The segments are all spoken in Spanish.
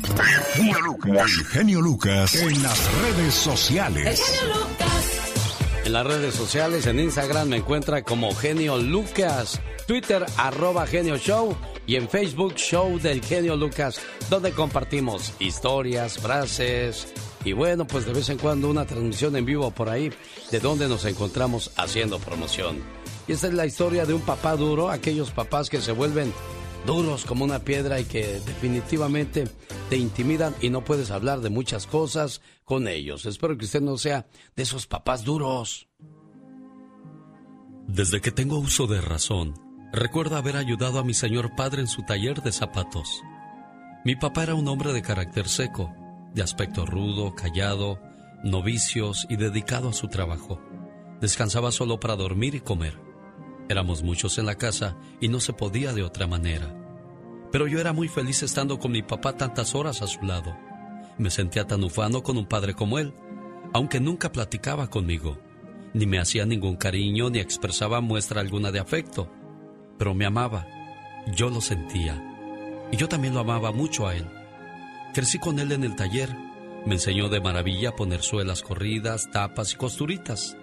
El genio Lucas. En las redes sociales. En las redes sociales, en Instagram me encuentra como Genio Lucas, Twitter arroba Genio Show. Y en Facebook Show del Genio Lucas, donde compartimos historias, frases. Y bueno, pues de vez en cuando una transmisión en vivo por ahí de donde nos encontramos haciendo promoción. Y esta es la historia de un papá duro, aquellos papás que se vuelven duros como una piedra y que definitivamente te intimidan y no puedes hablar de muchas cosas con ellos. Espero que usted no sea de esos papás duros. Desde que tengo uso de razón, recuerdo haber ayudado a mi señor padre en su taller de zapatos. Mi papá era un hombre de carácter seco, de aspecto rudo, callado, novicios y dedicado a su trabajo. Descansaba solo para dormir y comer. Éramos muchos en la casa y no se podía de otra manera. Pero yo era muy feliz estando con mi papá tantas horas a su lado. Me sentía tan ufano con un padre como él, aunque nunca platicaba conmigo, ni me hacía ningún cariño ni expresaba muestra alguna de afecto. Pero me amaba, yo lo sentía, y yo también lo amaba mucho a él. Crecí con él en el taller, me enseñó de maravilla a poner suelas corridas, tapas y costuritas.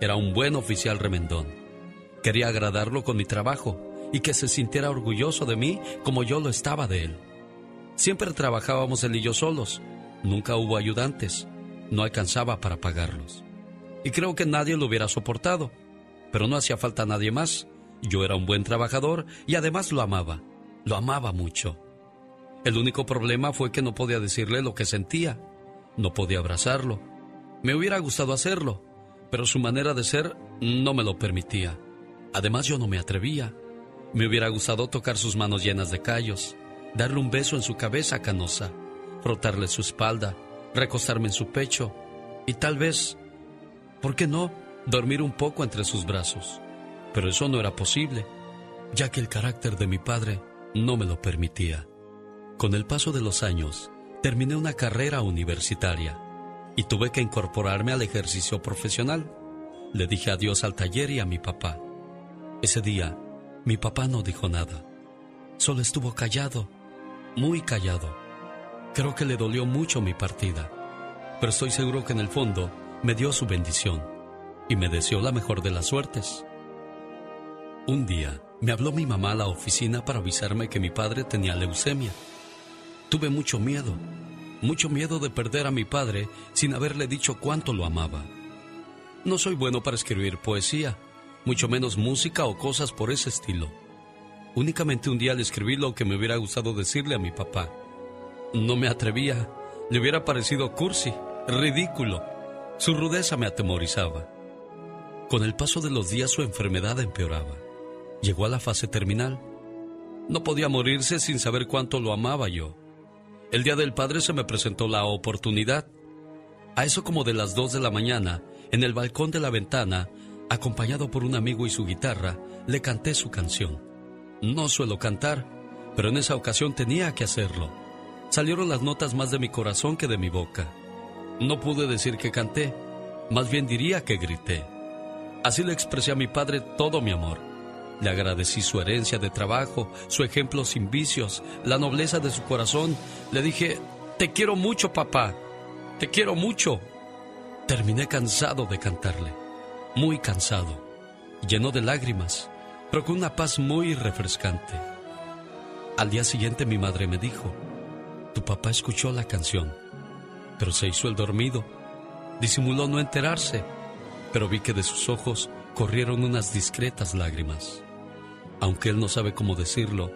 Era un buen oficial remendón. Quería agradarlo con mi trabajo y que se sintiera orgulloso de mí como yo lo estaba de él. Siempre trabajábamos él y yo solos, nunca hubo ayudantes, no alcanzaba para pagarlos. Y creo que nadie lo hubiera soportado, pero no hacía falta nadie más. Yo era un buen trabajador y además lo amaba, lo amaba mucho. El único problema fue que no podía decirle lo que sentía, no podía abrazarlo. Me hubiera gustado hacerlo, pero su manera de ser no me lo permitía. Además yo no me atrevía. Me hubiera gustado tocar sus manos llenas de callos, darle un beso en su cabeza canosa, frotarle su espalda, recostarme en su pecho y tal vez, ¿por qué no?, dormir un poco entre sus brazos. Pero eso no era posible, ya que el carácter de mi padre no me lo permitía. Con el paso de los años, terminé una carrera universitaria y tuve que incorporarme al ejercicio profesional. Le dije adiós al taller y a mi papá. Ese día, mi papá no dijo nada. Solo estuvo callado, muy callado. Creo que le dolió mucho mi partida, pero estoy seguro que en el fondo me dio su bendición y me deseó la mejor de las suertes. Un día me habló mi mamá a la oficina para avisarme que mi padre tenía leucemia. Tuve mucho miedo, mucho miedo de perder a mi padre sin haberle dicho cuánto lo amaba. No soy bueno para escribir poesía, mucho menos música o cosas por ese estilo. Únicamente un día le escribí lo que me hubiera gustado decirle a mi papá. No me atrevía, le hubiera parecido cursi, ridículo. Su rudeza me atemorizaba. Con el paso de los días su enfermedad empeoraba. Llegó a la fase terminal. No podía morirse sin saber cuánto lo amaba yo. El día del padre se me presentó la oportunidad. A eso como de las dos de la mañana, en el balcón de la ventana, acompañado por un amigo y su guitarra, le canté su canción. No suelo cantar, pero en esa ocasión tenía que hacerlo. Salieron las notas más de mi corazón que de mi boca. No pude decir que canté, más bien diría que grité. Así le expresé a mi padre todo mi amor. Le agradecí su herencia de trabajo, su ejemplo sin vicios, la nobleza de su corazón. Le dije, te quiero mucho, papá, te quiero mucho. Terminé cansado de cantarle muy cansado, lleno de lágrimas, pero con una paz muy refrescante. Al día siguiente mi madre me dijo, tu papá escuchó la canción, pero se hizo el dormido. Disimuló no enterarse, pero vi que de sus ojos corrieron unas discretas lágrimas. Aunque él no sabe cómo decirlo,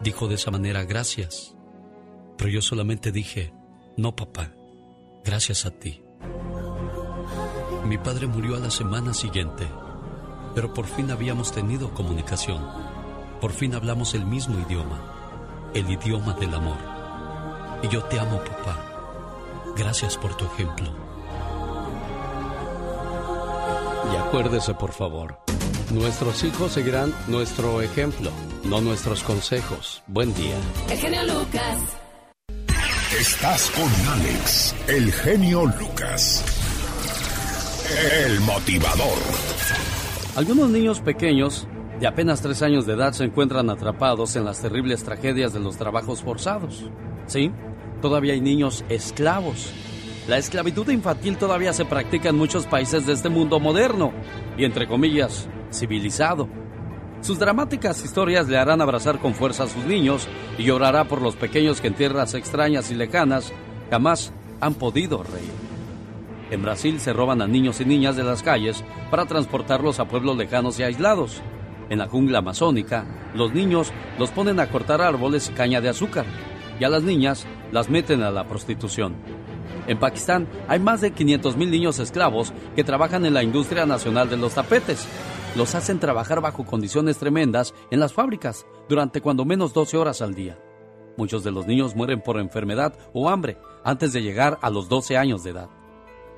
dijo de esa manera gracias. Pero yo solamente dije, no papá, gracias a ti. Mi padre murió a la semana siguiente, pero por fin habíamos tenido comunicación. Por fin hablamos el mismo idioma, el idioma del amor. Y yo te amo, papá. Gracias por tu ejemplo. Y acuérdese, por favor, nuestros hijos seguirán nuestro ejemplo, no nuestros consejos. Buen día. El genio Lucas. Estás con Alex, el genio Lucas. El motivador. Algunos niños pequeños de apenas tres años de edad se encuentran atrapados en las terribles tragedias de los trabajos forzados. Sí, todavía hay niños esclavos. La esclavitud infantil todavía se practica en muchos países de este mundo moderno y, entre comillas, civilizado. Sus dramáticas historias le harán abrazar con fuerza a sus niños y llorará por los pequeños que en tierras extrañas y lejanas jamás han podido reír. En Brasil se roban a niños y niñas de las calles para transportarlos a pueblos lejanos y aislados. En la jungla amazónica, los niños los ponen a cortar árboles y caña de azúcar, y a las niñas las meten a la prostitución. En Pakistán hay más de 500.000 niños esclavos que trabajan en la industria nacional de los tapetes, los hacen trabajar bajo condiciones tremendas en las fábricas durante cuando menos 12 horas al día. Muchos de los niños mueren por enfermedad o hambre antes de llegar a los 12 años de edad.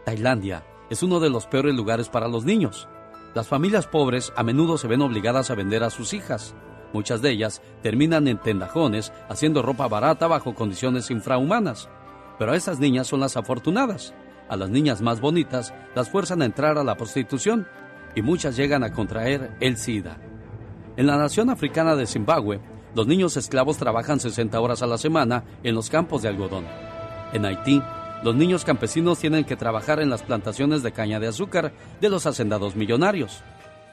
Tailandia es uno de los peores lugares para los niños. Las familias pobres a menudo se ven obligadas a vender a sus hijas. Muchas de ellas terminan en tendajones haciendo ropa barata bajo condiciones infrahumanas. Pero a esas niñas son las afortunadas. A las niñas más bonitas las fuerzan a entrar a la prostitución y muchas llegan a contraer el SIDA. En la nación africana de Zimbabue, los niños esclavos trabajan 60 horas a la semana en los campos de algodón. En Haití, los niños campesinos tienen que trabajar en las plantaciones de caña de azúcar de los hacendados millonarios.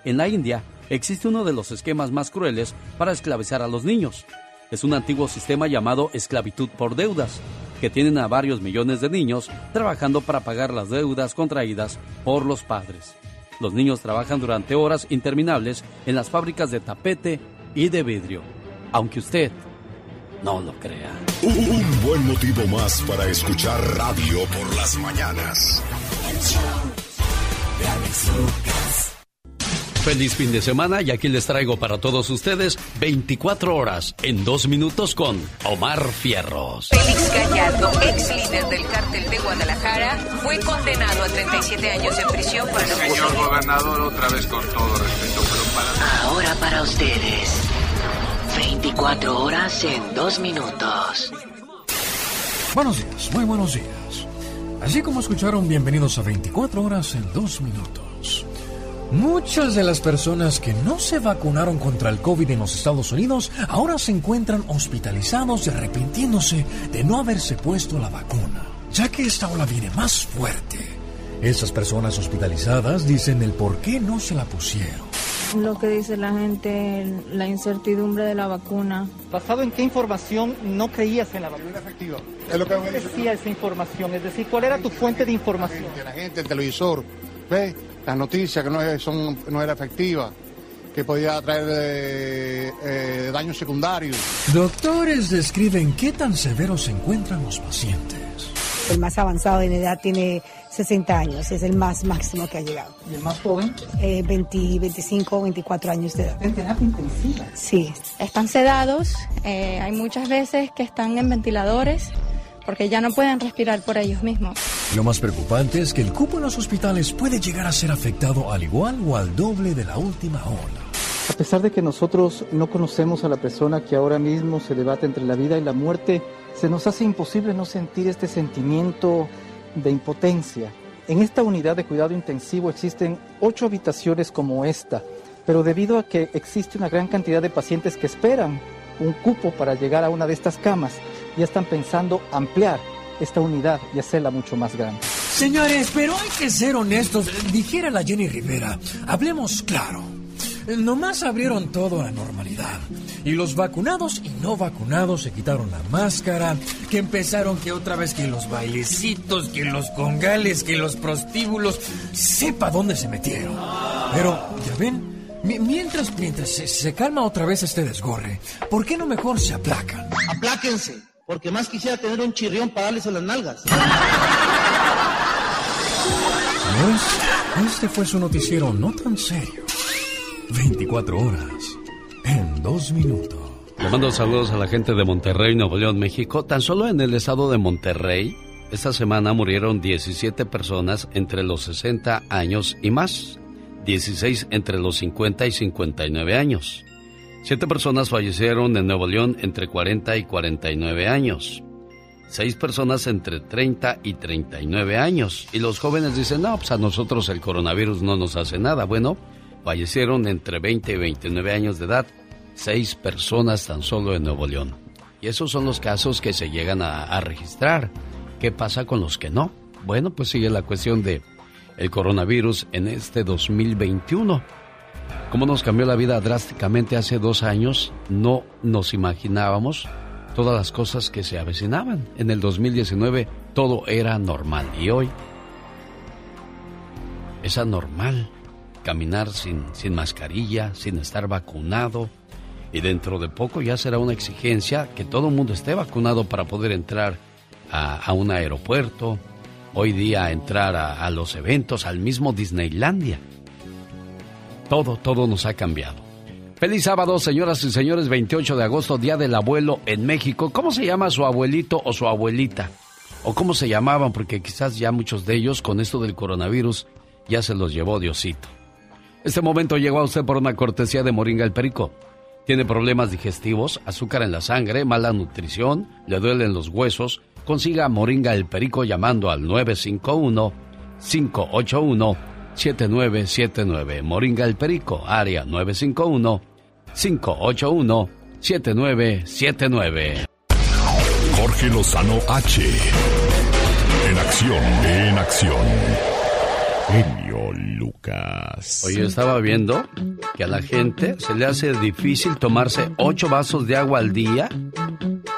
En la India, existe uno de los esquemas más crueles para esclavizar a los niños. Es un antiguo sistema llamado esclavitud por deudas, que tienen a varios millones de niños trabajando para pagar las deudas contraídas por los padres. Los niños trabajan durante horas interminables en las fábricas de tapete y de vidrio, aunque usted no lo crea. Un buen motivo más para escuchar radio por las mañanas. Feliz fin de semana y aquí les traigo para todos ustedes 24 horas en dos minutos con Omar Fierros. Félix Gallardo, ex líder del cártel de Guadalajara, fue condenado a 37 años en prisión por el Señor gobernador, otra vez con todo respeto, pero para... Ahora para ustedes, 24 horas en dos minutos. Buenos días, muy buenos días. Así como escucharon, bienvenidos a 24 horas en dos minutos. Muchas de las personas que no se vacunaron contra el COVID en los Estados Unidos ahora se encuentran hospitalizados y arrepintiéndose de no haberse puesto la vacuna, ya que esta ola viene más fuerte. Esas personas hospitalizadas dicen el por qué no se la pusieron. Lo que dice la gente, la incertidumbre de la vacuna. ¿Basado en qué información no creías en la vacuna efectiva? Es lo que ¿Qué decía esa información? Es decir, ¿cuál era tu fuente de información? La gente, el televisor, ¿ves? Las noticias que no, son, no era efectiva, que podía traer eh, eh, daños secundarios. Doctores describen qué tan severos se encuentran los pacientes. El más avanzado en edad tiene 60 años, es el más máximo que ha llegado. ¿Y el más joven? Eh, 20, 25, 24 años de edad. ¿En terapia intensiva? Sí. Están sedados, eh, hay muchas veces que están en ventiladores porque ya no pueden respirar por ellos mismos. Lo más preocupante es que el cupo en los hospitales puede llegar a ser afectado al igual o al doble de la última ola. A pesar de que nosotros no conocemos a la persona que ahora mismo se debate entre la vida y la muerte, se nos hace imposible no sentir este sentimiento de impotencia. En esta unidad de cuidado intensivo existen ocho habitaciones como esta, pero debido a que existe una gran cantidad de pacientes que esperan un cupo para llegar a una de estas camas, ya están pensando ampliar esta unidad y hacerla mucho más grande. Señores, pero hay que ser honestos. Dijera la Jenny Rivera, hablemos claro. Nomás abrieron todo a la normalidad. Y los vacunados y no vacunados se quitaron la máscara, que empezaron que otra vez que los bailecitos, que los congales, que los prostíbulos, sepa dónde se metieron. Pero, ya ven, mientras, mientras se, se calma otra vez este desgorre, ¿por qué no mejor se aplacan? Apláquense, porque más quisiera tener un chirrión para darles a las nalgas. Este fue su noticiero no tan serio. 24 horas en dos minutos. Le mando saludos a la gente de Monterrey, Nuevo León, México. Tan solo en el estado de Monterrey, esta semana murieron 17 personas entre los 60 años y más, 16 entre los 50 y 59 años. Siete personas fallecieron en Nuevo León entre 40 y 49 años. Seis personas entre 30 y 39 años. Y los jóvenes dicen, no, pues a nosotros el coronavirus no nos hace nada. Bueno, fallecieron entre 20 y 29 años de edad. Seis personas tan solo en Nuevo León. Y esos son los casos que se llegan a, registrar. ¿Qué pasa con los que no? Bueno, pues sigue la cuestión de el coronavirus en este 2021. ¿Cómo nos cambió la vida drásticamente hace dos años? No nos imaginábamos todas las cosas que se avecinaban. En el 2019 todo era normal y hoy es anormal caminar sin, sin mascarilla, sin estar vacunado. Y dentro de poco ya será una exigencia que todo el mundo esté vacunado para poder entrar a, un aeropuerto, hoy día entrar a, a los eventos, al mismo Disneylandia. Todo, todo nos ha cambiado. Feliz sábado, señoras y señores, 28 de agosto, Día del Abuelo en México. ¿Cómo se llama su abuelito o su abuelita? ¿O cómo se llamaban? Porque quizás ya muchos de ellos con esto del coronavirus ya se los llevó Diosito. Este momento llegó a usted por una cortesía de Moringa el Perico. Tiene problemas digestivos, azúcar en la sangre, mala nutrición, le duelen los huesos. Consiga Moringa el Perico llamando al 951 581 7979. Moringa el Perico, área 951-581-7979. Jorge Lozano H. En acción, en acción. Genio Lucas. Hoy estaba viendo que a la gente se le hace difícil tomarse ocho vasos de agua al día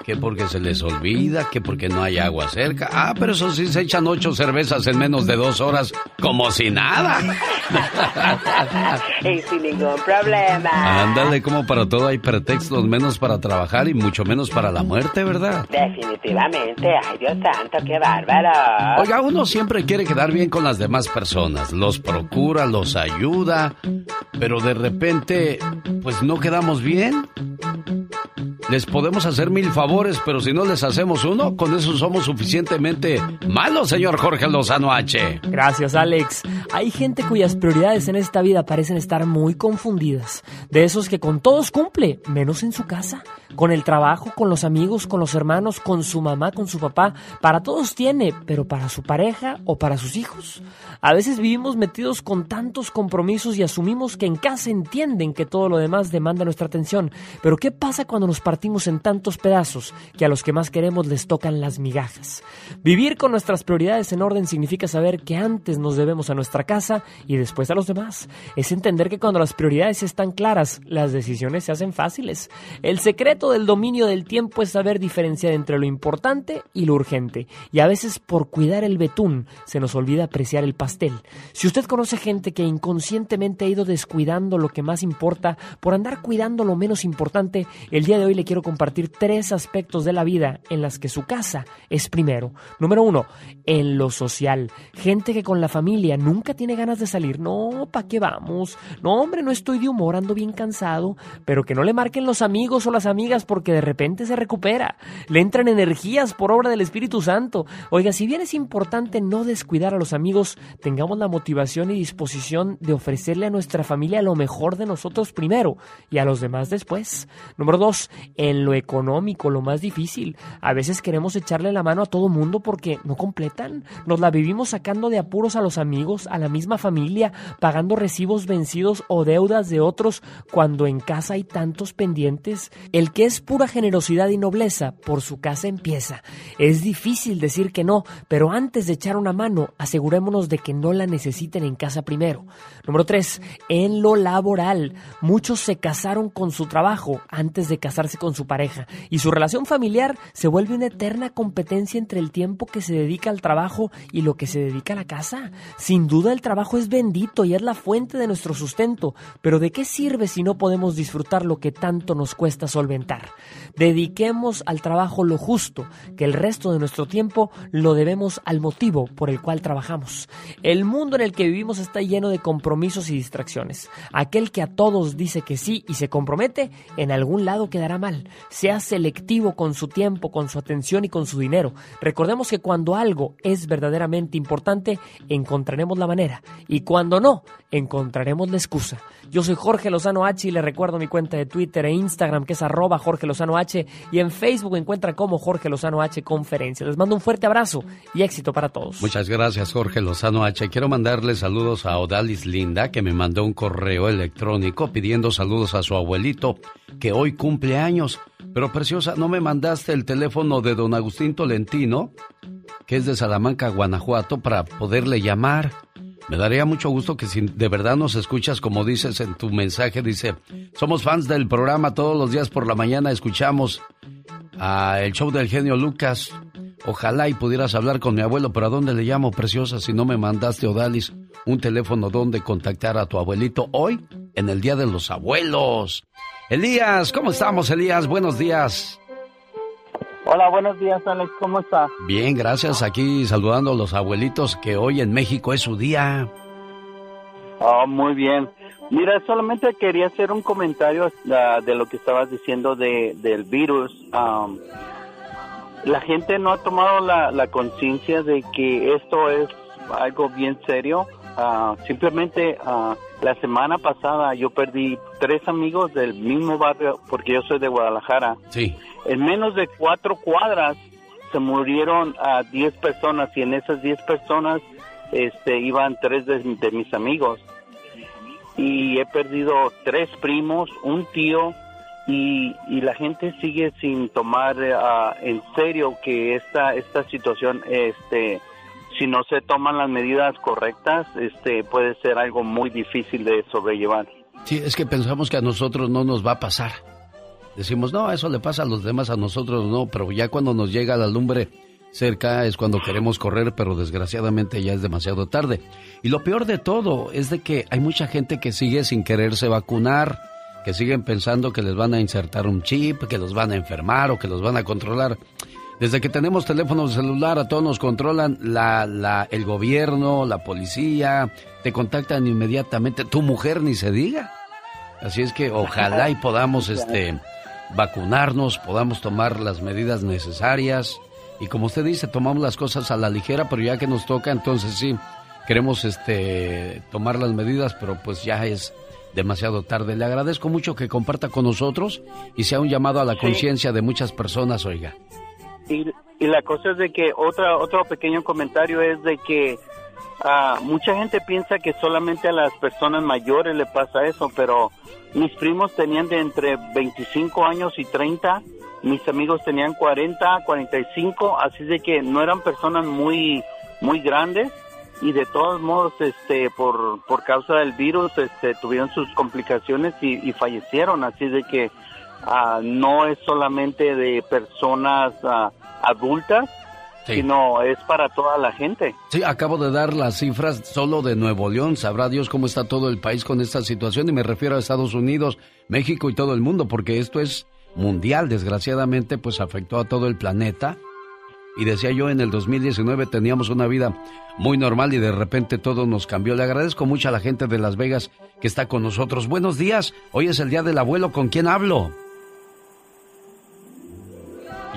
que porque se les olvida, que porque no hay agua cerca. Ah, pero eso sí se echan ocho cervezas en menos de dos horas, como si nada. y sin ningún problema. Ándale, como para todo hay pretextos, menos para trabajar y mucho menos para la muerte, ¿verdad? Definitivamente, ay Dios santo, qué bárbaro. Oiga, uno siempre quiere quedar bien con las demás personas, los procura, los ayuda, pero de repente, pues no quedamos bien. Les podemos hacer mil favores, pero si no les hacemos uno, con eso somos suficientemente malos, señor Jorge Lozano H. Gracias, Alex. Hay gente cuyas prioridades en esta vida parecen estar muy confundidas. De esos que con todos cumple, menos en su casa. Con el trabajo, con los amigos, con los hermanos, con su mamá, con su papá. Para todos tiene, pero para su pareja o para sus hijos. A veces vivimos metidos con tantos compromisos y asumimos que en casa entienden que todo lo demás demanda nuestra atención. Pero ¿qué pasa cuando nos partimos en tantos pedazos que a los que más queremos les tocan las migajas? Vivir con nuestras prioridades en orden significa saber que antes nos debemos a nuestra casa y después a los demás. Es entender que cuando las prioridades están claras, las decisiones se hacen fáciles. El secreto del dominio del tiempo es saber diferenciar entre lo importante y lo urgente. Y a veces por cuidar el betún se nos olvida apreciar el pastel. Si usted conoce gente que inconscientemente ha ido descuidando lo que más importa por andar cuidando lo menos importante, el día de hoy le quiero compartir tres aspectos de la vida en las que su casa es primero. Número uno, en lo social. Gente que con la familia nunca tiene ganas de salir. No, ¿pa' qué vamos? No, hombre, no estoy de humor, ando bien cansado. Pero que no le marquen los amigos o las amigas porque de repente se recupera. Le entran energías por obra del Espíritu Santo. Oiga, si bien es importante no descuidar a los amigos, tengamos la motivación y disposición de ofrecerle a nuestra familia lo mejor de nosotros primero y a los demás después. Número dos, en lo económico, lo más difícil. A veces queremos echarle la mano a todo mundo porque no completan. Nos la vivimos sacando de apuros a los amigos, a la misma familia, pagando recibos vencidos o deudas de otros cuando en casa hay tantos pendientes. El que es pura generosidad y nobleza, por su casa empieza. Es difícil decir que no, pero antes de echar una mano, asegurémonos de que no la necesiten en casa primero. Número tres, en lo laboral. Muchos se casaron con su trabajo antes de casarse con su pareja y su relación familiar se vuelve una eterna competencia entre el tiempo que se dedica al trabajo y lo que se dedica a la casa. Sin duda el trabajo es bendito y es la fuente de nuestro sustento, pero ¿de qué sirve si no podemos disfrutar lo que tanto nos cuesta solventar? Dediquemos al trabajo lo justo, que el resto de nuestro tiempo lo debemos al motivo por el cual trabajamos. El mundo en el que vivimos está lleno de compromisos y distracciones. Aquel que a todos dice que sí y se compromete, en algún lado quedará mal. Sea selectivo con su tiempo, con su atención y con su dinero. Recordemos que cuando algo es verdaderamente importante, encontraremos la manera. Y cuando no, encontraremos la excusa. Yo soy Jorge Lozano H y le recuerdo mi cuenta de Twitter e Instagram que es arroba Jorge Lozano H y en Facebook encuentra como Jorge Lozano H Conferencia. Les mando un fuerte abrazo y éxito para todos. Muchas gracias Jorge Lozano H. Quiero mandarle saludos a Odalis Linda que me mandó un correo electrónico pidiendo saludos a su abuelito que hoy cumple años. Pero preciosa, ¿no me mandaste el teléfono de don Agustín Tolentino, que es de Salamanca, Guanajuato, para poderle llamar? Me daría mucho gusto que si de verdad nos escuchas, como dices en tu mensaje, dice, somos fans del programa todos los días por la mañana, escuchamos a el show del genio Lucas. Ojalá y pudieras hablar con mi abuelo, pero ¿a dónde le llamo, preciosa, si no me mandaste, Odalis, un teléfono donde contactar a tu abuelito hoy, en el Día de los Abuelos? Elías, ¿cómo estamos, Elías? Buenos días. Hola, buenos días, Alex. ¿Cómo estás? Bien, gracias. Aquí saludando a los abuelitos que hoy en México es su día. Oh, muy bien. Mira, solamente quería hacer un comentario uh, de lo que estabas diciendo de, del virus. Um, la gente no ha tomado la, la conciencia de que esto es algo bien serio. Uh, simplemente uh, la semana pasada yo perdí tres amigos del mismo barrio porque yo soy de Guadalajara. Sí. En menos de cuatro cuadras se murieron a diez personas y en esas diez personas este, iban tres de, de mis amigos. Y he perdido tres primos, un tío y, y la gente sigue sin tomar uh, en serio que esta, esta situación este, si no se toman las medidas correctas, este puede ser algo muy difícil de sobrellevar. Sí, es que pensamos que a nosotros no nos va a pasar. Decimos, no, eso le pasa a los demás, a nosotros no, pero ya cuando nos llega la lumbre cerca es cuando queremos correr, pero desgraciadamente ya es demasiado tarde. Y lo peor de todo es de que hay mucha gente que sigue sin quererse vacunar, que siguen pensando que les van a insertar un chip, que los van a enfermar o que los van a controlar. Desde que tenemos teléfono celular, a todos nos controlan la, la, el gobierno, la policía, te contactan inmediatamente, tu mujer ni se diga. Así es que ojalá y podamos este, vacunarnos, podamos tomar las medidas necesarias. Y como usted dice, tomamos las cosas a la ligera, pero ya que nos toca, entonces sí, queremos este, tomar las medidas, pero pues ya es demasiado tarde. Le agradezco mucho que comparta con nosotros y sea un llamado a la conciencia de muchas personas, oiga. Y, la cosa es de que otra, otro pequeño comentario es de que uh, mucha gente piensa que solamente a las personas mayores le pasa eso, pero mis primos tenían de entre 25 años y 30, mis amigos tenían 40, 45, así de que no eran personas muy, muy grandes y de todos modos, este, por, por causa del virus, este, tuvieron sus complicaciones y, y fallecieron, así de que Uh, no es solamente de personas uh, adultas, sí. sino es para toda la gente. Sí, acabo de dar las cifras solo de Nuevo León. Sabrá Dios cómo está todo el país con esta situación y me refiero a Estados Unidos, México y todo el mundo, porque esto es mundial. Desgraciadamente, pues afectó a todo el planeta. Y decía yo, en el 2019 teníamos una vida muy normal y de repente todo nos cambió. Le agradezco mucho a la gente de Las Vegas que está con nosotros. Buenos días, hoy es el Día del Abuelo. ¿Con quién hablo?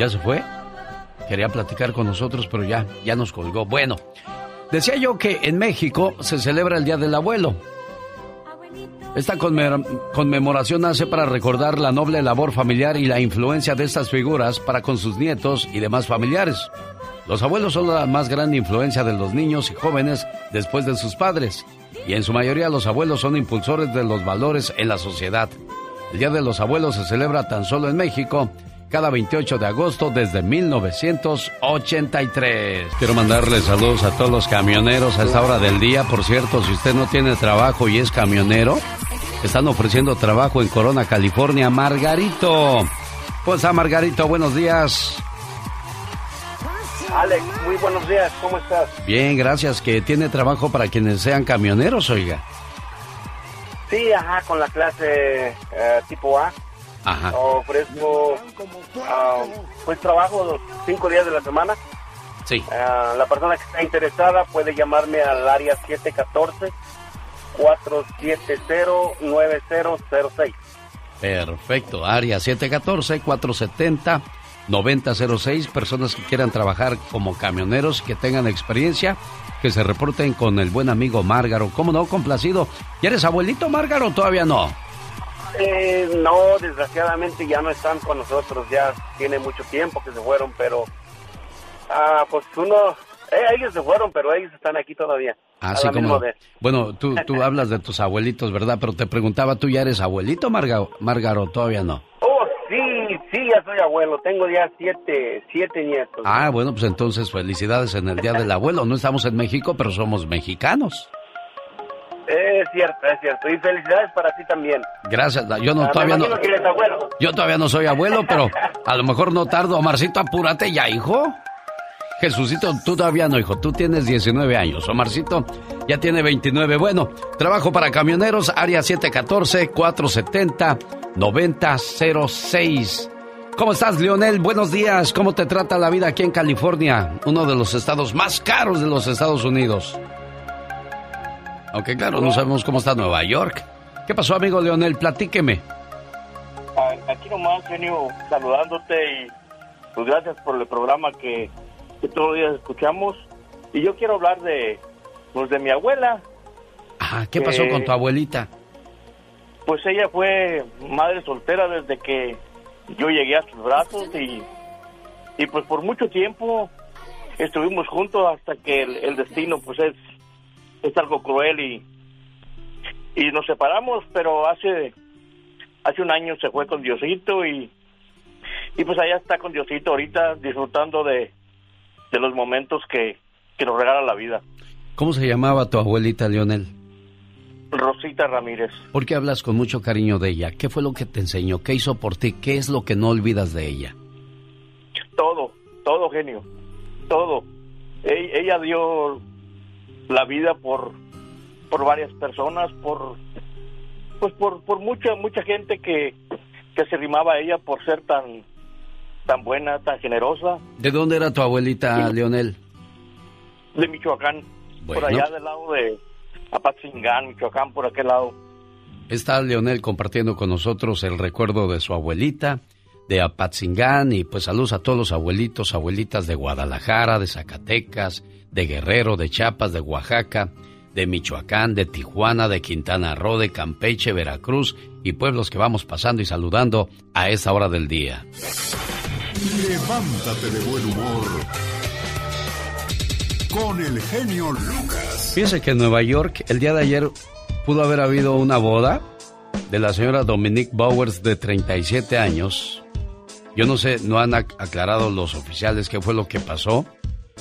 ¿Ya se fue? Quería platicar con nosotros, pero ya, ya nos colgó. Bueno, decía yo que en México se celebra el Día del Abuelo. Esta conmemoración nace para recordar la noble labor familiar y la influencia de estas figuras para con sus nietos y demás familiares. Los abuelos son la más grande influencia de los niños y jóvenes después de sus padres, y en su mayoría los abuelos son impulsores de los valores en la sociedad. El Día de los Abuelos se celebra tan solo en México cada 28 de agosto desde 1983. Quiero mandarle saludos a todos los camioneros a esta hora del día. Por cierto, si usted no tiene trabajo y es camionero, están ofreciendo trabajo en Corona, California. Margarito. Pues a Margarito, buenos días. Alex, muy buenos días, ¿cómo estás? Bien, gracias, que tiene trabajo para quienes sean camioneros, oiga. Sí, ajá, con la clase eh, tipo A. Ajá. Ofrezco uh, pues trabajo cinco días de la semana. Sí. Uh, la persona que está interesada puede llamarme al área 714-470-9006. Perfecto, área 714-470-9006. Personas que quieran trabajar como camioneros, que tengan experiencia, que se reporten con el buen amigo Márgaro. ¿Cómo no? Complacido. ¿Y eres abuelito Márgaro? Todavía no. Eh, no, desgraciadamente ya no están con nosotros, ya tiene mucho tiempo que se fueron, pero ah, pues uno, eh, ellos se fueron, pero ellos están aquí todavía. Así ah, como. Bueno, tú, tú hablas de tus abuelitos, ¿verdad? Pero te preguntaba, ¿tú ya eres abuelito, Margaro? Todavía no. Oh, sí, sí, ya soy abuelo. Tengo ya siete, siete nietos. Ah, bueno, pues entonces felicidades en el Día del Abuelo. No estamos en México, pero somos mexicanos. Es cierto, es cierto. Y felicidades para ti también. Gracias. Yo no, ah, todavía no. Yo todavía no soy abuelo, pero a lo mejor no tardo. Omarcito, apúrate ya, hijo. Jesucito, tú todavía no, hijo. Tú tienes 19 años. Omarcito ya tiene 29. Bueno, trabajo para camioneros, área 714-470-9006. ¿Cómo estás, Lionel? Buenos días. ¿Cómo te trata la vida aquí en California? Uno de los estados más caros de los Estados Unidos. Aunque claro, no sabemos cómo está Nueva York. ¿Qué pasó, amigo Leonel? Platíqueme. Aquí nomás, genio, saludándote y pues gracias por el programa que, todos los días escuchamos. Y yo quiero hablar de, pues, de mi abuela. Ah, ¿qué pasó con tu abuelita? Pues ella fue madre soltera desde que yo llegué a sus brazos y, y pues por mucho tiempo estuvimos juntos hasta que el, el destino pues es es algo cruel y, y nos separamos, pero hace, hace un año se fue con Diosito y, y pues allá está con Diosito ahorita disfrutando de, de los momentos que, que nos regala la vida. ¿Cómo se llamaba tu abuelita, Leonel? Rosita Ramírez. ¿Por qué hablas con mucho cariño de ella? ¿Qué fue lo que te enseñó? ¿Qué hizo por ti? ¿Qué es lo que no olvidas de ella? Todo, todo genio, todo. ella dio la vida por por varias personas, por pues por, por mucha mucha gente que, que se rimaba a ella por ser tan tan buena, tan generosa. ¿De dónde era tu abuelita, Leonel? De Michoacán, por allá del lado de Apatzingán, Michoacán, por aquel lado. Está Leonel compartiendo con nosotros el recuerdo de su abuelita, de Apatzingán, y pues saludos a todos los abuelitos, abuelitas de Guadalajara, de Zacatecas, de Guerrero, de Chiapas, de Oaxaca, de Michoacán, de Tijuana, de Quintana Roo, de Campeche, Veracruz y pueblos que vamos pasando y saludando a esa hora del día. Levántate de buen humor con el genio Lucas. Fíjense que en Nueva York el día de ayer pudo haber habido una boda de la señora Dominique Bowers de 37 años. Yo no sé, no han aclarado los oficiales qué fue lo que pasó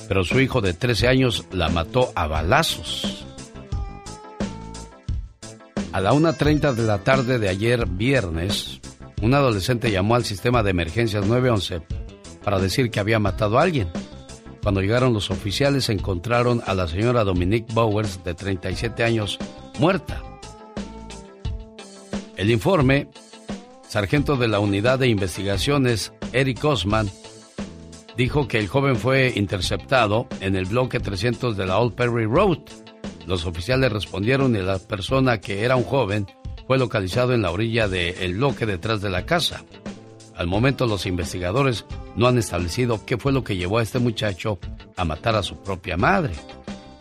pero su hijo de 13 años la mató a balazos. A la 1.30 de la tarde de ayer viernes, un adolescente llamó al sistema de emergencias 911 para decir que había matado a alguien. Cuando llegaron los oficiales encontraron a la señora Dominique Bowers de 37 años muerta. El informe, sargento de la unidad de investigaciones Eric Osman, dijo que el joven fue interceptado en el bloque 300 de la Old Perry Road. Los oficiales respondieron y la persona que era un joven fue localizado en la orilla del bloque detrás de la casa. Al momento los investigadores no han establecido qué fue lo que llevó a este muchacho a matar a su propia madre.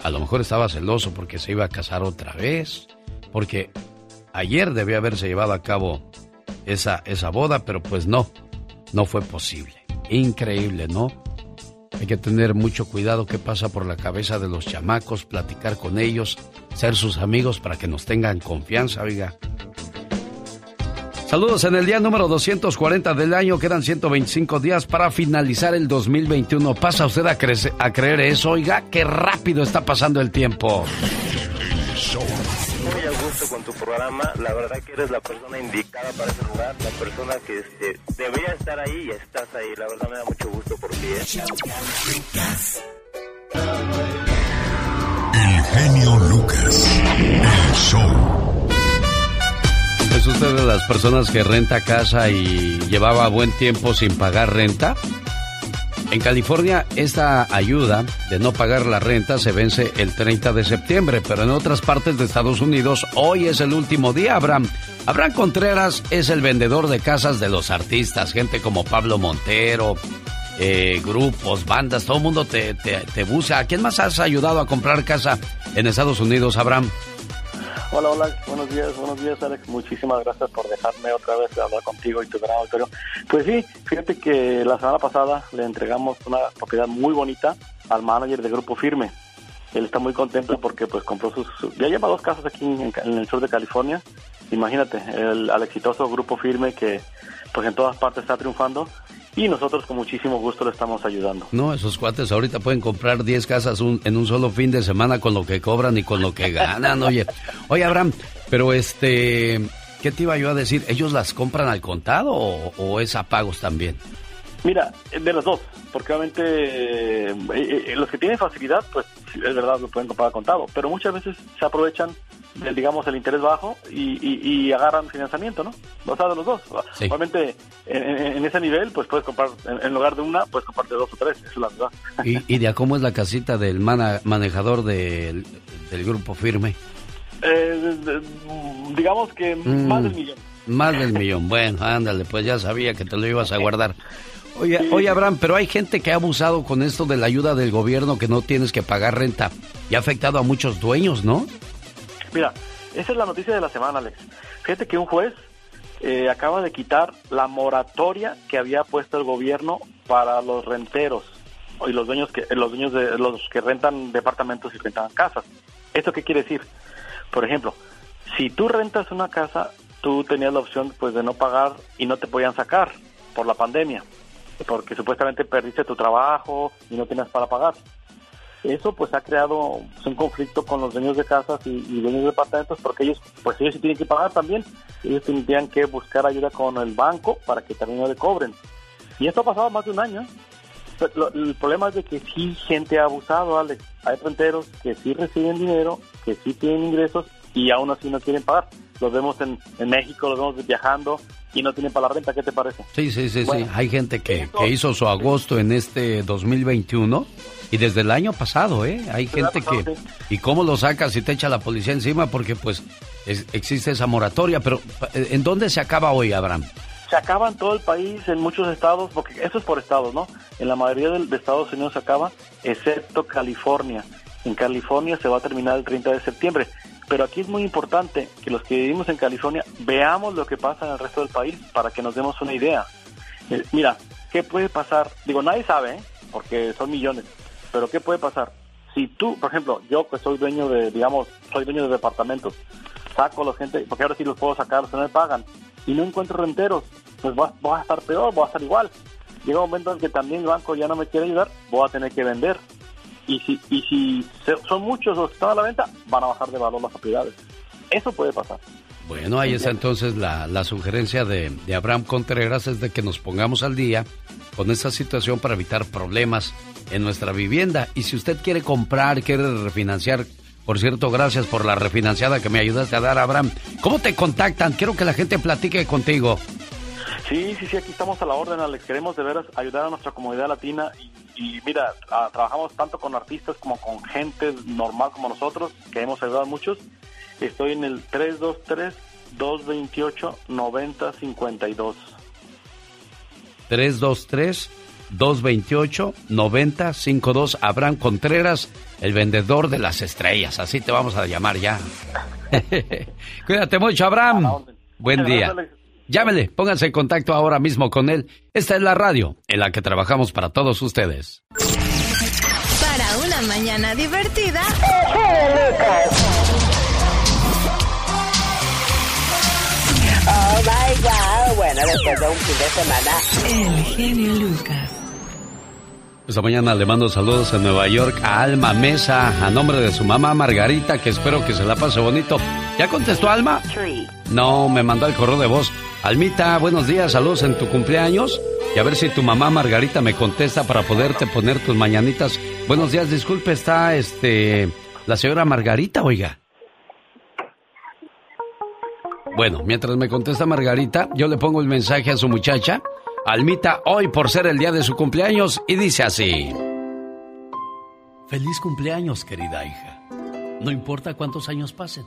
A lo mejor estaba celoso porque se iba a casar otra vez, porque ayer debía haberse llevado a cabo esa, esa boda, pero pues no, no fue posible. Increíble, ¿no? Hay que tener mucho cuidado qué pasa por la cabeza de los chamacos, platicar con ellos, ser sus amigos para que nos tengan confianza, oiga. Saludos en el día número 240 del año, quedan 125 días para finalizar el 2021. ¿Pasa usted a, a creer eso? Oiga, qué rápido está pasando el tiempo con tu programa. La verdad que eres la persona indicada para ese lugar, la persona que este, debería estar ahí y estás ahí. La verdad me da mucho gusto por ti. ¿eh? El genio Lucas, el show. ¿Es usted de las personas que renta casa y llevaba buen tiempo sin pagar renta? En California, esta ayuda de no pagar la renta se vence el 30 de septiembre, pero en otras partes de Estados Unidos hoy es el último día, Abraham. Abraham Contreras es el vendedor de casas de los artistas, gente como Pablo Montero, eh, grupos, bandas, todo el mundo te, te, busca. ¿A quién más has ayudado a comprar casa en Estados Unidos, Abraham? Hola, hola, buenos días, buenos días Alex, muchísimas gracias por dejarme otra vez hablar contigo y tu gran auditorio. Pues sí, fíjate que la semana pasada le entregamos una propiedad muy bonita al manager de Grupo Firme. Él está muy contento porque pues compró sus... Ya lleva dos casas aquí en, en el sur de California. Imagínate, el, al exitoso grupo firme que pues en todas partes está triunfando y nosotros con muchísimo gusto le estamos ayudando. No, esos cuates ahorita pueden comprar 10 casas en un solo fin de semana con lo que cobran y con lo que ganan, oye. Oye, Abraham, pero este, ¿qué te iba yo a decir? ¿Ellos las compran al contado o, o es a pagos también? Mira, de los dos, porque obviamente eh, eh, los que tienen facilidad, pues es verdad, lo pueden comprar contado, pero muchas veces se aprovechan del, digamos, el interés bajo y, y, agarran financiamiento, ¿no? O sea, de los dos. Obviamente, en, ese nivel, pues puedes comprar, en, lugar de una, puedes comprar de dos o tres, eso es la verdad. ¿Y, y de a cómo es la casita del manejador del, del grupo firme? Eh, digamos que mm, más del millón. Más del millón. Bueno, ándale, pues ya sabía que te lo ibas a guardar. Oye, oye, Abraham, pero hay gente que ha abusado con esto de la ayuda del gobierno que no tienes que pagar renta y ha afectado a muchos dueños, ¿no? Mira, esa es la noticia de la semana, Alex. Fíjate que un juez eh, acaba de quitar la moratoria que había puesto el gobierno para los renteros y los dueños que los dueños de los que rentan departamentos y rentan casas. ¿Esto qué quiere decir? Por ejemplo, si tú rentas una casa, tú tenías la opción pues de no pagar y no te podían sacar por la pandemia porque supuestamente perdiste tu trabajo y no tienes para pagar. Eso pues ha creado un conflicto con los dueños de casas y, dueños de departamentos porque ellos pues ellos sí tienen que pagar también. Ellos tendrían que buscar ayuda con el banco para que también no le cobren. Y esto ha pasado más de un año. el problema es de que sí gente ha abusado, Alex. Hay fronteros que sí reciben dinero, que sí tienen ingresos y aún así no quieren pagar. Los vemos en, en México, los vemos viajando y no tienen para la renta. ¿Qué te parece? Sí, sí, sí, sí. Hay gente que, que hizo su agosto en este 2021 y desde el año pasado, ¿eh? Hay gente que... ¿Y cómo lo sacas si te echa la policía encima? Porque pues existe esa moratoria, pero eh, ¿en dónde se acaba hoy, Abraham? Se acaba en todo el país, en muchos estados, porque eso es por estados, ¿no? En la mayoría de, de Estados Unidos se acaba, excepto California. En California se va a terminar el 30 de septiembre. Pero aquí es muy importante que los que vivimos en California veamos lo que pasa en el resto del país para que nos demos una idea. Eh, mira, ¿qué puede pasar? Digo, nadie sabe, ¿eh? porque son millones, pero ¿qué puede pasar? Si tú, por ejemplo, yo que soy dueño de, digamos, soy dueño de departamentos, saco a la gente, porque ahora sí los puedo sacar, no me pagan, y no encuentro renteros, pues voy a, estar peor, voy a estar igual. Llega un momento en que también el banco ya no me quiere ayudar, voy a tener que vender. Y si, y si son muchos los que están a la venta, van a bajar de valor las propiedades. Eso puede pasar. Bueno, ahí está entonces la, la sugerencia de, de, Abraham Contreras, es de que nos pongamos al día con esta situación para evitar problemas en nuestra vivienda. Y si usted quiere comprar, quiere refinanciar, por cierto, gracias por la refinanciada que me ayudaste a dar, Abraham. ¿Cómo te contactan? Quiero que la gente platique contigo. Sí, sí, sí, aquí estamos a la orden, Alex. Queremos de veras ayudar a nuestra comunidad latina y, mira, ah, trabajamos tanto con artistas como con gente normal como nosotros, que hemos ayudado a muchos. Estoy en el 323-228-9052. 323-228-9052. Abraham Contreras, el vendedor de las estrellas. Así te vamos a llamar ya. Cuídate mucho, Abraham. Buen día. Llámele, pónganse en contacto ahora mismo con él. Esta es la radio en la que trabajamos para todos ustedes. Para una mañana divertida. Oh my God. Bueno, después de un fin de semana. El genio Lucas. Esta mañana le mando saludos a Nueva York a Alma Mesa, a nombre de su mamá Margarita, que espero que se la pase bonito. ¿Ya contestó Alma? No, me mandó el correo de voz. Almita, buenos días, saludos en tu cumpleaños. Y a ver si tu mamá Margarita me contesta para poderte poner tus mañanitas. Buenos días, disculpe, está este la señora Margarita, oiga. Bueno, mientras me contesta Margarita, yo le pongo el mensaje a su muchacha Almita hoy por ser el día de su cumpleaños y dice así. Feliz cumpleaños, querida hija. No importa cuántos años pasen,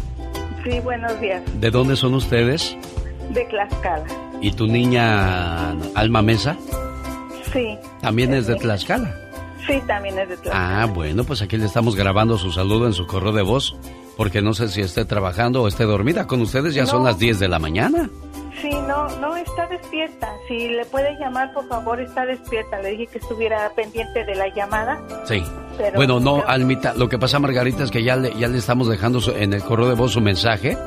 Sí, buenos días. ¿De dónde son ustedes? De Tlaxcala. ¿Y tu niña Alma Mesa? Sí. ¿También es de Tlaxcala? Sí, también es de Tlaxcala. Ah, bueno, pues aquí le estamos grabando su saludo en su correo de voz, porque no sé si esté trabajando o esté dormida. Con ustedes ya son las 10 de la mañana. Sí, no, no está despierta. Si le puede llamar, por favor, está despierta. Le dije que estuviera pendiente de la llamada. Sí. Pero- bueno, no, pero- Almita, lo que pasa, Margarita, es que ya le, ya le estamos dejando su- en el correo de voz su mensaje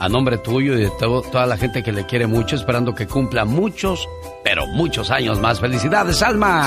a nombre tuyo y de todo- toda la gente que le quiere mucho, esperando que cumpla muchos, pero muchos años más. ¡Felicidades, Alma!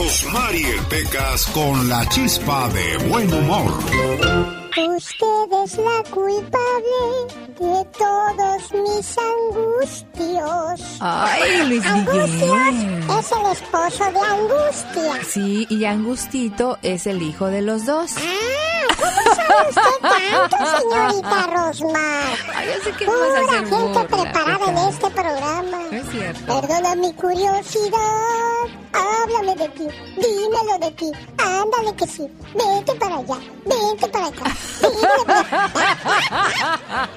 Rosmarie Pecas con la chispa de buen humor. Usted es la culpable de todos mis angustios. Ay, Luis Angustios Miguel. es el esposo de Angustia. Sí, y Angustito es el hijo de los dos. Ah, ¿cómo sabe usted tanto, señorita Rosmar? Ay, sé que no vas a Pura gente burla, preparada en este programa. No es cierto. Perdona mi curiosidad. Háblame de ti. Dímelo de ti. Ándale que sí. Vete para allá. Vete para acá.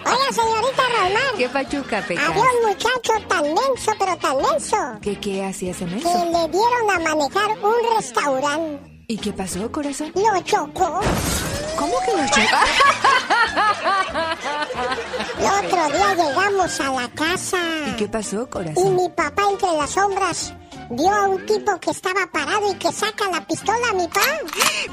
Oiga, señorita Rosmar. ¿Qué pachuca, Peca? Había un muchacho tan menso, pero tan menso, ¿Qué, qué hacía ese que menso? le dieron a manejar un restaurante. ¿Y qué pasó, corazón? Lo chocó. ¿Cómo que lo chocó? El otro día llegamos a la casa. ¿Y qué pasó, Y corazón? mi papá entre las sombras vio a un tipo que estaba parado y que saca la pistola a mi papá.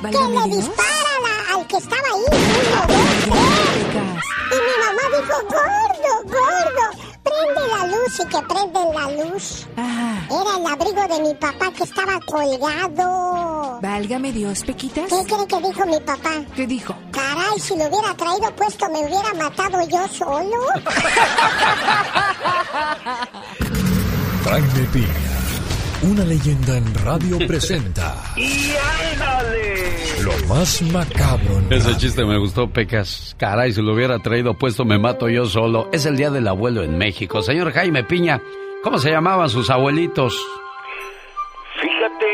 Que le Dios. dispara la- al que estaba ahí. Uno, dos, tres. Y mi mamá dijo, gordo, gordo, prende la luz y que prenden la luz. Ah, Era el abrigo de mi papá que estaba colgado. válgame Dios, Pequitas. ¿Qué cree que dijo mi papá? ¿Qué dijo? Caray, si lo hubiera traído puesto me hubiera matado yo solo. Jaime Piña, una leyenda en radio presenta ¡Y ándale! lo más macabro en Ese radio. chiste me gustó, Pecas. Caray, si lo hubiera traído puesto me mato yo solo. Es el Día del Abuelo en México. Señor Jaime Piña, ¿cómo se llamaban sus abuelitos? Fíjate,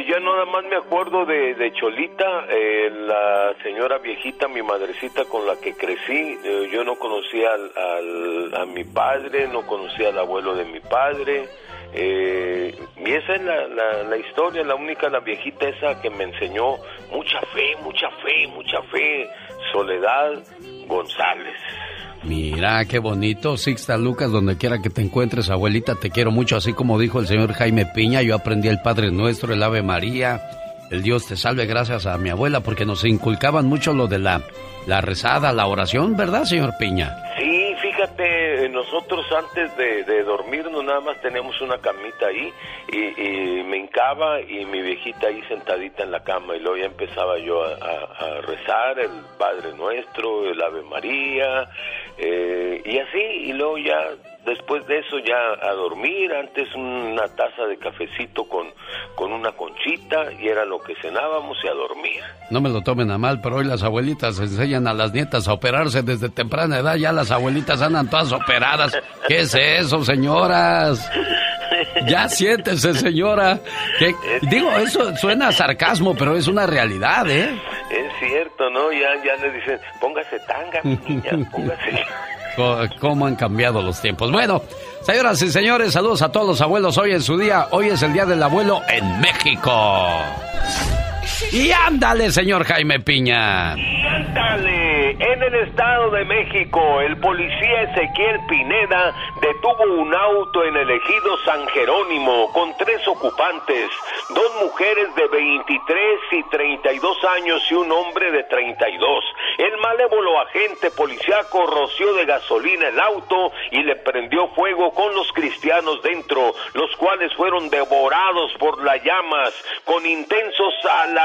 eh, yo nada más me acuerdo de, de Cholita, eh, la señora viejita, mi madrecita con la que crecí. Eh, yo no conocía al, al- a mi padre, no conocía al abuelo de mi padre. Eh, y esa es la, la, la historia, la única, la viejita esa que me enseñó mucha fe, mucha fe, mucha fe. Soledad González. Mira, qué bonito. Sixta Lucas, donde quiera que te encuentres, abuelita, te quiero mucho. Así como dijo el señor Jaime Piña, yo aprendí el Padre Nuestro, el Ave María. El Dios te salve gracias a mi abuela, porque nos inculcaban mucho lo de la, la rezada, la oración, ¿verdad, señor Piña? Nosotros antes de, dormirnos nada más teníamos una camita ahí y, y me hincaba y mi viejita ahí sentadita en la cama y luego ya empezaba yo a, a- a rezar el Padre Nuestro, el Ave María eh, y así y luego ya después de eso ya a dormir, antes una taza de cafecito con, con una conchita y era lo que cenábamos y a dormir. No me lo tomen a mal, pero hoy las abuelitas enseñan a las nietas a operarse desde temprana edad. Ya las abuelitas andan todas operadas. ¿Qué es eso, señoras? Ya siéntese, señora. Que- digo, eso suena a sarcasmo, pero es una realidad, ¿eh? Es cierto, ¿no? Ya, ya le dicen, póngase tanga, niña, póngase. ¿Cómo han cambiado los tiempos? Bueno, señoras y señores, saludos a todos los abuelos hoy en su día. Hoy es el Día del Abuelo en México. Y ándale, señor Jaime Piña. Dale, en el Estado de México, el policía Ezequiel Pineda detuvo un auto en el ejido San Jerónimo con tres ocupantes, dos mujeres de 23 y 32 años y un hombre de 32. El malévolo agente policíaco roció de gasolina el auto y le prendió fuego con los cristianos dentro, los cuales fueron devorados por las llamas. Con intensos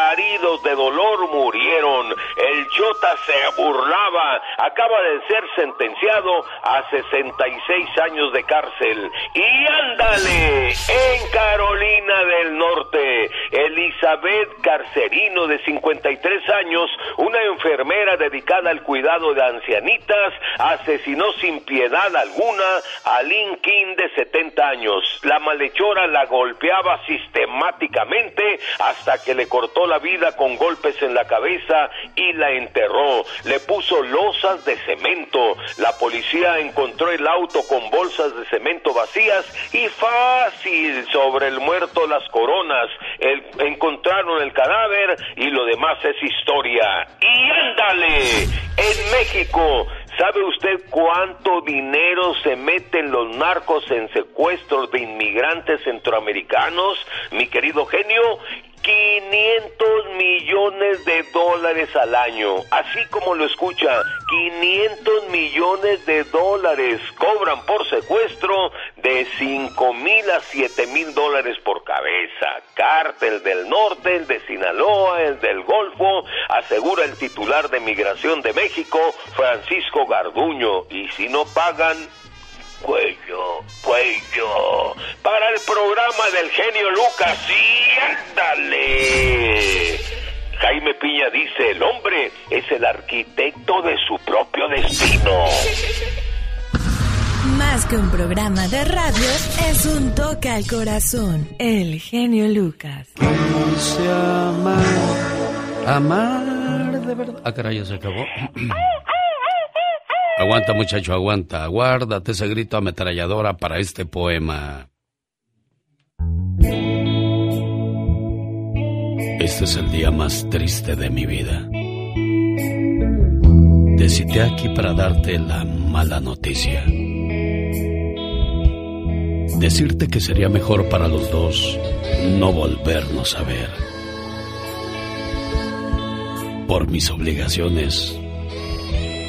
alaridos de dolor murieron. El chota se burlaba. Acaba de ser sentenciado a 66 años de cárcel. Y ándale, en Carolina del Norte, Elizabeth Carcerino, de 53 años, una enfermera dedicada al cuidado de ancianitas, asesinó sin piedad alguna a Lynn King, de 70 años. La malhechora la golpeaba sistemáticamente hasta que le cortó la vida con golpes en la cabeza y la enterró. Le puso losas de cemento. La policía encontró el auto con bolsas de cemento vacías y fácil sobre el muerto las coronas. Encontraron el cadáver y lo demás es historia. Y ándale, en México, ¿sabe usted cuánto dinero se meten los narcos en secuestros de inmigrantes centroamericanos? Mi querido genio, 500 millones de dólares al año, así como lo escucha, 500 millones de dólares cobran por secuestro de 5 mil a 7 mil dólares por cabeza. Cártel del Norte, el de Sinaloa, el del Golfo, asegura el titular de Migración de México, Francisco Garduño, y si no pagan, cuello, cuello. Para el programa del genio Lucas, sí, ándale. Jaime Piña dice, el hombre es el arquitecto de su propio destino. Más que un programa de radio, es un toque al corazón. El genio Lucas. Quise amar, amar de verdad. Ah, caray, ya se acabó. aguanta, muchacho, aguanta. Guárdate ese grito ametralladora para este poema. Este es el día más triste de mi vida. Te cité aquí para darte la mala noticia. Decirte que sería mejor para los dos no volvernos a ver. Por mis obligaciones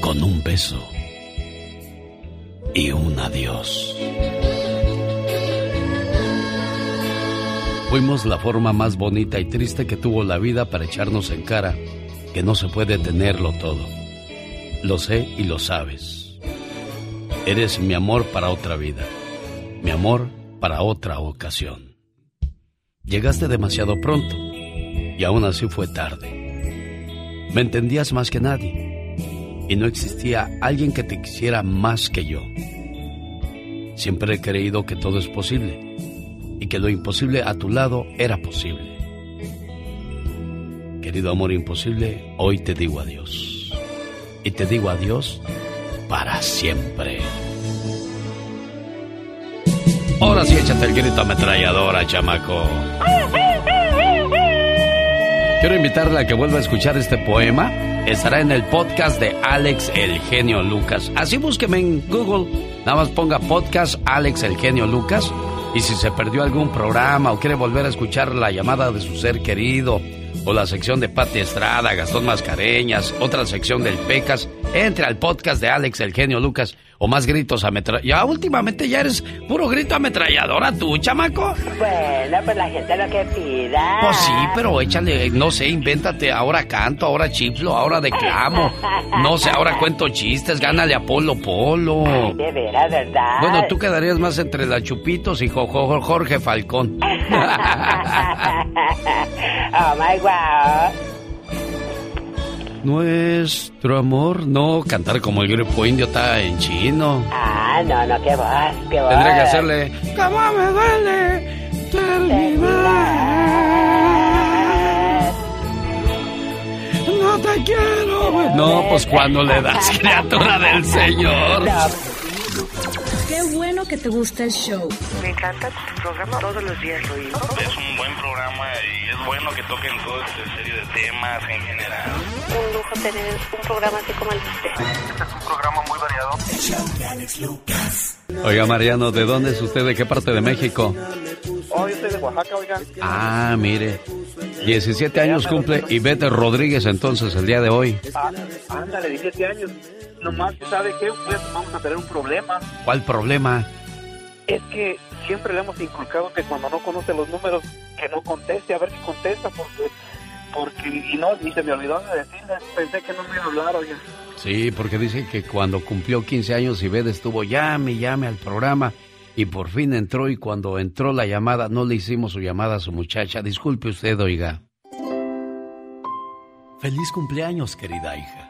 Con un beso y un adiós. Fuimos la forma más bonita y triste que tuvo la vida para echarnos en cara que no se puede tenerlo todo. Lo sé y lo sabes. Eres mi amor para otra vida, mi amor para otra ocasión. Llegaste demasiado pronto y aún así fue tarde. Me entendías más que nadie y no existía alguien que te quisiera más que yo. Siempre he creído que todo es posible y que lo imposible a tu lado era posible. Querido amor imposible, hoy te digo adiós. Y te digo adiós para siempre. Ahora sí, échate el grito ametralladora, chamaco. Quiero invitarle a que vuelva a escuchar este poema. Estará en el podcast de Alex el genio Lucas. Así búsqueme en Google. Nada más ponga podcast Alex el genio Lucas. Y si se perdió algún programa o quiere volver a escuchar la llamada de su ser querido, o la sección de Pati Estrada, Gastón Mascareñas, otra sección del Pecas, entre al podcast de Alex el genio Lucas o más gritos ametralladoras. Ya últimamente ya eres puro grito ametralladora tú, chamaco. Bueno, pues la gente lo que pida. Pues sí, pero échale, no sé, invéntate, ahora canto, ahora chiflo, ahora declamo, no sé, ahora cuento chistes, gánale a Polo Polo. Ay, de veras, ¿verdad? Bueno, tú quedarías más entre la Chupitos y Jo- Jo- Jorge Falcón. oh my wow. Nuestro amor, no, cantar como el grupo indio está en chino. Ah, no, no, qué voz, qué voz. Tendría que hacerle, ¿cómo me duele terminar? No te quiero. No, pues cuando le das criatura del Señor. Qué bueno que te gusta el show. Me encanta tu programa, todos los días lo oigo. Es un buen programa y es bueno que toquen todo este serie de temas en general. Un lujo tener un programa así como el de usted. Este es un programa muy variado. Oiga, Mariano, ¿de dónde es usted? ¿De qué parte de México? Oh, yo soy de Oaxaca, oiga. Ah, mire. 17 años cumple Ivette Rodríguez entonces el día de hoy. Ah, ándale, 17 años. Nomás, ¿sabe qué? Pues vamos a tener un problema. ¿Cuál problema? Es que siempre le hemos inculcado que cuando no conoce los números, que no conteste, a ver si contesta, porque, porque, y no, ni se me olvidó de decirle, pensé que no me iba a hablar, oiga. Sí, porque dice que cuando cumplió 15 años Ivette estuvo llame, llame al programa y por fin entró y cuando entró la llamada no le hicimos su llamada a su muchacha. Disculpe usted, oiga. Feliz cumpleaños, querida hija.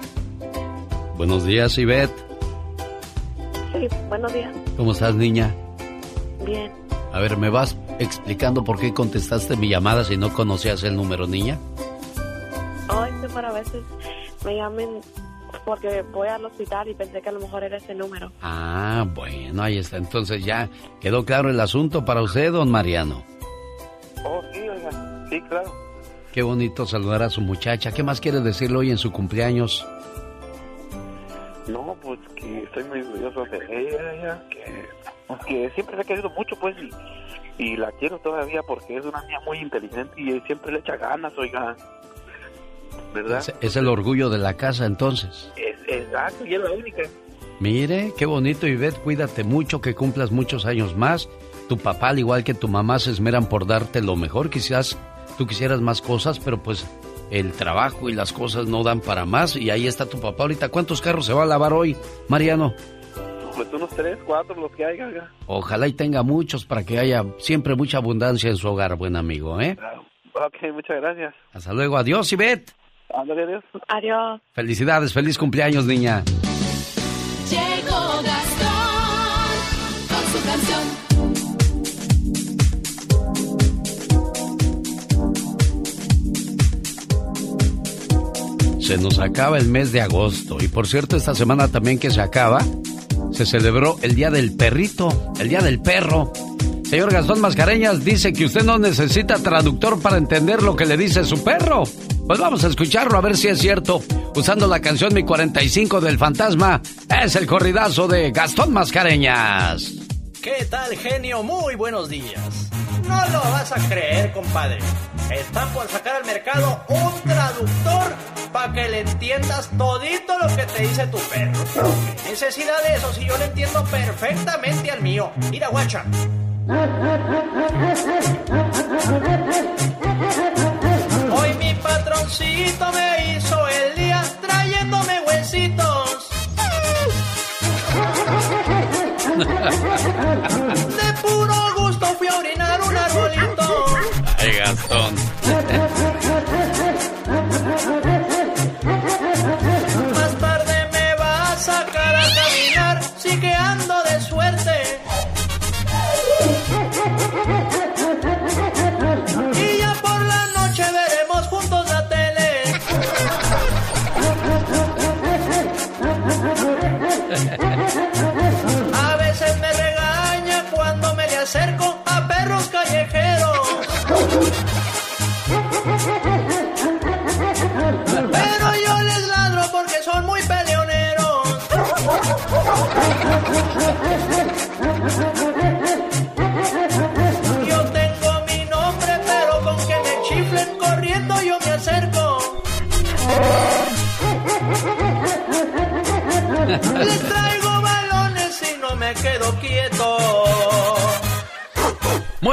Buenos días, Ivette. Sí, buenos días. ¿Cómo estás, niña? Bien. A ver, ¿me vas explicando por qué contestaste mi llamada si no conocías el número, niña? Ay, que para veces me llamen porque voy al hospital y pensé que a lo mejor era ese número. Ah, bueno, ahí está. Entonces ya quedó claro el asunto para usted, don Mariano. Oh, sí, oiga. Sí, claro. Qué bonito saludar a su muchacha. ¿Qué más quiere decirle hoy en su cumpleaños? No, pues que estoy muy orgulloso de ella, ella, que, pues, que siempre la he querido mucho, pues, y, y la quiero todavía porque es una niña muy inteligente y siempre le echa ganas, oiga. ¿Verdad? Es, es el orgullo de la casa, entonces. Es, exacto, y es la única. Mire, qué bonito, Ivette. Cuídate mucho, que cumplas muchos años más. Tu papá, al igual que tu mamá, se esmeran por darte lo mejor. Quizás tú quisieras más cosas, pero pues el trabajo y las cosas no dan para más. Y ahí está tu papá ahorita. ¿Cuántos carros se va a lavar hoy, Mariano? Pues unos tres, cuatro, los que haya. Ojalá y tenga muchos para que haya siempre mucha abundancia en su hogar, buen amigo, ¿eh? Ok, muchas gracias. Hasta luego. Adiós, Ivette. Adiós. Adiós. Felicidades, feliz cumpleaños, niña. Llegó Se nos acaba el mes de agosto. Y por cierto, esta semana también que se acaba, se celebró el Día del Perrito, el Día del Perro. Señor Gastón Mascareñas dice que usted no necesita traductor para entender lo que le dice su perro. Pues vamos a escucharlo a ver si es cierto. Usando la canción Mi 45 del Fantasma, es el corridazo de Gastón Mascareñas. ¿Qué tal, genio? Muy buenos días. No lo vas a creer, compadre. Están por sacar al mercado un traductor para que le entiendas todito lo que te dice tu perro. ¿Qué necesidad de eso si yo le entiendo perfectamente al mío? Mira, guacha. Hoy mi patroncito me hizo el día trayéndome huesitos. De puro gusto fui a orinar un arbolito. Ay, Gastón. Más tarde me va a sacar a caminar, sí que ando de suerte. Y ya por la noche veremos juntos la tele.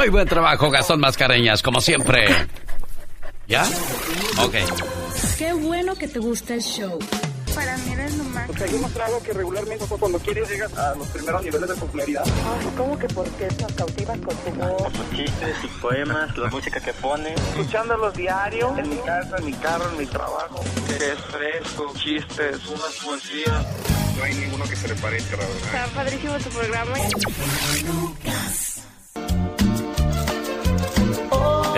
Muy buen trabajo, Gastón Mascareñas, como siempre. ¿Ya? Ok. Qué bueno que te gusta el show. para mí eres lo máximo. Pues hay demostrado que regularmente cuando quieres llegas a los primeros niveles de popularidad. Ay, ¿cómo que porque nos cautivas con tu voz? Sus chistes, sus poemas, la música que pone. Escuchándolos diario, en mi casa, en mi carro, en mi trabajo. Es fresco, chistes, unas poesías. No hay ninguno que se le parezca, la verdad. Está padrísimo tu programa.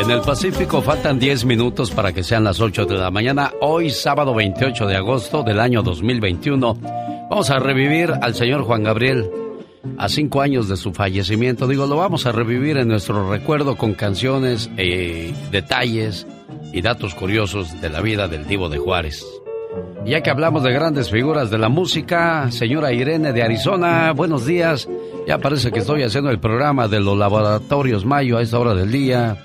En el Pacífico faltan 10 minutos para que sean las 8 de la mañana. Hoy, sábado 28 de agosto del año 2021, vamos a revivir al señor Juan Gabriel a cinco años de su fallecimiento. Digo, lo vamos a revivir en nuestro recuerdo con canciones, eh, detalles y datos curiosos de la vida del Divo de Juárez. Ya que hablamos de grandes figuras de la música, señora Irene de Arizona, buenos días. Ya parece que estoy haciendo el programa de los laboratorios Mayo a esta hora del día.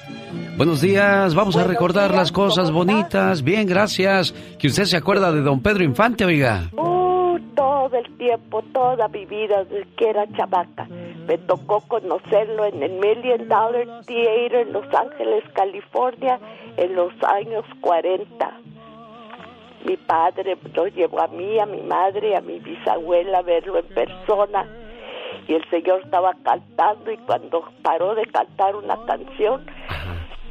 Buenos días, vamos a recordar las cosas bonitas. Bien, gracias. Que usted se acuerda de don Pedro Infante, oiga. Uh, todo el tiempo, toda mi vida, desde que era chavaca. Me tocó conocerlo en el Million Dollar Theater en Los Ángeles, California, en los años 40. Mi padre lo llevó a mí, a mi madre, a mi bisabuela a verlo en persona. Y el señor estaba cantando y cuando paró de cantar una canción,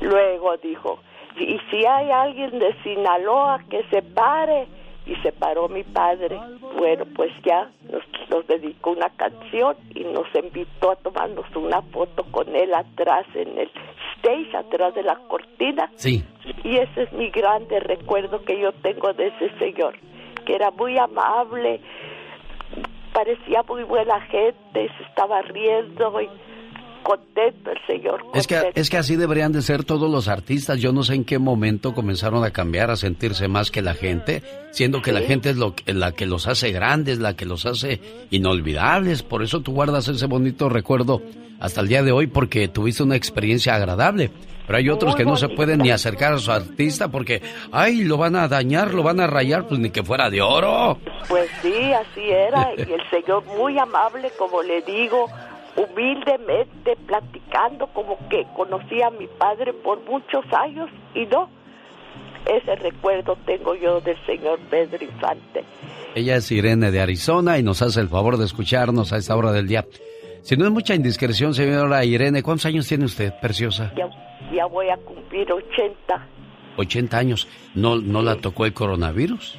luego dijo, y si hay alguien de Sinaloa que se pare, y se paró mi padre. Bueno, pues ya nos, nos dedicó una canción y nos invitó a tomarnos una foto con él atrás en el stage, atrás de la cortina. Sí. Y ese es mi grande recuerdo que yo tengo de ese señor, que era muy amable, parecía muy buena gente, se estaba riendo y contento el señor. Es que, es que así deberían de ser todos los artistas. Yo no sé en qué momento comenzaron a cambiar, a sentirse más que la gente, siendo que la gente es lo, que- la que los hace grandes, la que los hace inolvidables. Por eso tú guardas ese bonito recuerdo hasta el día de hoy, porque tuviste una experiencia agradable. Pero hay otros Muy que no se pueden ni acercar a su artista porque, ay, lo van a dañar, lo van a rayar, pues ni que fuera de oro. Pues sí, así era. Y el señor muy amable, como le digo, humildemente platicando, como que conocía a mi padre por muchos años y no. Ese recuerdo tengo yo del señor Pedro Infante. Ella es Irene de Arizona y nos hace el favor de escucharnos a esta hora del día. Si no es mucha indiscreción, señora Irene, ¿cuántos años tiene usted, preciosa? Ya, ya voy a cumplir 80. 80 años. ¿No, no la tocó el coronavirus?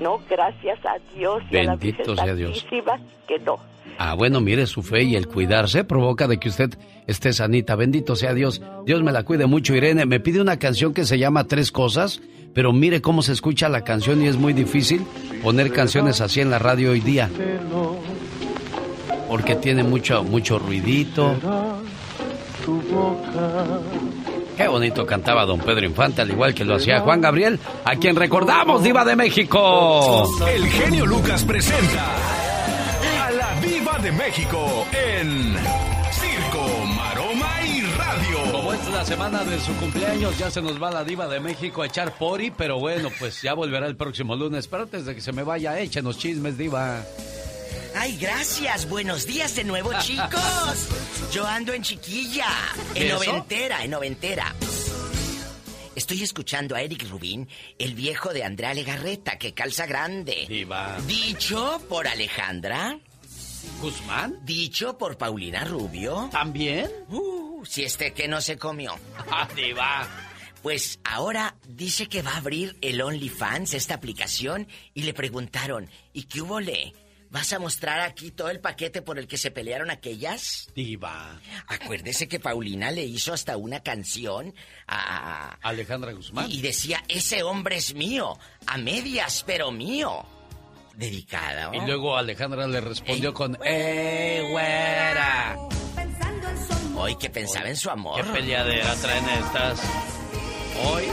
No, gracias a Dios y a la Bendito sea Dios. Santísima, que no. Ah, bueno, mire, su fe y el cuidarse provoca de que usted esté sanita. Bendito sea Dios. Dios me la cuide mucho, Irene. Me pide una canción que se llama Tres Cosas, pero mire cómo se escucha la canción y es muy difícil poner canciones así en la radio hoy día. Porque tiene mucho, mucho ruidito. Qué bonito cantaba don Pedro Infante, al igual que lo hacía Juan Gabriel, a quien recordamos, Diva de México. El genio Lucas presenta a la Viva de México en Circo, Maroma y Radio. Como es la semana de su cumpleaños, ya se nos va la diva de México a echar pori, pero bueno, pues ya volverá el próximo lunes. Pero antes de que se me vaya, échenos chismes, diva. Ay, gracias. Buenos días de nuevo, chicos. Yo ando en chiquilla, en ¿Eso? noventera, en noventera. Estoy escuchando a Eric Rubín, el viejo de Andrea Legarreta, que calza grande. Diva. Dicho por Alejandra. ¿Guzmán? Dicho por Paulina Rubio. ¿También? Uh, si este que no se comió. Ah, diva. Pues ahora dice que va a abrir el OnlyFans, esta aplicación, y le preguntaron, ¿y qué hubo le? ¿Vas a mostrar aquí todo el paquete por el que se pelearon aquellas? Diva. Acuérdese que Paulina le hizo hasta una canción a... Alejandra Guzmán. Y decía, ese hombre es mío, a medias, pero mío. Dedicada. Y luego Alejandra le respondió con, ¡Eh, güera! Hoy que pensaba en su amor. ¿Qué peleadera traen estas? Hoy.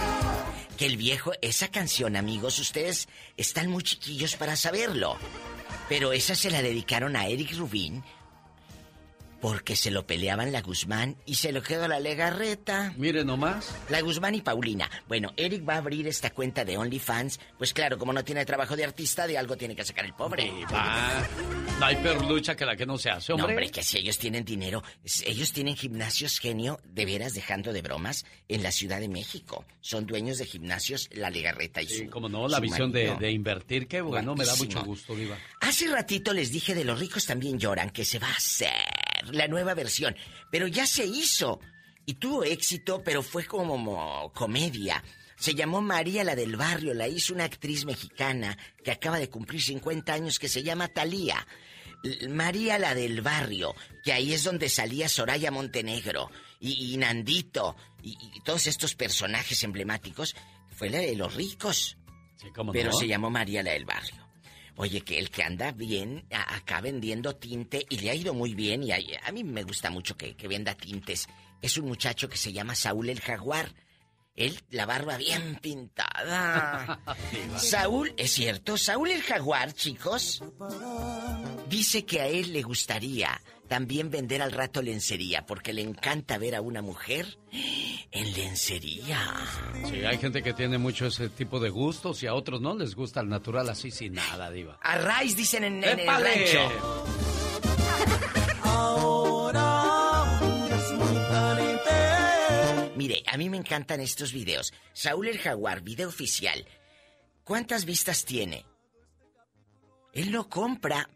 Que el viejo, esa canción, amigos, ustedes están muy chiquillos para saberlo. Pero esa se la dedicaron a Eric Rubín porque se lo peleaban la Guzmán y se lo quedó la Legarreta. Mire nomás. La Guzmán y Paulina. Bueno, Eric va a abrir esta cuenta de OnlyFans. Pues claro, como no tiene trabajo de artista, de algo tiene que sacar el pobre. Diva. No hay peor lucha que la que no se hace, No, hombre. hombre, que si ellos tienen dinero, ellos tienen gimnasios genio, de veras dejando de bromas, en la Ciudad de México. Son dueños de gimnasios La Legarreta y su. Como no, la su visión de, invertir, qué bueno, me da mucho gusto, Diva. Hace ratito les dije de los ricos también lloran, que se va a hacer la nueva versión, pero ya se hizo y tuvo éxito, pero fue como mo- comedia. Se llamó María la del Barrio, la hizo una actriz mexicana que acaba de cumplir 50 años que se llama Talía. María la del Barrio, que ahí es donde salía Soraya Montenegro y, y Nandito y, y todos estos personajes emblemáticos, fue la de los ricos. ¿Cómo pero no? se llamó María la del Barrio. Oye, que el que anda bien a- acá vendiendo tinte y le ha ido muy bien y a, a mí me gusta mucho que, que venda tintes. Es un muchacho que se llama Saúl el Jaguar. Él, la barba bien pintada. Saúl, es cierto, Saúl el Jaguar, chicos, dice que a él le gustaría también vender al rato lencería porque le encanta ver a una mujer en lencería. Sí, hay gente que tiene mucho ese tipo de gustos y a otros no les gusta el natural así sin nada, Diva. A raíz dicen en, en el rancho. Mire, a mí me encantan estos videos. Saúl el Jaguar, video oficial. ¿Cuántas vistas tiene? Él no compra.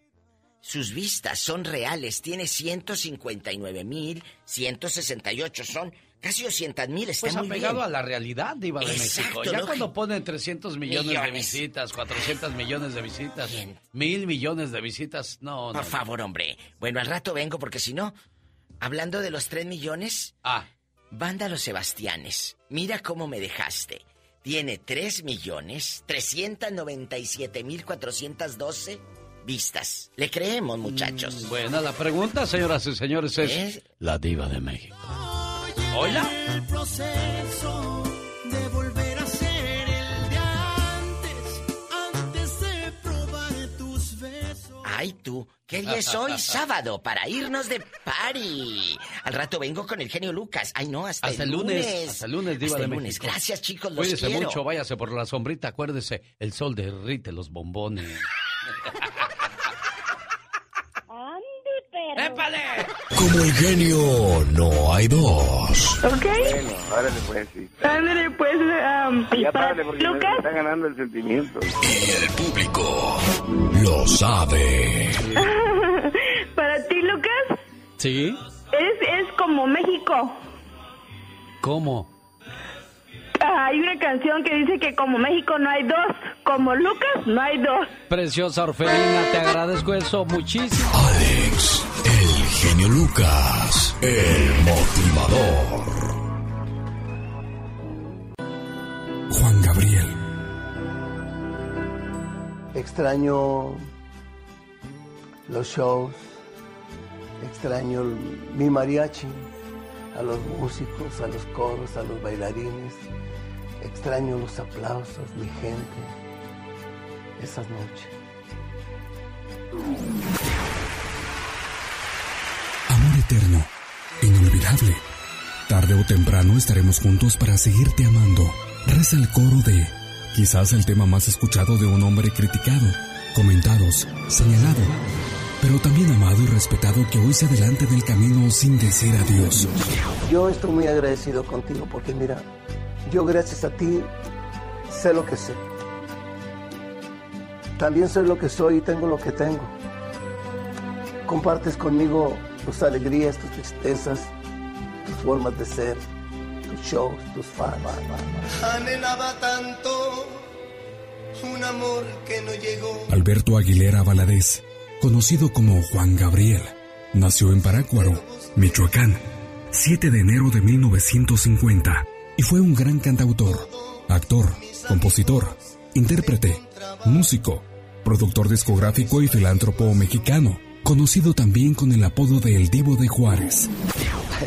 Sus vistas son reales. Tiene 159 mil, 168. Son casi 200 mil. Está Pues muy apegado bien. a la realidad, Diva de Exacto, México. Ya cuando ponen 300 millones, de Millones. visitas, 400 millones de visitas, mil millones de visitas, no, no. Por favor, hombre. Bueno, al rato vengo porque si no, hablando de los 3 millones. Ah. Banda Los Sebastianes. Mira cómo me dejaste. Tiene 3 millones 397 mil 412 vistas. Le creemos, muchachos. Buena la pregunta, señoras y señores, es ¿Eh? la Diva de México. Hola. El proceso de volver a ser el de antes, antes de probar tus besos. Ay, tú. ¿Qué día es hoy? Sábado, para irnos de party. Al rato vengo con el genio Lucas. Ay, no, hasta, Hasta el lunes, hasta el lunes, Diva Hasta de el lunes. México. Gracias, chicos, los Cuídese quiero. mucho, váyase por la sombrita, acuérdese, el sol derrite los bombones. Como el genio no hay dos. ¿Ok? Bueno, árale pues, sí. Ándale, pues, um, Ya párale porque me Lucas. está ganando el sentimiento. Y el público lo sabe. para ti, Lucas, ¿Sí? es, es como México. ¿Cómo? Ah, Hay una canción que dice que como México no hay dos, como Lucas no hay dos. Preciosa Orfelina, te agradezco eso muchísimo. Alex, genio Lucas, el motivador. Juan Gabriel. Extraño los shows, extraño mi mariachi, a los músicos, a los coros, a los bailarines, extraño los aplausos, mi gente, esas noches. Eterno, inolvidable. Tarde o temprano estaremos juntos para seguirte amando. Reza el coro de quizás el tema más escuchado de un hombre criticado, comentados, señalado, pero también amado y respetado que hoy se adelanta del camino sin decir adiós. Yo estoy muy agradecido contigo porque mira, yo gracias a ti sé lo que sé. También sé lo que soy y tengo lo que tengo. Compartes conmigo tus alegrías, tus tristezas, tus formas de ser, tus shows, tus fans. Anhelaba tanto un amor que no llegó. Alberto Aguilera Valadez, conocido como Juan Gabriel, nació en Parácuaro, Michoacán, 7 de enero de 1950 y fue un gran cantautor, actor, compositor, intérprete, músico, productor discográfico y filántropo mexicano, conocido también con el apodo de El Divo de Juárez.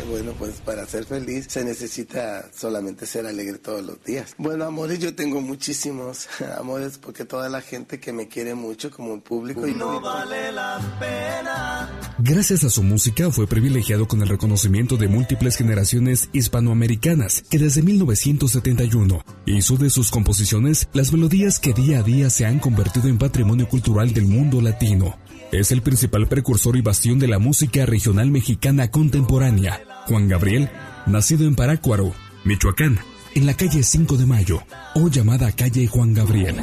Bueno, pues para ser feliz se necesita solamente ser alegre todos los días. Bueno, amores, yo tengo muchísimos amores porque toda la gente que me quiere mucho como el público y No vale la pena. Gracias a su música fue privilegiado con el reconocimiento de múltiples generaciones hispanoamericanas que desde 1971 hizo de sus composiciones las melodías que día a día se han convertido en patrimonio cultural del mundo latino. Es el principal precursor y bastión de la música regional mexicana contemporánea. Juan Gabriel, nacido en Parácuaro, Michoacán, en la calle 5 de Mayo, o llamada calle Juan Gabriel.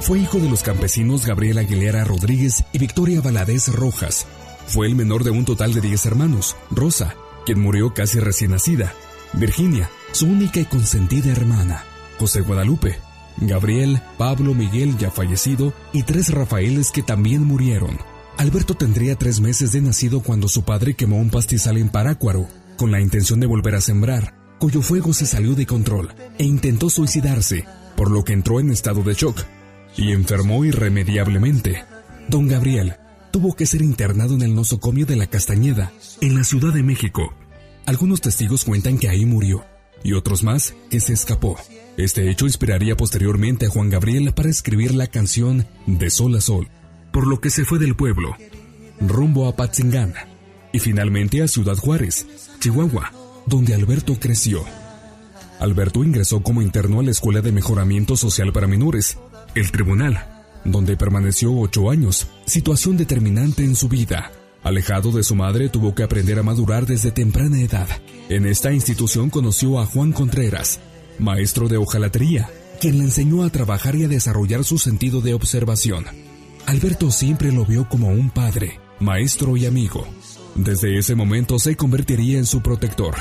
Fue hijo de los campesinos Gabriel Aguilera Rodríguez y Victoria Valadez Rojas. Fue el menor de un total de 10 hermanos. Rosa, quien murió casi recién nacida. Virginia, su única y consentida hermana. José Guadalupe, Gabriel, Pablo Miguel ya fallecido y tres Rafaeles que también murieron. Alberto tendría tres meses de nacido cuando su padre quemó un pastizal en Parácuaro con la intención de volver a sembrar, cuyo fuego se salió de control e intentó suicidarse, por lo que entró en estado de shock y enfermó irremediablemente. Don Gabriel tuvo que ser internado en el nosocomio de la Castañeda, en la Ciudad de México. Algunos testigos cuentan que ahí murió y otros más que se escapó. Este hecho inspiraría posteriormente a Juan Gabriel para escribir la canción De Sol a Sol, por lo que se fue del pueblo, rumbo a Patzingán y finalmente a Ciudad Juárez, Chihuahua, donde Alberto creció. Alberto ingresó como interno a la Escuela de Mejoramiento Social para Menores, el Tribunal, donde permaneció ocho años, situación determinante en su vida. Alejado de su madre, tuvo que aprender a madurar desde temprana edad. En esta institución conoció a Juan Contreras, maestro de hojalatería, quien le enseñó a trabajar y a desarrollar su sentido de observación. Alberto siempre lo vio como un padre, maestro y amigo. Desde ese momento se convertiría en su protector.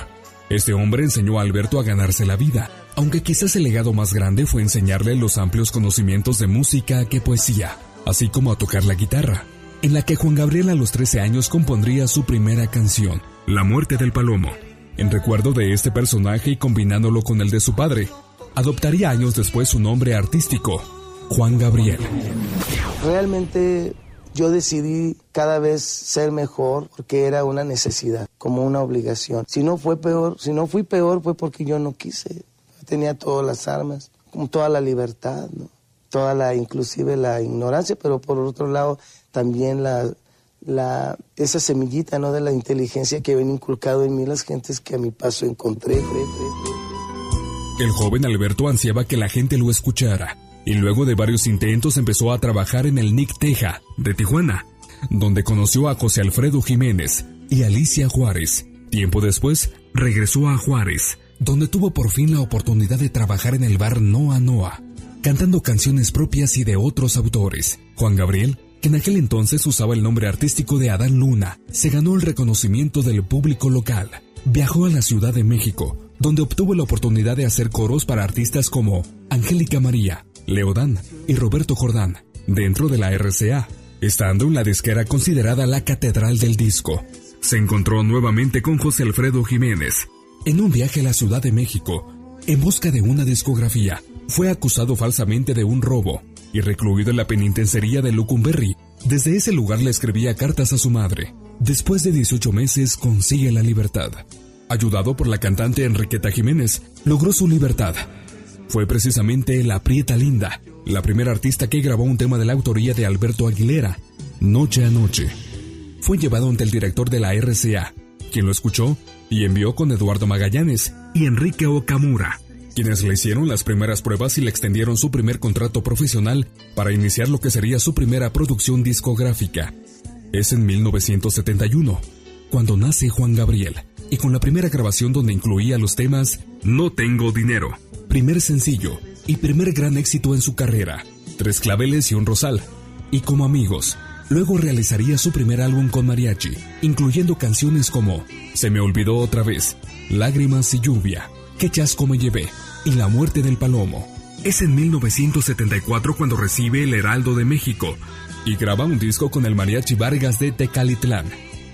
Este hombre enseñó a Alberto a ganarse la vida, aunque quizás el legado más grande fue enseñarle los amplios conocimientos de música que poesía, así como a tocar la guitarra, en la que Juan Gabriel a los 13 años compondría su primera canción, La muerte del palomo. En recuerdo de este personaje y combinándolo con el de su padre, adoptaría años después su nombre artístico, Juan Gabriel. Realmente yo decidí cada vez ser mejor porque era una necesidad, como una obligación. Si no fue peor, si no fui peor fue porque yo no quise. Tenía todas las armas, toda la libertad, toda la, inclusive la ignorancia, pero por otro lado también la, la, esa semillita ¿no? de la inteligencia que ven inculcado en mí las gentes que a mi paso encontré. El joven Alberto ansiaba que la gente lo escuchara y luego de varios intentos empezó a trabajar en el Nick Teja de Tijuana, donde conoció a José Alfredo Jiménez y Alicia Juárez. Tiempo después, regresó a Juárez, donde tuvo por fin la oportunidad de trabajar en el bar Noa Noa, cantando canciones propias y de otros autores. Juan Gabriel, que en aquel entonces usaba el nombre artístico de Adán Luna, se ganó el reconocimiento del público local. Viajó a la Ciudad de México, donde obtuvo la oportunidad de hacer coros para artistas como Angélica María, Leodán y Roberto Jordán, dentro de la RCA, estando en la disquera considerada la catedral del disco. Se encontró nuevamente con José Alfredo Jiménez. En un viaje a la Ciudad de México, en busca de una discografía, fue acusado falsamente de un robo y recluido en la penitenciaría de Lucumberry. Desde ese lugar le escribía cartas a su madre. Después de 18 meses consigue la libertad. Ayudado por la cantante Enriqueta Jiménez, logró su libertad fue precisamente La Prieta Linda, la primera artista que grabó un tema de la autoría de Alberto Aguilera, Noche a Noche. Fue llevado ante el director de la RCA, quien lo escuchó y envió con Eduardo Magallanes y Enrique Okamura, quienes le hicieron las primeras pruebas y le extendieron su primer contrato profesional para iniciar lo que sería su primera producción discográfica. Es en 1971, cuando nace Juan Gabriel, y con la primera grabación donde incluía los temas No tengo dinero, primer sencillo y primer gran éxito en su carrera, Tres claveles y un rosal, y como amigos. Luego realizaría su primer álbum con mariachi, incluyendo canciones como Se me olvidó otra vez, Lágrimas y lluvia, Qué chasco me llevé y La muerte del palomo. Es en 1974 cuando recibe el Heraldo de México y graba un disco con el mariachi Vargas de Tecalitlán.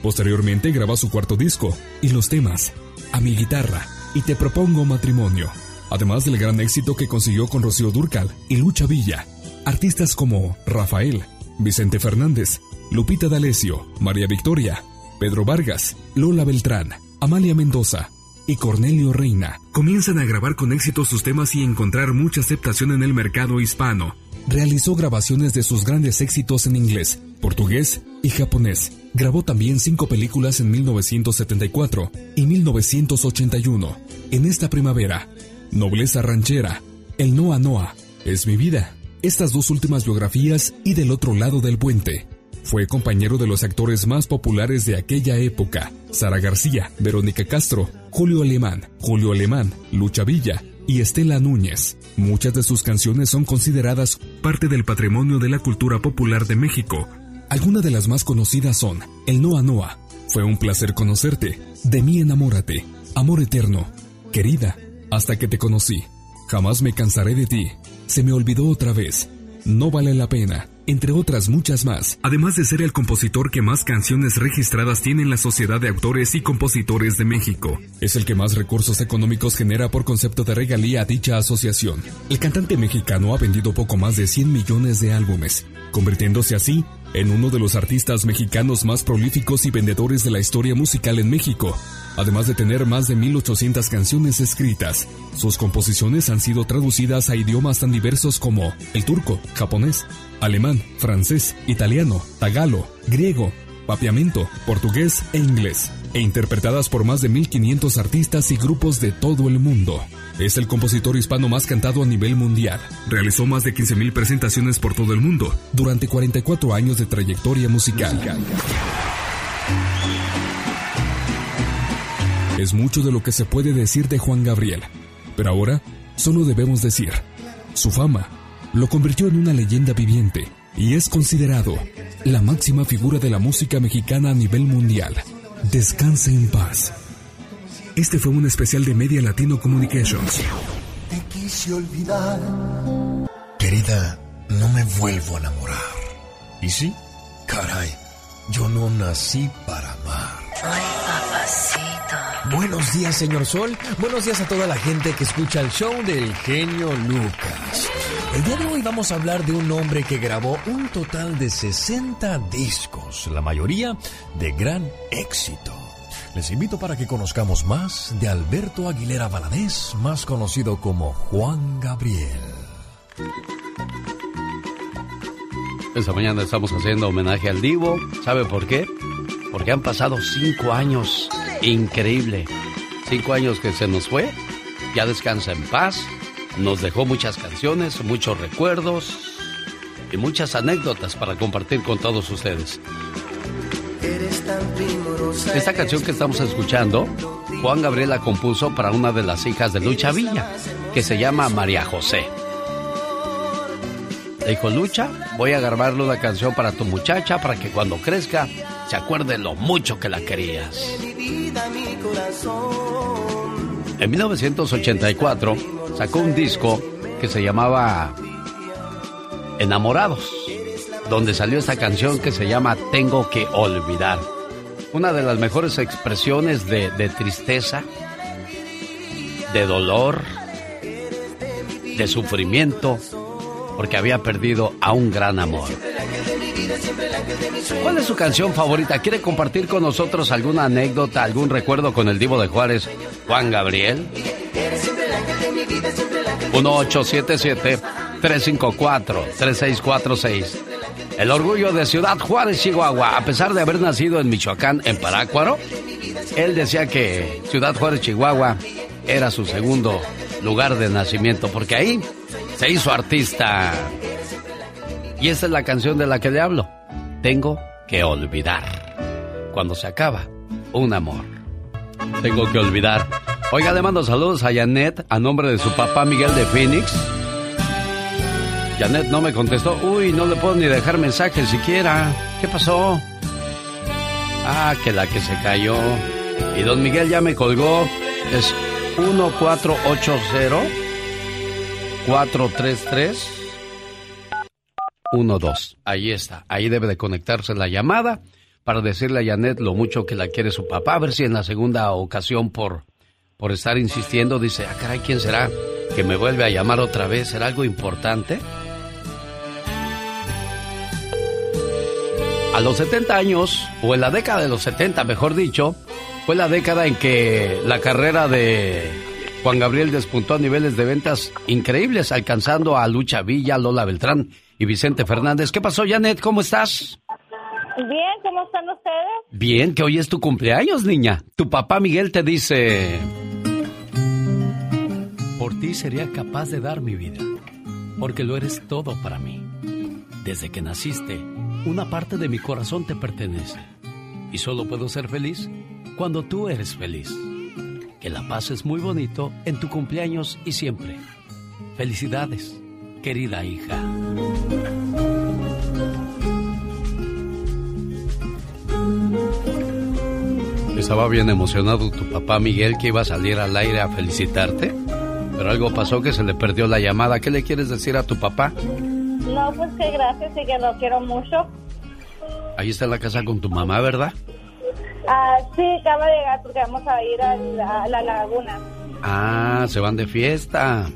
Posteriormente graba su cuarto disco y los temas A mi guitarra y Te propongo matrimonio además del gran éxito que consiguió con Rocío Durcal y Lucha Villa. Artistas como Rafael, Vicente Fernández, Lupita D'Alessio, María Victoria, Pedro Vargas, Lola Beltrán, Amalia Mendoza y Cornelio Reina comienzan a grabar con éxito sus temas y encontrar mucha aceptación en el mercado hispano. Realizó grabaciones de sus grandes éxitos en inglés, portugués y japonés. Grabó también cinco películas en 1974 y 1981. En esta primavera, Nobleza Ranchera, El Noa Noa, Es mi vida, estas dos últimas biografías y del otro lado del puente. Fue compañero de los actores más populares de aquella época, Sara García, Verónica Castro, Julio Alemán, Julio Alemán, Lucha Villa y Estela Núñez. Muchas de sus canciones son consideradas parte del patrimonio de la cultura popular de México. Algunas de las más conocidas son El Noa Noa, Fue un placer conocerte, De mí enamórate, Amor eterno, Querida, hasta que te conocí, Jamás me cansaré de ti, Se me olvidó otra vez, No vale la pena, entre otras muchas más, además de ser el compositor que más canciones registradas tiene en la Sociedad de Autores y Compositores de México. Es el que más recursos económicos genera por concepto de regalía a dicha asociación. El cantante mexicano ha vendido poco más de 100 millones de álbumes, convirtiéndose así en uno de los artistas mexicanos más prolíficos y vendedores de la historia musical en México, además de tener más de 1800 canciones escritas. Sus composiciones han sido traducidas a idiomas tan diversos como el turco, japonés, alemán, francés, italiano, tagalo, griego, papiamento, portugués e inglés, e interpretadas por más de 1500 artistas y grupos de todo el mundo. Es el compositor hispano más cantado a nivel mundial. Realizó más de 15.000 presentaciones por todo el mundo durante 44 años de trayectoria musical. Es mucho de lo que se puede decir de Juan Gabriel, pero ahora solo debemos decir, su fama lo convirtió en una leyenda viviente y es considerado la máxima figura de la música mexicana a nivel mundial. Descanse en paz. Este fue un especial de Media Latino Communications. Te quise olvidar. Querida, no me vuelvo a enamorar. ¿Y sí? Caray, yo no nací para amar. Ay, papacito. Buenos días, señor Sol. Buenos días a toda la gente que escucha el show del genio Lucas. El día de hoy vamos a hablar de un hombre que grabó un total de 60 discos, la mayoría de gran éxito. Les invito para que conozcamos más de Alberto Aguilera Valadez, más conocido como Juan Gabriel. Esta mañana estamos haciendo homenaje al Divo. ¿Sabe por qué? Porque han pasado cinco años. Increíble. Cinco años que se nos fue. Ya descansa en paz. Nos dejó muchas canciones, muchos recuerdos y muchas anécdotas para compartir con todos ustedes. Esta canción que estamos escuchando, Juan Gabriel la compuso para una de las hijas de Lucha Villa, que se llama María José. Le dijo, Lucha, voy a grabarle una canción para tu muchacha para que cuando crezca se acuerde lo mucho que la querías. En 1984 sacó un disco que se llamaba Enamorados, donde salió esta canción que se llama Tengo que olvidar. Una de las mejores expresiones de, tristeza, de dolor, de sufrimiento, porque había perdido a un gran amor. ¿Cuál es su canción favorita? ¿Quiere compartir con nosotros alguna anécdota, algún recuerdo con el Divo de Juárez, Juan Gabriel? 1877-354-3646. El orgullo de Ciudad Juárez, Chihuahua. A pesar de haber nacido en Michoacán, en Parácuaro, él decía que Ciudad Juárez, Chihuahua era su segundo lugar de nacimiento, porque ahí se hizo artista. Y esta es la canción de la que le hablo. Tengo que olvidar. Cuando se acaba un amor. Tengo que olvidar. Oiga, le mando saludos a Janet a nombre de su papá Miguel de Phoenix. Janet no me contestó. Uy, no le puedo ni dejar mensaje siquiera. ¿Qué pasó? Ah, que la que se cayó. Y don Miguel ya me colgó. Es 1480 433 12. Ahí está. Ahí debe de conectarse la llamada para decirle a Janet lo mucho que la quiere su papá. A ver si en la segunda ocasión por, por estar insistiendo dice, ah, caray, ¿quién será que me vuelve a llamar otra vez? ¿Será algo importante? A los 70 años, o en la década de los 70, mejor dicho, fue la década en que la carrera de Juan Gabriel despuntó a niveles de ventas increíbles, alcanzando a Lucha Villa, Lola Beltrán y Vicente Fernández. ¿Qué pasó, Janet? ¿Cómo estás? Bien, ¿cómo están ustedes? Bien, que hoy es tu cumpleaños, niña. Tu papá Miguel te dice... Por ti sería capaz de dar mi vida. porque lo eres todo para mí. Desde que naciste, una parte de mi corazón te pertenece. Y solo puedo ser feliz cuando tú eres feliz. Que la pases muy bonito en tu cumpleaños y siempre. Felicidades, querida hija. Estaba bien emocionado tu papá Miguel que iba a salir al aire a felicitarte. Pero algo pasó que se le perdió la llamada. ¿Qué le quieres decir a tu papá? No, pues que gracias y que lo quiero mucho. Ahí está la casa con tu mamá, ¿verdad? Ah, sí, acaba de llegar porque vamos a ir a la, a la laguna. Ah, se van de fiesta.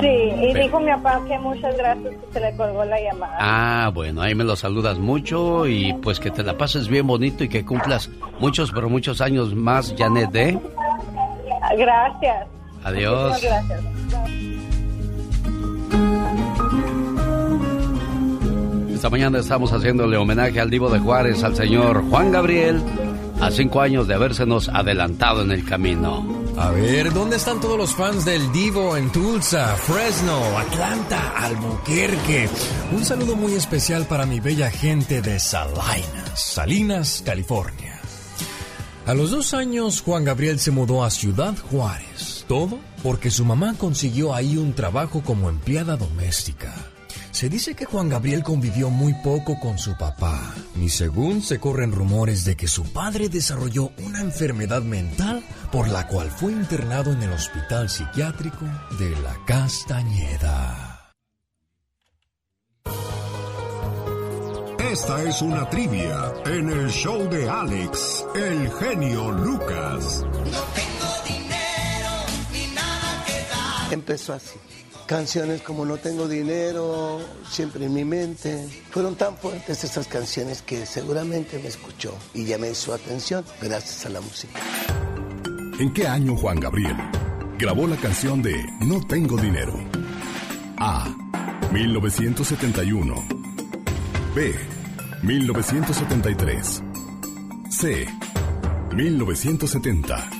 Sí, y dijo mi papá que muchas gracias que se le colgó la llamada. Ah, bueno, ahí me lo saludas mucho y pues que te la pases bien bonito y que cumplas muchos, pero muchos años más, Janet, ¿eh? Gracias. Adiós. Muchas gracias. Esta mañana estamos haciéndole homenaje al divo de Juárez, al señor Juan Gabriel, a cinco años de habérsenos adelantado en el camino. A ver, ¿dónde están todos los fans del Divo en Tulsa, Fresno, Atlanta, Albuquerque? Un saludo muy especial para mi bella gente de Salinas, Salinas, California. A los dos años, Juan Gabriel se mudó a Ciudad Juárez. Todo porque su mamá consiguió ahí un trabajo como empleada doméstica. Se dice que Juan Gabriel convivió muy poco con su papá, y según se corren rumores de que su padre desarrolló una enfermedad mental por la cual fue internado en el hospital psiquiátrico de la Castañeda. Esta es una trivia en el show de Alex, el genio Lucas. Empezó así. Canciones como No tengo dinero, siempre en mi mente. Fueron tan fuertes esas canciones que seguramente me escuchó y llamé su atención gracias a la música. ¿En qué año Juan Gabriel grabó la canción de No tengo dinero? A. 1971. B. 1973. C. 1970.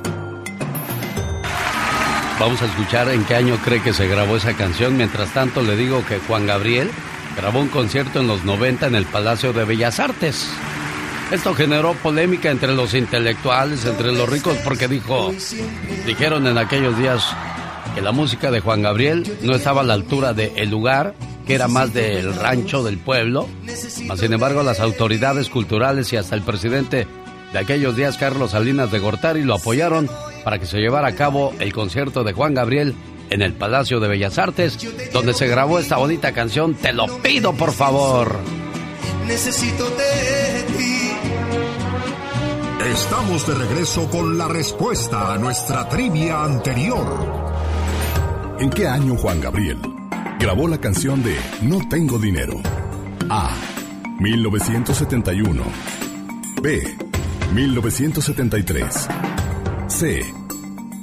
Vamos a escuchar en qué año cree que se grabó esa canción. Mientras tanto, le digo que Juan Gabriel grabó un concierto en los 90 en el Palacio de Bellas Artes. Esto generó polémica entre los intelectuales, entre los ricos, porque dijo, dijeron en aquellos días que la música de Juan Gabriel no estaba a la altura del lugar, que era más del rancho del pueblo. Sin embargo, las autoridades culturales y hasta el presidente de aquellos días, Carlos Salinas de Gortari, lo apoyaron para que se llevara a cabo el concierto de Juan Gabriel en el Palacio de Bellas Artes, donde se grabó esta bonita canción, Te lo pido por favor. Necesito de ti. Estamos de regreso con la respuesta a nuestra trivia anterior. ¿En qué año Juan Gabriel grabó la canción de No tengo dinero? A. 1971. B. 1973. C.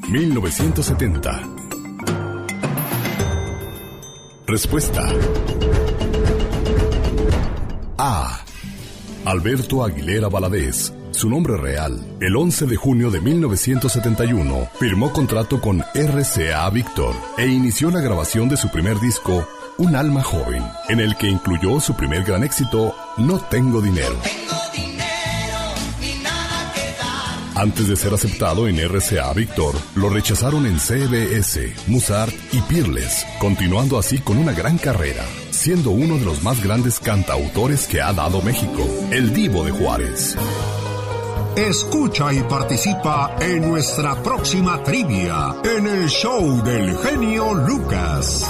1970. Respuesta. A. Alberto Aguilera Valadez. Su nombre real, el 11 de junio de 1971, firmó contrato con RCA Victor e inició la grabación de su primer disco, Un alma joven, en el que incluyó su primer gran éxito, No tengo dinero. Antes de ser aceptado en RCA Victor, lo rechazaron en CBS, Musart y Peerless, continuando así con una gran carrera, siendo uno de los más grandes cantautores que ha dado México, el Divo de Juárez. Escucha y participa en nuestra próxima trivia en el show del genio Lucas.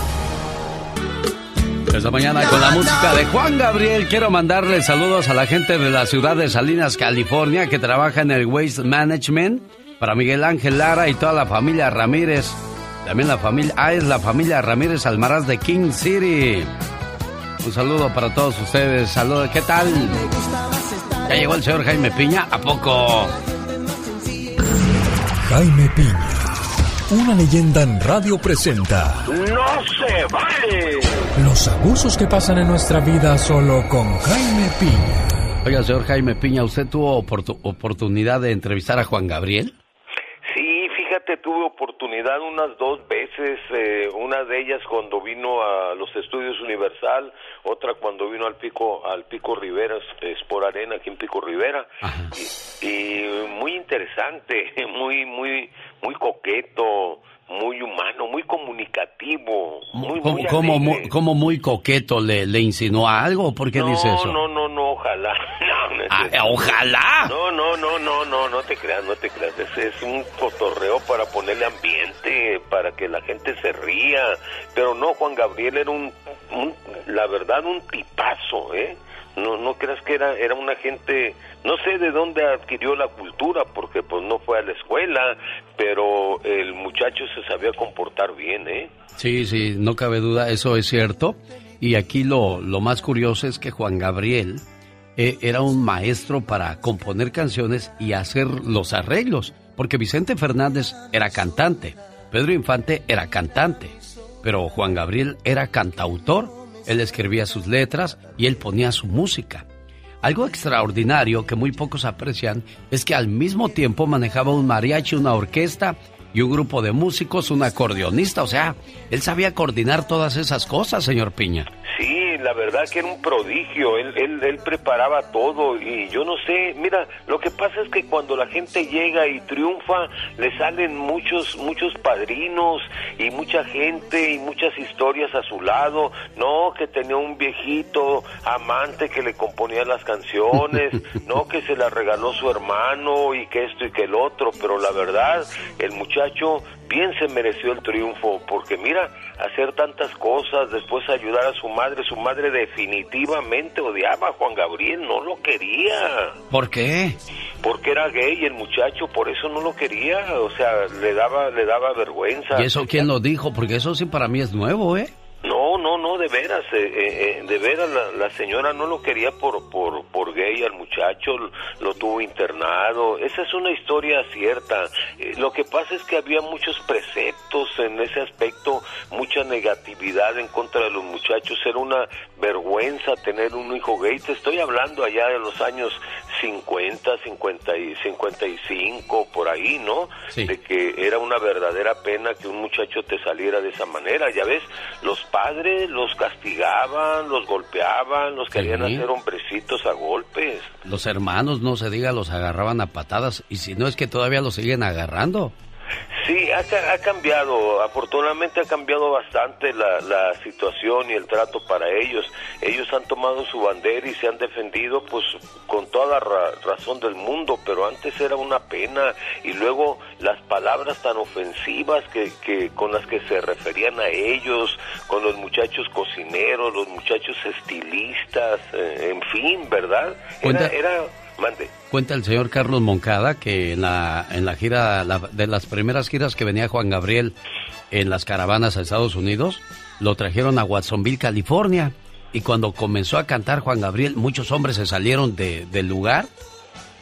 Esta mañana con la música de Juan Gabriel quiero mandarle saludos a la gente de la ciudad de Salinas, California, que trabaja en el Waste Management, para Miguel Ángel Lara y toda la familia Ramírez. También la familia, ah, es la familia Ramírez Almaraz de King City. Un saludo para todos ustedes. Saludos, ¿qué tal? ¿Ya llegó el señor Jaime Piña? ¿A poco? Jaime Piña, una leyenda en radio presenta ¡No se vale! los abusos que pasan en nuestra vida solo con Jaime Piña. Oiga, señor Jaime Piña, ¿usted tuvo oportu- oportunidad de entrevistar a Juan Gabriel? Fíjate, tuve oportunidad unas dos veces, eh, una de ellas cuando vino a los estudios Universal, otra cuando vino al Pico, al Pico Rivera, es por arena aquí en Pico Rivera, y, y muy interesante, muy, muy, muy coqueto, muy humano, muy comunicativo, muy, ¿Cómo, muy cómo alegre. mu- cómo muy coqueto le, le insinúa algo? ¿Por qué no, dice eso? No, no, no, ojalá. No, Ah, ojalá. No, no, no, no, no, no te creas, no te creas. Es, es un cotorreo para ponerle ambiente, para que la gente se ría. Pero no, Juan Gabriel era un, un- la verdad, un tipazo, ¿eh? No, no creas que era, era una gente, no sé de dónde adquirió la cultura, porque pues no fue a la escuela, pero el muchacho se sabía comportar bien, ¿eh? Sí, sí, no cabe duda, eso es cierto. Y aquí lo, lo más curioso es que Juan Gabriel eh, era un maestro para componer canciones y hacer los arreglos, porque Vicente Fernández era cantante, Pedro Infante era cantante, pero Juan Gabriel era cantautor, él escribía sus letras y él ponía su música. Algo extraordinario que muy pocos aprecian es que al mismo tiempo manejaba un mariachi, una orquesta y un grupo de músicos, un acordeonista, o sea, él sabía coordinar todas esas cosas, señor Piña. Sí, la verdad que era un prodigio, él, él, él preparaba todo y yo no sé, mira, lo que pasa es que cuando la gente llega y triunfa, le salen muchos, muchos padrinos y mucha gente y muchas historias a su lado, no, que tenía un viejito amante que le componía las canciones, no, que se las regaló su hermano y que esto y que el otro, pero la verdad, el muchacho bien se mereció el triunfo, porque mira, hacer tantas cosas, después ayudar a su madre, su madre definitivamente odiaba a Juan Gabriel, no lo quería, ¿Por qué? porque era gay el muchacho, por eso no lo quería, o sea, le daba, le daba vergüenza. ¿Y eso quién lo dijo? Porque eso sí para mí es nuevo, ¿eh? No, no, no, de veras, eh, eh, eh, de veras la, la señora no lo quería por, por, por gay al muchacho, lo, lo tuvo internado, esa es una historia cierta. Eh, lo que pasa es que había muchos preceptos en ese aspecto, mucha negatividad en contra de los muchachos, era una vergüenza tener un hijo gay, te estoy hablando allá de los años 50, 50 y 55, por ahí, ¿no? De que era una verdadera pena que un muchacho te saliera de esa manera, ya ves, los padres los castigaban, los golpeaban, los querían Sí. hacer hombrecitos a golpes. Los hermanos, no se diga, los agarraban a patadas y si no es que todavía los siguen agarrando. Sí, ha, ha cambiado, afortunadamente ha cambiado bastante la, la situación y el trato para ellos. Ellos han tomado su bandera y se han defendido pues con toda ra- razón del mundo, pero antes era una pena y luego las palabras tan ofensivas que, que con las que se referían a ellos, con los muchachos cocineros, los muchachos estilistas, eh, en fin, ¿verdad? Era, era, Cuenta el señor Carlos Moncada que en la, en la gira, la- de las primeras giras que venía Juan Gabriel en las caravanas a Estados Unidos, lo trajeron a Watsonville, California. Y cuando comenzó a cantar Juan Gabriel, muchos hombres se salieron de- del lugar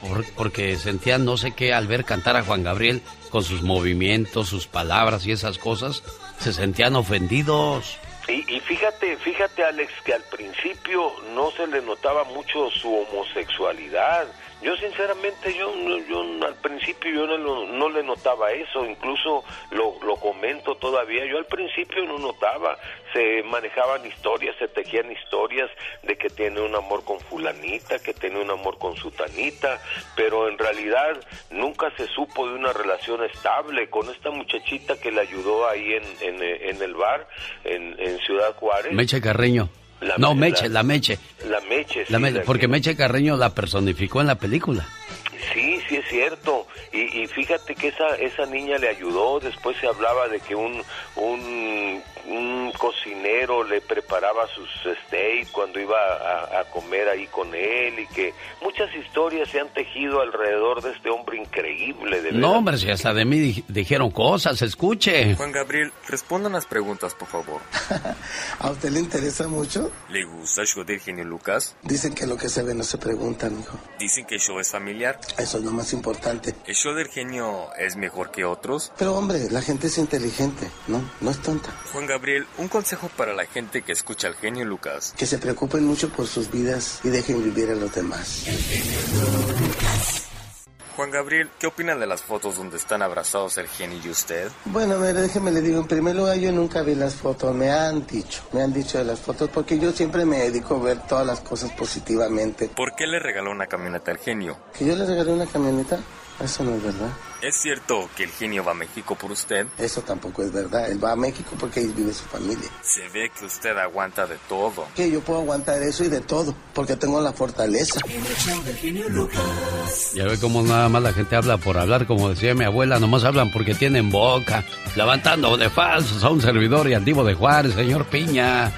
por- porque sentían no sé qué al ver cantar a Juan Gabriel con sus movimientos, sus palabras y esas cosas, se sentían ofendidos. Y, y fíjate, fíjate Alex, que al principio no se le notaba mucho su homosexualidad. Yo sinceramente, yo, yo al principio yo no, no le notaba eso, incluso lo, lo comento todavía, yo al principio no notaba, se manejaban historias, se tejían historias de que tiene un amor con fulanita, que tiene un amor con sutanita, pero en realidad nunca se supo de una relación estable con esta muchachita que le ayudó ahí en, en, en el bar, en, en Ciudad Juárez. Meche Carreño. La- no, la- Meche, la Meche. La Meche, sí, La Meche, la porque que- Meche Carreño la personificó en la película. Sí, es cierto. Y, y fíjate que esa esa niña le ayudó. Después se hablaba de que un un, un cocinero le preparaba sus steaks cuando iba a, a comer ahí con él y que muchas historias se han tejido alrededor de este hombre increíble. De No, hombre, si hasta de mí di- dijeron cosas, escuche. Juan Gabriel, responda unas preguntas, por favor. ¿A usted le interesa mucho? ¿Le gusta del genio Lucas? Dicen que lo que se ve no se pregunta, mijo. Dicen que el show es familiar. Eso es lo más importante. ¿El show del genio es mejor que otros? Pero hombre, la gente es inteligente, ¿no? No es tonta. Juan Gabriel, un consejo para la gente que escucha al genio Lucas. Que se preocupen mucho por sus vidas y dejen vivir a los demás. Juan Gabriel, ¿qué opinan de las fotos donde están abrazados el genio y usted? Bueno, a ver, déjeme le digo, en primer lugar yo nunca vi las fotos, me han dicho, me han dicho de las fotos, porque yo siempre me dedico a ver todas las cosas positivamente. ¿Por qué le regaló una camioneta al genio? ¿Que yo le regalé una camioneta? Eso no es verdad. ¿Es cierto que el genio va a México por usted? Eso tampoco es verdad. Él va a México porque ahí vive su familia. Se ve que usted aguanta de todo. Que yo puedo aguantar eso y de todo, porque tengo la fortaleza. Ya ve cómo nada más la gente habla por hablar, como decía mi abuela, nomás hablan porque tienen boca, levantando de falsos a un servidor y al divo de Juárez, señor Piña.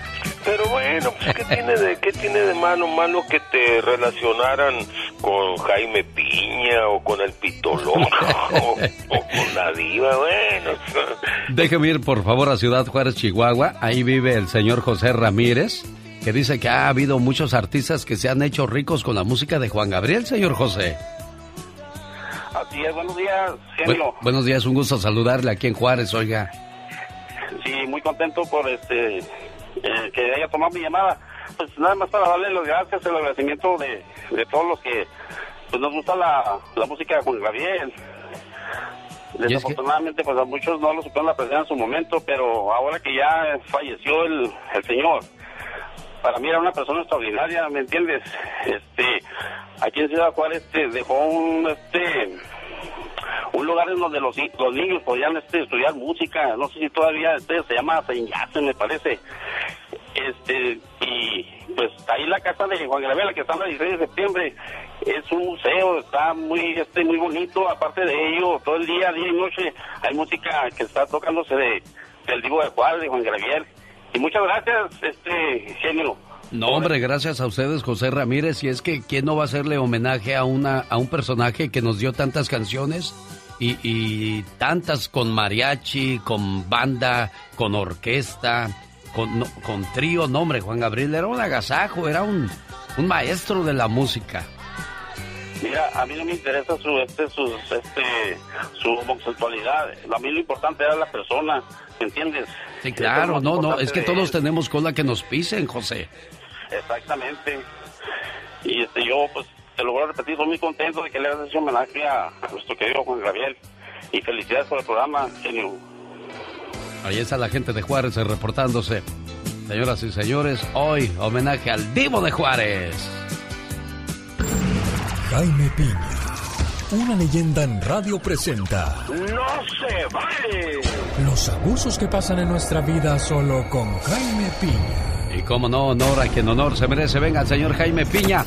Pero bueno, pues ¿qué tiene de qué tiene de malo malo que te relacionaran con Jaime Piña o con el Pito Loco o, o con la diva? Bueno, Déjeme ir por favor a Ciudad Juárez, Chihuahua. Ahí vive el señor José Ramírez, que dice que ha habido muchos artistas que se han hecho ricos con la música de Juan Gabriel, señor José. Así es, buenos días, Bu- buenos días, un gusto saludarle aquí en Juárez, oiga. Sí, muy contento por este eh, que haya tomado mi llamada. Pues nada más para darle las gracias, el agradecimiento de, de todos los que pues, nos gusta la, la música de Juan Gabriel. Desafortunadamente, pues a muchos no lo supieron apreciar en su momento, pero ahora que ya falleció el, el señor, para mí era una persona extraordinaria, ¿me entiendes? Este, aquí en Ciudad Juárez este, dejó un, este, un lugar en donde los, ni- los niños podían este, estudiar música, no sé si todavía este, se llama Jackson, me parece. Este, y pues ahí la casa de Juan Gabriel, que está en la 16 de septiembre, es un museo, está muy este muy bonito, aparte de ello, todo el día, día y noche, hay música que está tocándose de, del Divo de Juárez, de Juan Gabriel. Y muchas gracias, este genio. No, hombre, gracias a ustedes, José Ramírez. Y es que, ¿quién no va a hacerle homenaje a, una, a un personaje que nos dio tantas canciones y, y tantas con mariachi, con banda, con orquesta, con, no- con trío? No, hombre, Juan Gabriel era un agasajo, era un, un maestro de la música. Mira, a mí no me interesa su este su este su homosexualidad. A mí lo importante era la persona, ¿me entiendes? Sí, claro, no, no, es que todos él. tenemos cola que nos pisen, José. Exactamente. Y este yo pues te lo voy a repetir, estoy muy contento de que le hayas hecho homenaje a, nuestro querido Juan Gabriel. Y felicidades por el programa, genio. Ahí está la gente de Juárez reportándose. Señoras y señores, hoy homenaje al Divo de Juárez. Jaime Piña, una leyenda en radio presenta ¡No se vale! los abusos que pasan en nuestra vida solo con Jaime Piña. Y como no, honor a quien honor se merece. Venga, el señor Jaime Piña.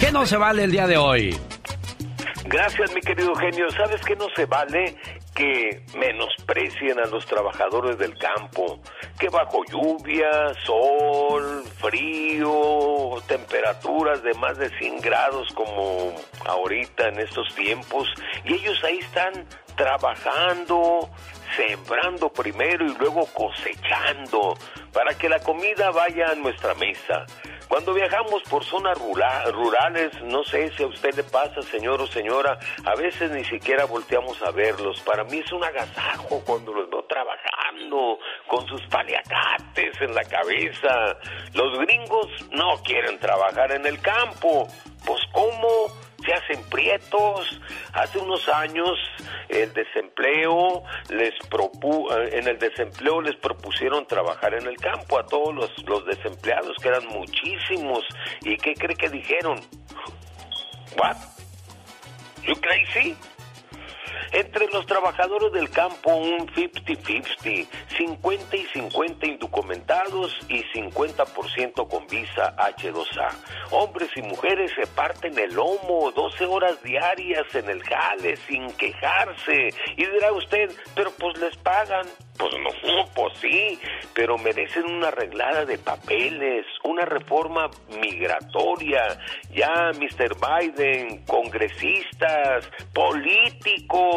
¿Qué no se vale el día de hoy? Gracias, mi querido genio. ¿Sabes qué no se vale? Que menosprecien a los trabajadores del campo. Que bajo lluvia, sol, frío, temperaturas de más de 100 grados como ahorita en estos tiempos. Y ellos ahí están trabajando, sembrando primero y luego cosechando para que la comida vaya a nuestra mesa. Cuando viajamos por zonas rurales, no sé si a usted le pasa, señor o señora, a veces ni siquiera volteamos a verlos. Para mí es un agasajo cuando los veo trabajando con sus paliacates en la cabeza. Los gringos no quieren trabajar en el campo. Pues ¿cómo? Se hacen prietos. Hace unos años el desempleo les propu eh, en el desempleo les propusieron trabajar en el campo a todos los, los desempleados que eran muchísimos y qué cree que dijeron? What? You crazy? Entre los trabajadores del campo un 50-50, 50 y 50 indocumentados y 50% con visa H2A. Hombres y mujeres se parten el lomo 12 horas diarias en el jale sin quejarse. Y dirá usted, pero pues les pagan. Pues no, pues sí, pero merecen una arreglada de papeles, una reforma migratoria. Ya, Mr. Biden, congresistas, políticos,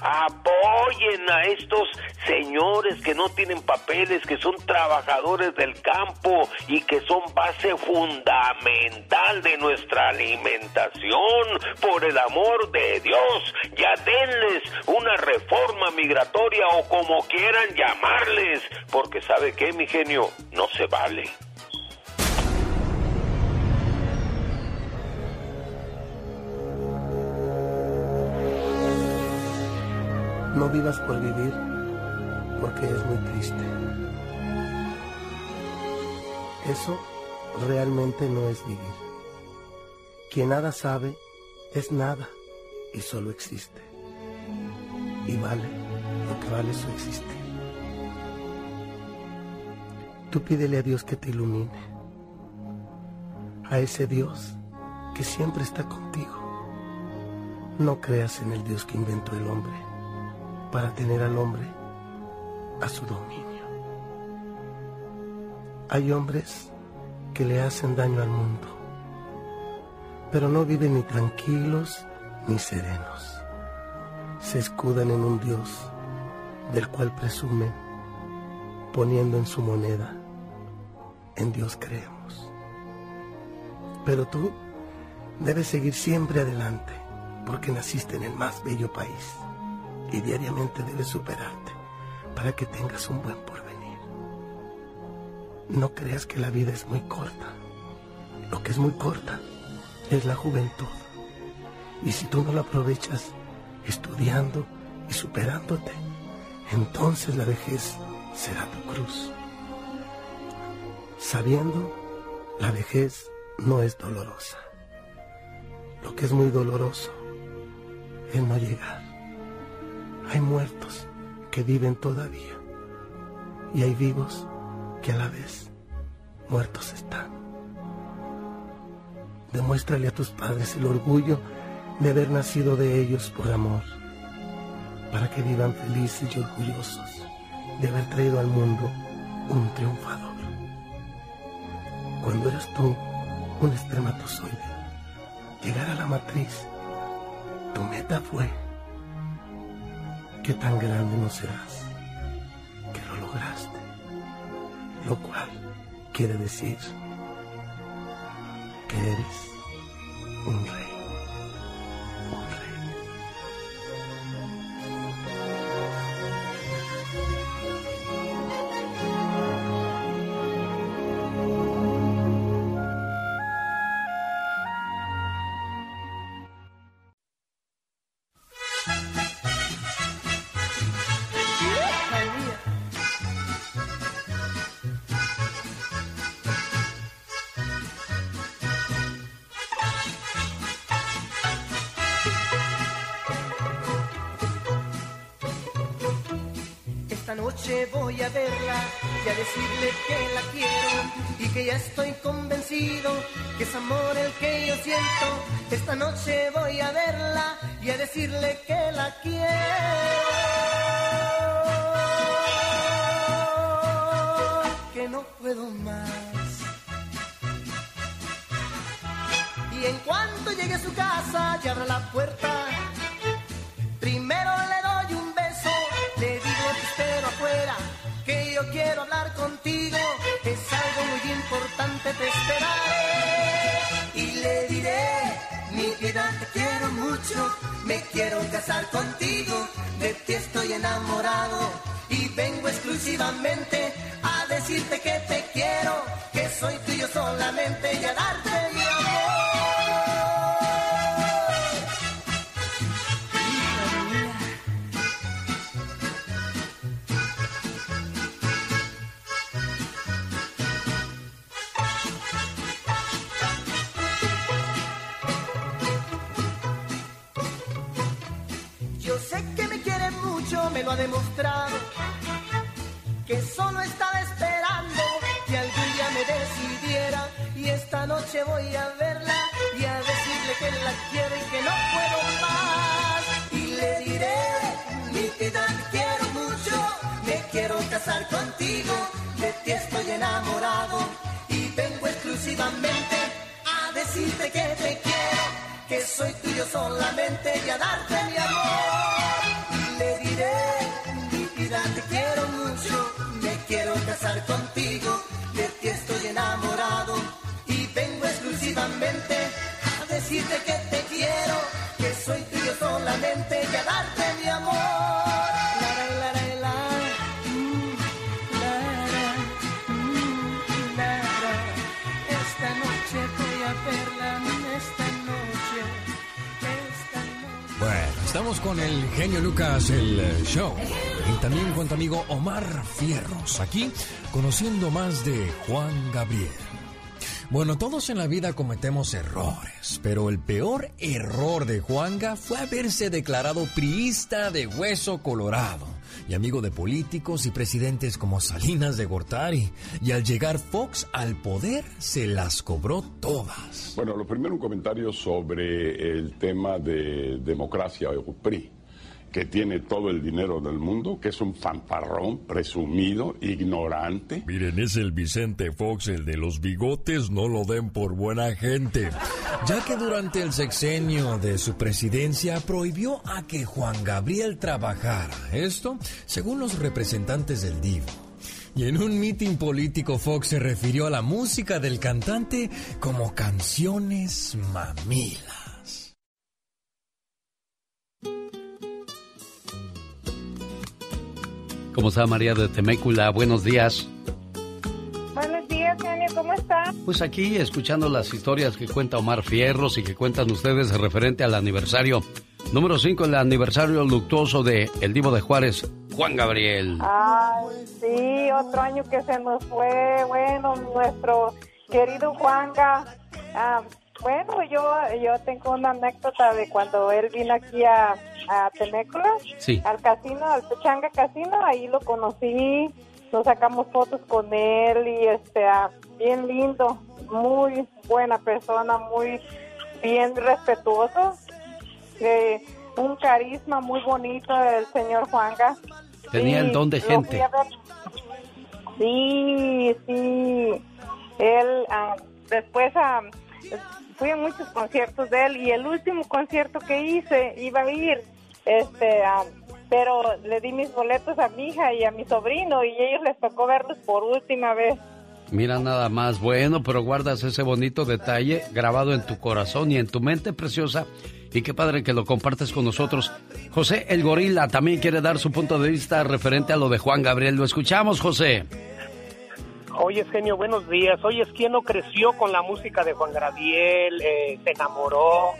apoyen a estos señores que no tienen papeles, que son trabajadores del campo y que son base fundamental de nuestra alimentación. Por el amor de Dios, ya denles una reforma migratoria o como quieran llamarles, porque sabe que mi genio no se vale. No vivas por vivir, porque es muy triste. Eso realmente no es vivir. Quien nada sabe es nada y solo existe. Y vale lo que vale su existir. Tú pídele a Dios que te ilumine. A ese Dios que siempre está contigo. No creas en el Dios que inventó el hombre para tener al hombre a su dominio. Hay hombres que le hacen daño al mundo, pero no viven ni tranquilos ni serenos. Se escudan en un Dios del cual presumen, poniendo en su moneda, en Dios creemos. Pero tú debes seguir siempre adelante, porque naciste en el más bello país y diariamente debes superarte para que tengas un buen porvenir. No creas que la vida es muy corta. Lo que es muy corta es la juventud. Y si tú no la aprovechas estudiando y superándote, entonces la vejez será tu cruz. Sabiendo, la vejez no es dolorosa. Lo que es muy doloroso es no llegar. Hay muertos que viven todavía y hay vivos que a la vez muertos están. Demuéstrale a tus padres el orgullo de haber nacido de ellos por amor, para que vivan felices y orgullosos de haber traído al mundo un triunfador. Cuando eras tú un espermatozoide, llegar a la matriz, tu meta fue que tan grande no serás, que lo lograste, lo cual quiere decir que eres un rey. Con el genio Lucas, el eh, show. Y también con tu amigo Omar Fierros, aquí conociendo más de Juan Gabriel. Bueno, todos en la vida cometemos errores, pero el peor error de Juanga fue haberse declarado priista de hueso colorado y amigo de políticos y presidentes como Salinas de Gortari. Y al llegar Fox al poder, se las cobró todas. Bueno, lo primero un comentario sobre el tema de democracia o que tiene todo el dinero del mundo, que es un fanfarrón, presumido, ignorante. Miren, es el Vicente Fox, el de los bigotes, no lo den por buena gente. Ya que durante el sexenio de su presidencia prohibió a que Juan Gabriel trabajara. Esto, según los representantes del Divo. Y en un mitin político Fox se refirió a la música del cantante como canciones mamila. ¿Cómo está María de Temécula? Buenos días. Buenos días, genio, ¿cómo está? Pues aquí escuchando las historias que cuenta Omar Fierros y que cuentan ustedes referente al aniversario número 5, el aniversario luctuoso de El Divo de Juárez, Juan Gabriel. Ay, sí, otro año que se nos fue, bueno, nuestro querido Juanga. Ah, bueno, yo, yo tengo una anécdota de cuando él vino aquí a, a Temécula, al casino, al Pechanga Casino, ahí lo conocí, nos sacamos fotos con él y este, ah, bien lindo, muy buena persona, muy bien respetuoso, eh, un carisma muy bonito del señor Juanga. Tenía el don de gente. Sí, sí, él ah, después... ah, fui muchos conciertos de él y el último concierto que hice iba a ir, este, pero le di mis boletos a mi hija y a mi sobrino y ellos les tocó verlos por última vez. Mira nada más, bueno, pero guardas ese bonito detalle grabado en tu corazón y en tu mente preciosa. Y qué padre que lo compartes con nosotros. José el Gorila también quiere dar su punto de vista referente a lo de Juan Gabriel. Lo escuchamos, José. Oye, genio, buenos días. Oye, ¿quién no creció con la música de Juan Gabriel? Eh, se enamoró,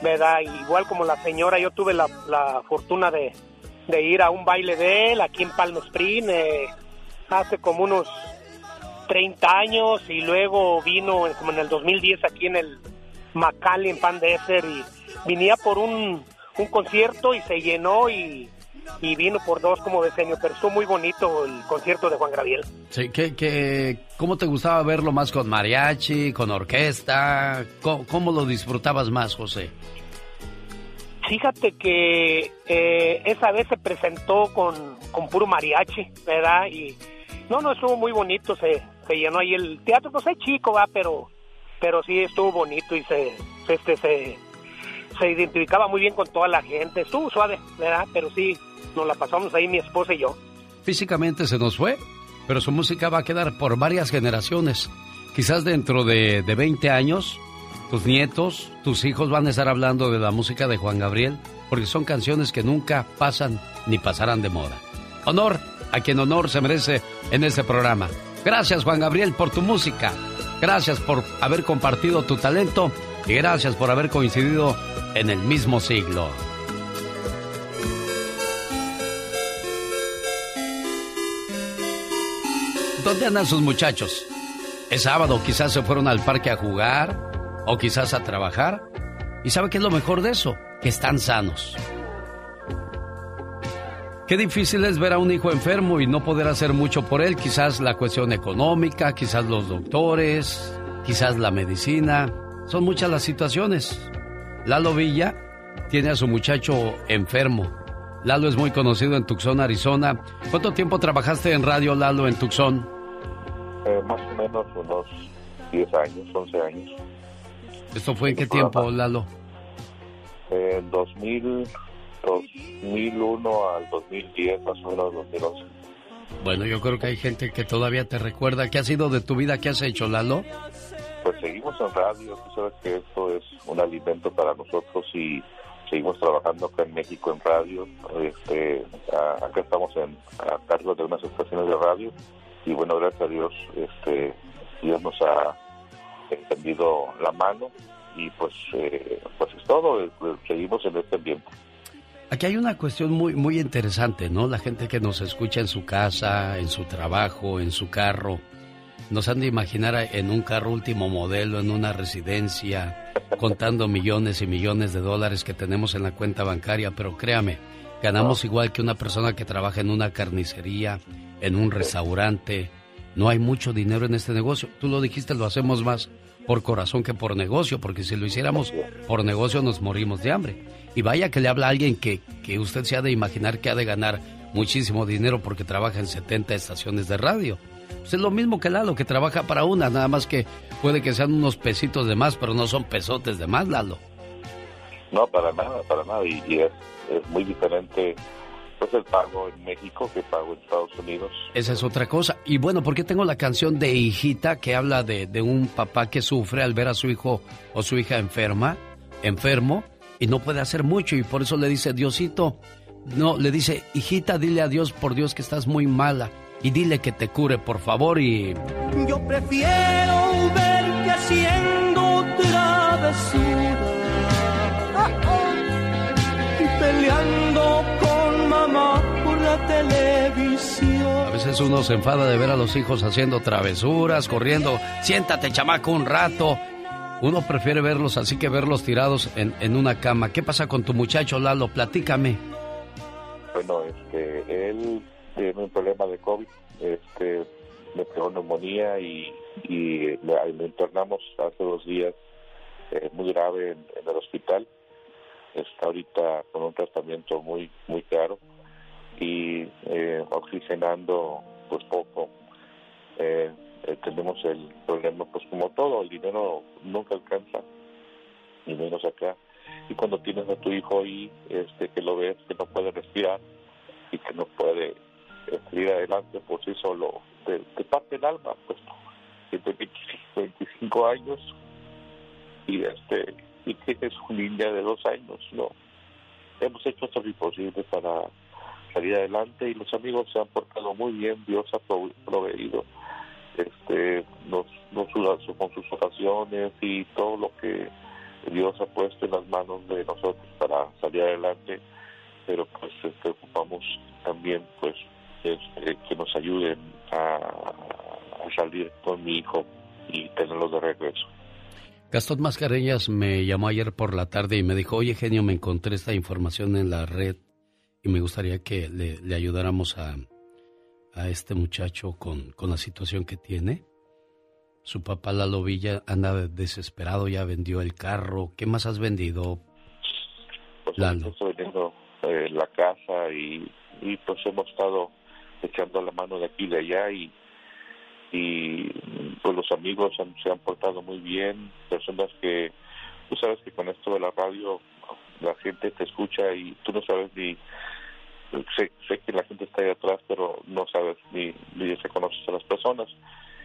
¿verdad? Igual como la señora, yo tuve la, fortuna de, ir a un baile de él aquí en Palm Springs eh, hace como unos 30 años y luego vino como en el 2010 aquí en el Macaulay en Pan Desert y venía por un, un concierto y se llenó y y vino por dos como decenio, pero estuvo muy bonito el concierto de Juan Gabriel. Sí, ¿qué, cómo te gustaba verlo más con mariachi, con orquesta? ¿Cómo, lo disfrutabas más, José? Fíjate que eh, esa vez se presentó con, con puro mariachi, ¿verdad? Y no, no, estuvo muy bonito, se, se llenó ahí el teatro, pues es chico, va, pero, pero sí estuvo bonito y se, este, se, se identificaba muy bien con toda la gente, estuvo suave, ¿verdad? Pero sí, nos la pasamos ahí mi esposa y yo. Físicamente se nos fue, pero su música va a quedar por varias generaciones. Quizás dentro de, de 20 años, tus nietos, tus hijos van a estar hablando de la música de Juan Gabriel, porque son canciones que nunca pasan ni pasarán de moda. Honor a quien honor se merece en este programa. Gracias Juan Gabriel por tu música. Gracias por haber compartido tu talento y gracias por haber coincidido en el mismo siglo. ¿Dónde andan sus muchachos? Es sábado, quizás se fueron al parque a jugar o quizás a trabajar. ¿Y sabe qué es lo mejor de eso? Que están sanos. Qué difícil es ver a un hijo enfermo y no poder hacer mucho por él. Quizás la cuestión económica, quizás los doctores, quizás la medicina. Son muchas las situaciones. Lalo Villa tiene a su muchacho enfermo. Lalo es muy conocido en Tucson, Arizona. ¿Cuánto tiempo trabajaste en radio, Lalo, en Tucson? Eh, más o menos unos 10 años, 11 años. ¿Esto fue en qué tiempo, Lalo? En 2000, 2001 al 2010, más o menos 2011. Bueno, yo creo que hay gente que todavía te recuerda. ¿Qué ha sido de tu vida? ¿Qué has hecho, Lalo? Pues seguimos en radio. Tú sabes que esto es un alimento para nosotros y seguimos trabajando acá en México en radio. Este, acá estamos en, a cargo de unas estaciones de radio y bueno, gracias a Dios, este, Dios nos ha extendido la mano y pues, eh, pues es todo, seguimos en este ambiente. Aquí hay una cuestión muy, muy interesante, ¿no? La gente que nos escucha en su casa, en su trabajo, en su carro, nos han de imaginar en un carro último modelo, en una residencia, contando millones y millones de dólares que tenemos en la cuenta bancaria, pero créame, ganamos igual que una persona que trabaja en una carnicería, en un restaurante. No hay mucho dinero en este negocio. Tú lo dijiste, lo hacemos más por corazón que por negocio, porque si lo hiciéramos por negocio nos morimos de hambre. Y vaya que le habla a alguien que, que usted se ha de imaginar que ha de ganar muchísimo dinero porque trabaja en 70 estaciones de radio. Pues es lo mismo que Lalo, que trabaja para una, nada más que puede que sean unos pesitos de más, pero no son pesotes de más, Lalo. No, para nada, para nada. Y, es, es, muy diferente pues el pago en México que pago en Estados Unidos. Esa es otra cosa. Y bueno, ¿por qué tengo la canción de Hijita que habla de, de un papá que sufre al ver a su hijo o su hija enferma, enfermo, y no puede hacer mucho? Y por eso le dice, Diosito, no, le dice, hijita, dile a Dios por Dios que estás muy mala y dile que te cure, por favor, y... Yo prefiero verte haciendo travesura y peleando con mamá por la televisión. A veces uno se enfada de ver a los hijos haciendo travesuras, corriendo, siéntate chamaco un rato. Uno prefiere verlos así que verlos tirados en, en una cama. ¿Qué pasa con tu muchacho Lalo? Platícame. Bueno, este, él tiene un problema de COVID, este, me pegó neumonía y, y le, internamos hace dos días eh, muy grave en, el hospital. Está ahorita con un tratamiento muy muy caro y eh, oxigenando pues poco. Eh, tenemos el problema, pues como todo, el dinero nunca alcanza, ni menos acá. Y cuando tienes a tu hijo ahí, este, que lo ves, que no puede respirar y que no puede salir adelante por sí solo, de, parte del alma, pues, de 25, años y este y que es un niña de dos años, ¿no? Hemos hecho todo lo imposible para salir adelante y los amigos se han portado muy bien, Dios ha proveído este nos, nos con sus oraciones y todo lo que Dios ha puesto en las manos de nosotros para salir adelante, pero pues este, ocupamos también pues este, que nos ayuden a, salir con mi hijo y tenerlo de regreso. Gastón Mascareñas me llamó ayer por la tarde y me dijo, oye genio, me encontré esta información en la red y me gustaría que le, ayudáramos a, a, este muchacho con, con, la situación que tiene. Su papá Lalo Villa anda desesperado, ya vendió el carro. ¿Qué más has vendido? Pues estoy vendiendo eh, la casa y, y pues hemos estado echando la mano de aquí y de allá y y pues los amigos se han portado muy bien, personas que tú sabes que con esto de la radio la gente te escucha y tú no sabes ni sé, sé que la gente está ahí atrás pero no sabes ni, ni se conoces a las personas.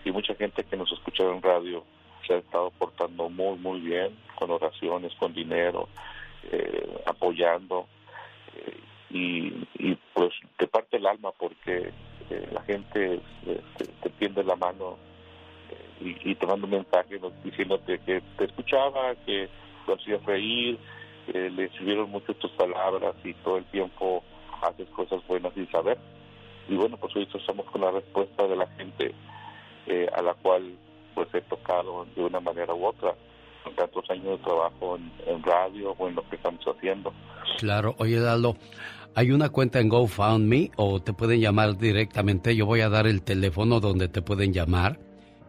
Y mucha gente que nos escucha en radio se ha estado portando muy muy bien con oraciones con dinero eh, apoyando eh, y, y pues te parte el alma porque eh, la gente este, te tiende la mano eh, y, te manda un mensaje diciéndote que te escuchaba, que lo hacía reír, que le sirvieron mucho tus palabras y todo el tiempo haces cosas buenas sin saber. Y bueno, pues hoy estamos con la respuesta de la gente eh, a la cual pues he tocado de una manera u otra tantos años de trabajo en, radio o en lo que estamos haciendo. Claro, oye Dalo, hay una cuenta en GoFundMe o te pueden llamar directamente. Yo voy a dar el teléfono donde te pueden llamar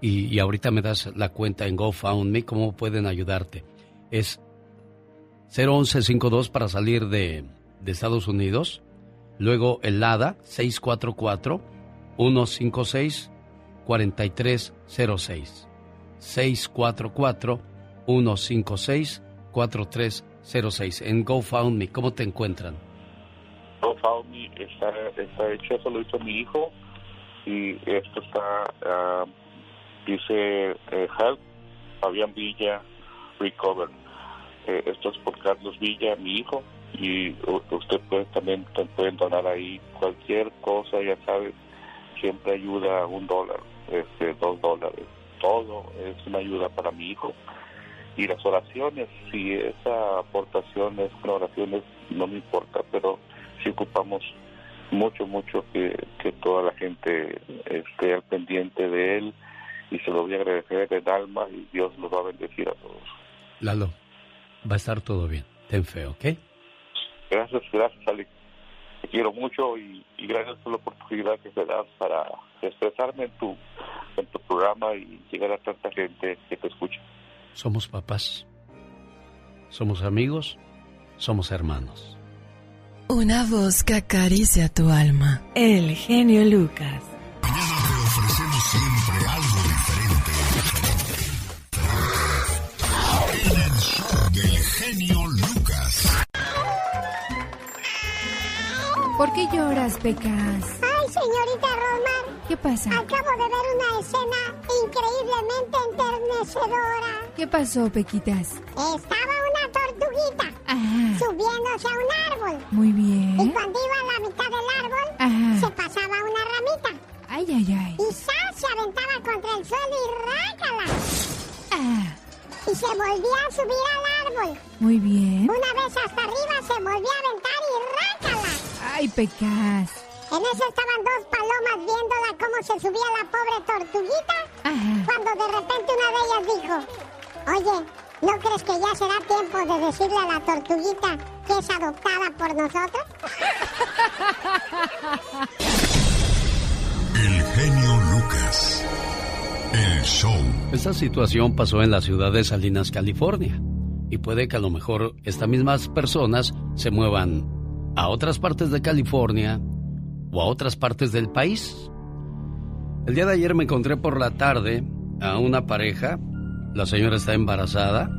y, ahorita me das la cuenta en GoFundMe. ¿Cómo pueden ayudarte? Es 01152 para salir de, de Estados Unidos. Luego el LADA 644 156 4306. 644 156 4306 en GoFundMe. ¿Cómo te encuentran? GoFundMe está, está hecho, eso lo hizo mi hijo y esto está, ah, dice eh, Help, Fabián Villa, Recover. Eh, esto es por Carlos Villa, mi hijo, y usted puede también pueden donar ahí cualquier cosa, ya sabes, siempre ayuda un dólar, este, dos dólares, todo es una ayuda para mi hijo y las oraciones, si esa aportación es con oraciones, no me importa, pero si ocupamos mucho, mucho que, que toda la gente esté al pendiente de él y se lo voy a agradecer en alma y Dios nos va a bendecir a todos. Lalo, va a estar todo bien. Ten fe, ¿ok? Gracias, gracias, Alex. Te quiero mucho y, y gracias por la oportunidad que me das para expresarme en tu, en tu programa y llegar a tanta gente que te escucha. Somos papás, somos amigos, somos hermanos. Una voz que acaricia tu alma. El genio Lucas. Te ofrecemos siempre algo diferente. En el show del genio Lucas. ¿Por qué lloras, Pecas? Ay, señorita Rosmar. ¿Qué pasa? Acabo de ver una escena increíblemente enternecedora. ¿Qué pasó, Pequitas? Estaba una tortuguita Ajá. subiéndose a un árbol. Muy bien. Y cuando iba a la mitad del árbol, Ajá. se pasaba una ramita. Ay, ay, ay. Y ¡zas! se aventaba contra el suelo y rácala. Ah, Y se volvía a subir al árbol. muy bien. Una vez hasta arriba se volvía a aventar y rácala. Ay, Pecas. En eso estaban dos palomas viéndola cómo se subía la pobre tortuguita. Ajá. Cuando de repente una de ellas dijo, oye, ¿no crees que ya será tiempo de decirle a la tortuguita que es adoptada por nosotros? El genio Lucas. El show. Esta situación pasó en la ciudad de Salinas, California. Y puede que a lo mejor estas mismas personas se muevan a otras partes de California o a otras partes del país. El día de ayer me encontré por la tarde a una pareja. La señora está embarazada.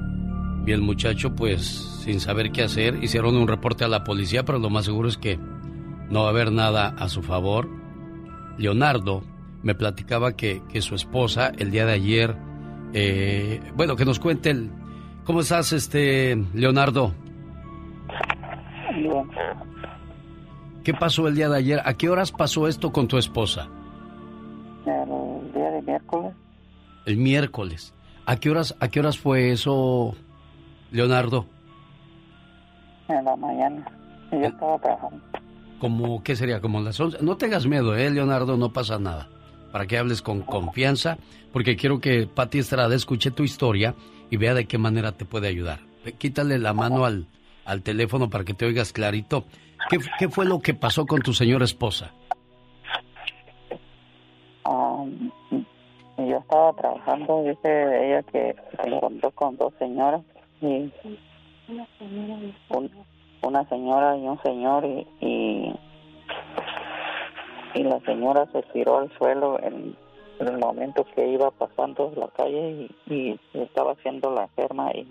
Y el muchacho, pues, sin saber qué hacer, hicieron un reporte a la policía, pero lo más seguro es que no va a haber nada a su favor. Leonardo me platicaba que, que su esposa el día de ayer, eh, bueno, que nos cuente el... ¿Cómo estás, este, Leonardo? ¿Qué pasó el día de ayer? ¿A qué horas pasó esto con tu esposa? El día de miércoles, El miércoles. ¿A qué horas, a qué horas fue eso, Leonardo? en la mañana, y yo estaba trabajando. Como, ¿qué sería? Como las 11. No tengas miedo, ¿eh, Leonardo? No pasa nada. Para que hables con confianza, porque quiero que Pati Estrada escuche tu historia y vea de qué manera te puede ayudar. Quítale la mano al, al teléfono para que te oigas clarito. ¿Qué, qué fue lo que pasó con tu señora esposa? Um, yo estaba trabajando, dice ella que se encontró con dos señoras, y un- una señora y un señor, y, y, y la señora se tiró al suelo en, en el momento que iba pasando la calle y, y estaba haciendo la enferma, y,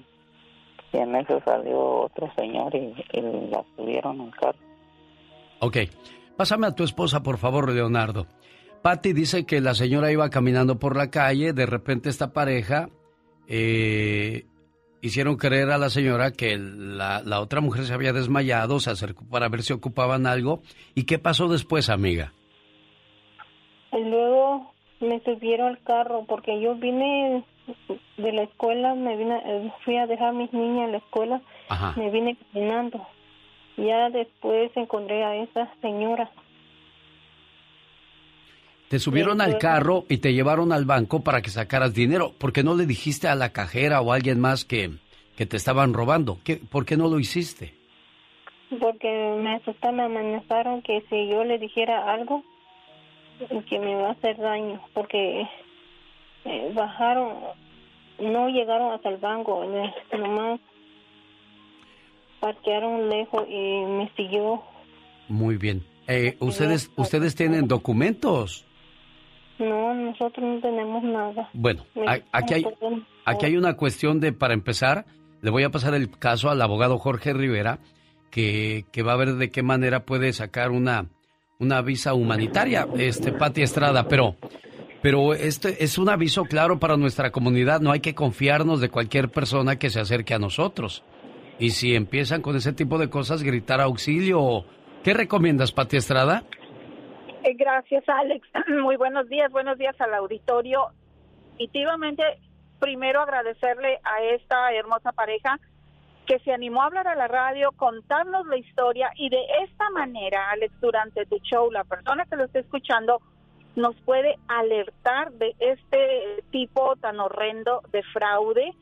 y en eso salió otro señor y, y la subieron al carro. Ok. Pásame a tu esposa, por favor, Leonardo. Patty dice que la señora iba caminando por la calle, de repente esta pareja eh, hicieron creer a la señora que la, la otra mujer se había desmayado, se acercó para ver si ocupaban algo. ¿Y qué pasó después, amiga? Y luego me subieron al carro porque yo vine de la escuela, me vine, eh, fui a dejar a mis niñas en la escuela, Ajá. me vine caminando. Ya después encontré a esa señora. Te subieron al carro y te llevaron al banco para que sacaras dinero. ¿Por qué no le dijiste a la cajera o a alguien más que, que te estaban robando? ¿Qué, ¿Por qué no lo hiciste? Porque me asustaron, me amenazaron que si yo le dijera algo, que me iba a hacer daño. Porque eh, bajaron, no llegaron hasta el banco, nomás parquearon lejos y me siguió. Muy bien. Eh, ¿ustedes, ¿Ustedes tienen documentos? No, nosotros no tenemos nada. Bueno, aquí hay, aquí hay una cuestión de, para empezar, le voy a pasar el caso al abogado Jorge Rivera, que, que va a ver de qué manera puede sacar una, una visa humanitaria, este Pati Estrada, pero, pero este es un aviso claro para nuestra comunidad, no hay que confiarnos de cualquier persona que se acerque a nosotros. Y si empiezan con ese tipo de cosas, gritar auxilio, ¿qué recomiendas, Pati Estrada? Eh, Gracias, Alex. Muy buenos días, buenos días al auditorio. Efectivamente, primero agradecerle a esta hermosa pareja que se animó a hablar a la radio, contarnos la historia y de esta manera, Alex, durante tu show, la persona que lo esté escuchando nos puede alertar de este tipo tan horrendo de fraude.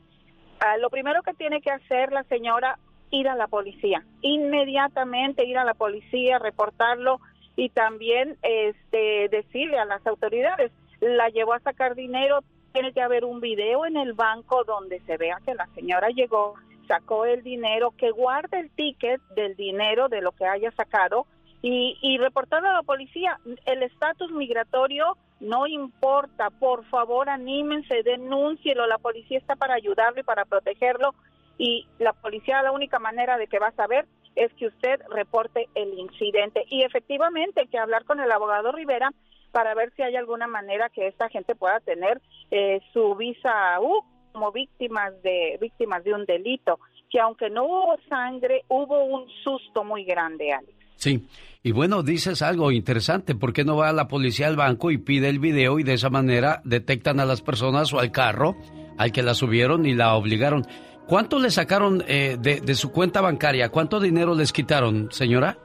Ah, lo primero que tiene que hacer la señora, ir a la policía, inmediatamente ir a la policía, reportarlo y también este decirle a las autoridades, la llevó a sacar dinero, tiene que haber un video en el banco donde se vea que la señora llegó, sacó el dinero, que guarde el ticket del dinero de lo que haya sacado y, y reportarlo a la policía. El estatus migratorio no importa, por favor anímense, denúncielo, la policía está para ayudarlo y para protegerlo. Y la policía la única manera de que va a saber es que usted reporte el incidente. Y efectivamente hay que hablar con el abogado Rivera para ver si hay alguna manera que esta gente pueda tener eh, su visa U como víctimas de víctimas de un delito, que aunque no hubo sangre, hubo un susto muy grande, Alex. Sí, y bueno, dices algo interesante, ¿por qué no va la policía al banco y pide el video y de esa manera detectan a las personas o al carro al que la subieron y la obligaron? ¿Cuánto le sacaron eh, de, de su cuenta bancaria? ¿Cuánto dinero les quitaron, señora?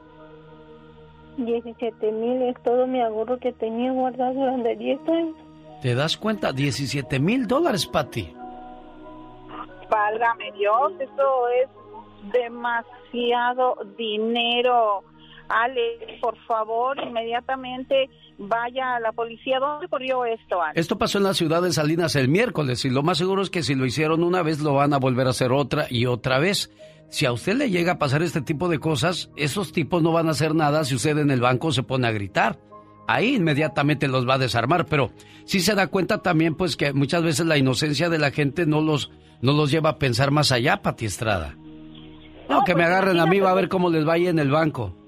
17 mil es todo mi ahorro que tenía guardado durante 10 años. ¿Te das cuenta? 17 mil dólares, Pati. Válgame Dios, eso es demasiado dinero. Ale, por favor, inmediatamente vaya a la policía. ¿Dónde ocurrió esto, Ale? Esto pasó en la ciudad de Salinas el miércoles y lo más seguro es que si lo hicieron una vez lo van a volver a hacer otra y otra vez. Si a usted le llega a pasar este tipo de cosas, esos tipos no van a hacer nada si usted en el banco se pone a gritar. Ahí inmediatamente los va a desarmar, pero sí se da cuenta también pues que muchas veces la inocencia de la gente no los, no los lleva a pensar más allá, Pati Estrada. No, que me pues agarren a mí, va a ver cómo les vaya en el banco.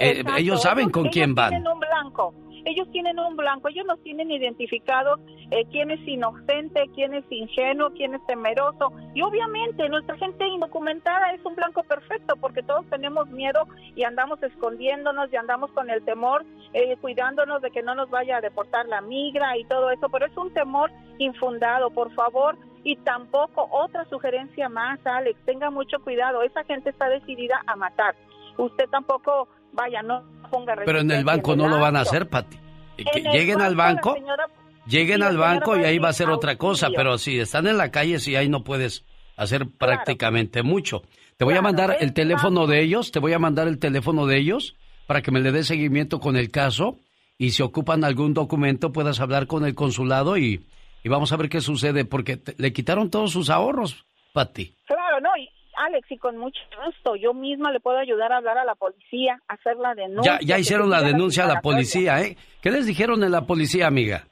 Eh, ellos saben con ellos quién van. Tienen un blanco. Ellos tienen un blanco. Ellos nos tienen identificados eh, quién es inocente, quién es ingenuo, quién es temeroso. Y obviamente nuestra gente indocumentada es un blanco perfecto porque todos tenemos miedo y andamos escondiéndonos y andamos con el temor, eh, cuidándonos de que no nos vaya a deportar la migra y todo eso. Pero es un temor infundado, por favor. Y tampoco otra sugerencia más, Alex, tenga mucho cuidado. Esa gente está decidida a matar. Usted tampoco, vaya, no ponga Pero en el banco no lo van a hacer, Pati. Que el lleguen al banco, señora- lleguen al banco y ahí va a ser otra cosa, pero si están en la calle, sí, ahí no puedes hacer prácticamente mucho. Te voy a mandar el teléfono de ellos, te voy a mandar el teléfono de ellos para que me le dé seguimiento con el caso y si ocupan algún documento puedas hablar con el consulado y, y vamos a ver qué sucede porque te- le quitaron todos sus ahorros, Pati. Claro, no, y Alex, y con mucho gusto, yo misma le puedo ayudar a hablar a la policía, a hacer la denuncia. Ya, ya hicieron la denuncia a la policía, ¿eh? ¿Qué les dijeron en la policía, amiga?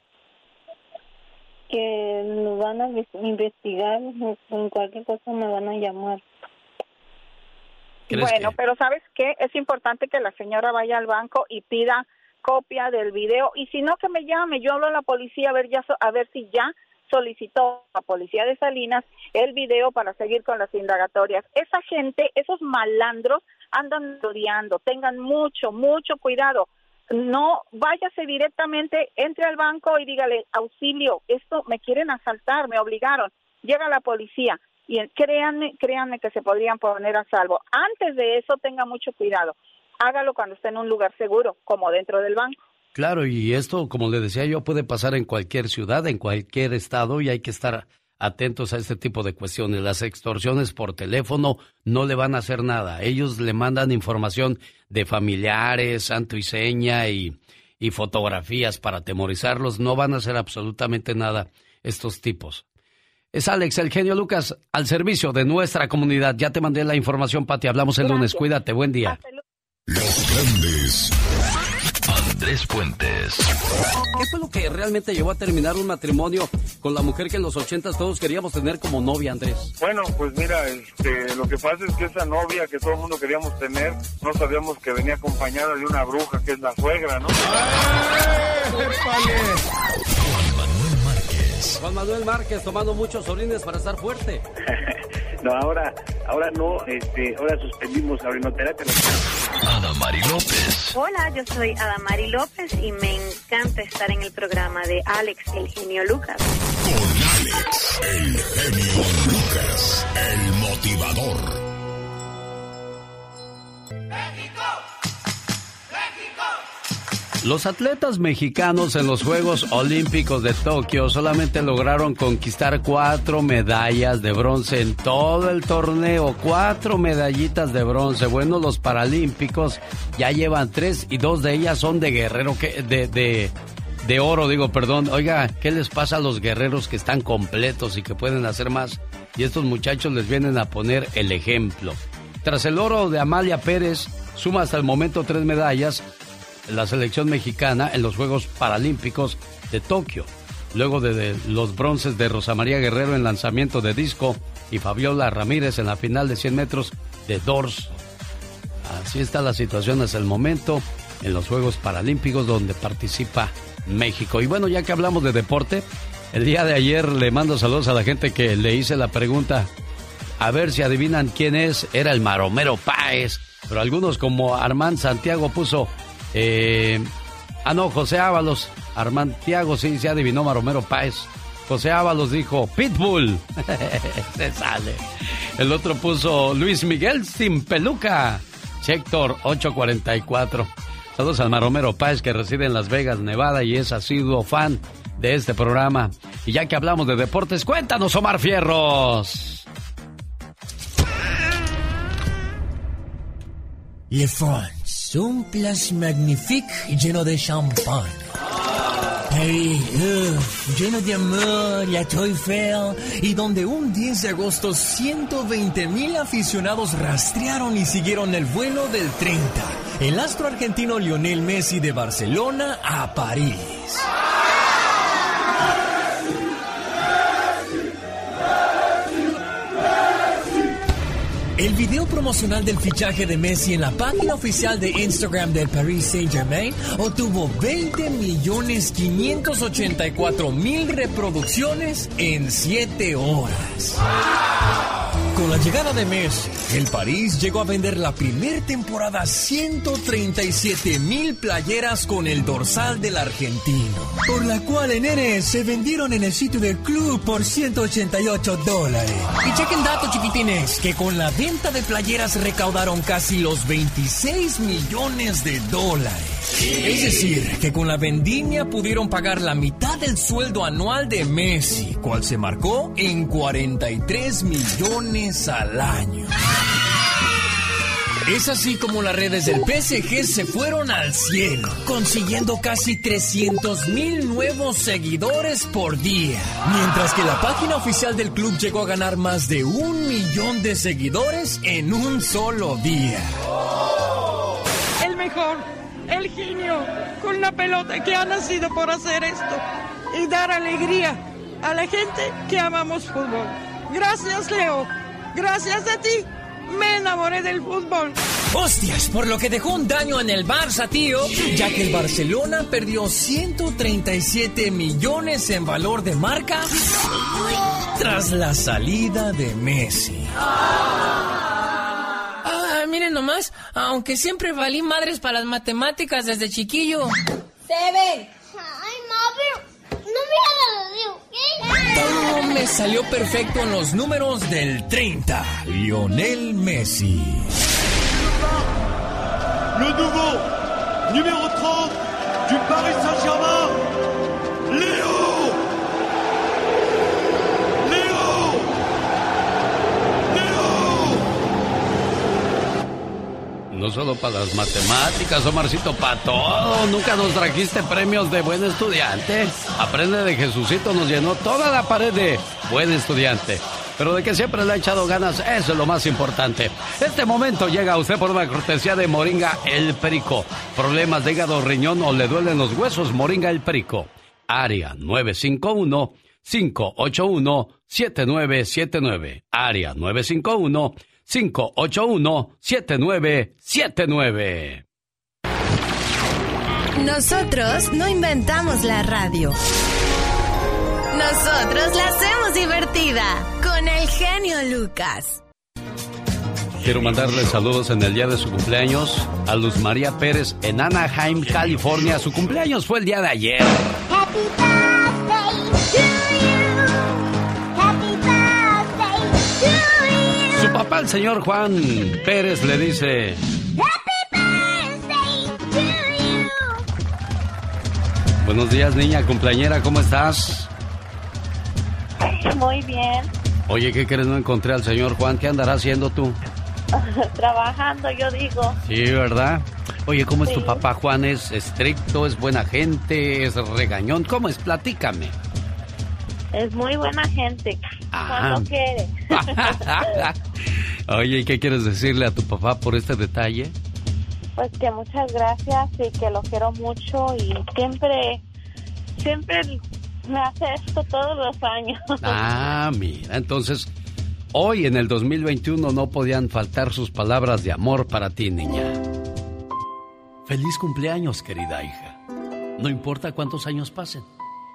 Que nos van a ves- investigar, con cualquier cosa me van a llamar. ¿Crees Bueno, pero ¿sabes qué? Es importante que la señora vaya al banco y pida copia del video y si no que me llame, yo hablo a la policía a ver ya so- a ver si ya solicitó a la policía de Salinas el video para seguir con las indagatorias. Esa gente, esos malandros andan rodeando, tengan mucho, mucho cuidado. No váyase directamente, entre al banco y dígale, auxilio, esto me quieren asaltar, me obligaron. Llega la policía y créanme, créanme que se podrían poner a salvo. Antes de eso, tenga mucho cuidado. Hágalo cuando esté en un lugar seguro, como dentro del banco. Claro, y esto, como le decía yo, puede pasar en cualquier ciudad, en cualquier estado, y hay que estar atentos a este tipo de cuestiones. Las extorsiones por teléfono no le van a hacer nada. Ellos le mandan información de familiares, santo y seña y, y fotografías para atemorizarlos. No van a hacer absolutamente nada estos tipos. Es Alex, el genio Lucas, al servicio de nuestra comunidad. Ya te mandé la información, Pati. Hablamos el lunes. Cuídate. Buen día. Los grandes. Andrés Puentes. ¿Qué fue lo que realmente llevó a terminar un matrimonio con la mujer que en los ochentas todos queríamos tener como novia, Andrés? Bueno, pues mira, este, lo que pasa es que esa novia que todo el mundo queríamos tener, no sabíamos que venía acompañada de una bruja que es la suegra, ¿no? Juan Manuel Márquez tomando muchos orines para estar fuerte. No, ahora, ahora no, este, ahora suspendimos la orinoterapia. Adamari López. Hola, yo soy Adamari López y me encanta estar en el programa de Alex, el genio Lucas. Con Alex, Alex, el genio Lucas, el motivador. Los atletas mexicanos en los Juegos Olímpicos de Tokio solamente lograron conquistar cuatro medallas de bronce en todo el torneo. Cuatro medallitas de bronce. Bueno, los paralímpicos ya llevan tres y dos de ellas son de guerrero, que, de, de, de oro, digo, perdón. Oiga, ¿qué les pasa a los guerreros que están completos y que pueden hacer más? Y estos muchachos les vienen a poner el ejemplo. Tras el oro de Amalia Pérez, suma hasta el momento tres medallas la selección mexicana en los Juegos Paralímpicos de Tokio, luego de, los bronces de Rosa María Guerrero en lanzamiento de disco y Fabiola Ramírez en la final de 100 metros de Dors. Así está la situación hasta el momento en los Juegos Paralímpicos donde participa México. Y bueno, ya que hablamos de deporte, el día de ayer le mando saludos a la gente que le hice la pregunta. A ver si adivinan quién es. Era el Maromero Páez. Pero algunos como Armand Santiago puso eh, ah, no, José Ábalos. Armantiago sí se adivinó Maromero Páez. José Ábalos dijo Pitbull. se sale. El otro puso Luis Miguel sin peluca. Sector 844. Saludos al Maromero Páez que reside en Las Vegas, Nevada y es asiduo fan de este programa. Y ya que hablamos de deportes, cuéntanos, Omar Fierros. Le France, un place magnifique lleno de champán. Hey, uh, lleno de amor, la Toy Eiffel, y donde un 10 de agosto 120 mil aficionados rastrearon y siguieron el vuelo del 30, el astro argentino Lionel Messi de Barcelona a París. El video promocional del fichaje de Messi en la página oficial de Instagram del Paris Saint Germain obtuvo 20 millones 584 mil reproducciones en 7 horas. Con la llegada de Messi, el París llegó a vender la primera temporada 137 mil playeras con el dorsal del argentino, por la cual en N se vendieron en el sitio del club por 188 dólares. Y chequen datos chiquitines, que con la venta de playeras recaudaron casi los 26 millones de dólares. Es decir, que con la vendimia pudieron pagar la mitad del sueldo anual de Messi, cual se marcó en 43 millones al año. Es así como las redes del PSG se fueron al cielo, consiguiendo casi 300 mil nuevos seguidores por día. Mientras que la página oficial del club llegó a ganar más de un millón de seguidores en un solo día. El mejor, el genio, con la pelota que ha nacido por hacer esto y dar alegría a la gente que amamos fútbol. Gracias, Leo. Gracias a ti me enamoré del fútbol. Hostias, por lo que dejó un daño en el Barça, tío, ya que el Barcelona perdió 137 millones en valor de marca tras la salida de Messi. Miren nomás, aunque siempre valí madres para las matemáticas desde chiquillo. Seven. Ay, mami, no me hagas Todo me salió perfecto en los números del 30. Lionel Messi. Le nouveau numéro 30 du Paris Saint-Germain, Léo Solo para las matemáticas, Omarcito, para todo. Nunca nos trajiste premios de buen estudiante. Aprende de Jesucito, nos llenó toda la pared de buen estudiante. Pero de que siempre le ha echado ganas, es lo más importante. Este momento llega a usted por una cortesía de Moringa El Perico. Problemas de hígado, riñón o le duelen los huesos, Moringa El Perico. Área 951 581 7979. Área 951 581-7979. Nosotros no inventamos la radio. Nosotros la hacemos divertida con el genio Lucas. Quiero mandarle saludos en el día de su cumpleaños a Luz María Pérez en Anaheim, California. Su cumpleaños fue el día de ayer. Happy papá, el señor Juan Pérez, le dice... Buenos días, niña cumpleañera, ¿cómo estás? Muy bien. Oye, ¿qué crees? No encontré al señor Juan. ¿Qué andará haciendo tú? Trabajando, yo digo. Sí, ¿verdad? Oye, ¿cómo es tu papá Juan? ¿Es estricto? ¿Es buena gente? ¿Es regañón? ¿Cómo es? Platícame. Es muy buena gente. Ah. Cuando quiere. Oye, ¿y qué quieres decirle a tu papá por este detalle? Pues que muchas gracias y que lo quiero mucho y siempre, siempre me hace esto todos los años. Ah, mira, entonces, hoy en el 2021 no podían faltar sus palabras de amor para ti, niña. Feliz cumpleaños, querida hija. No importa cuántos años pasen,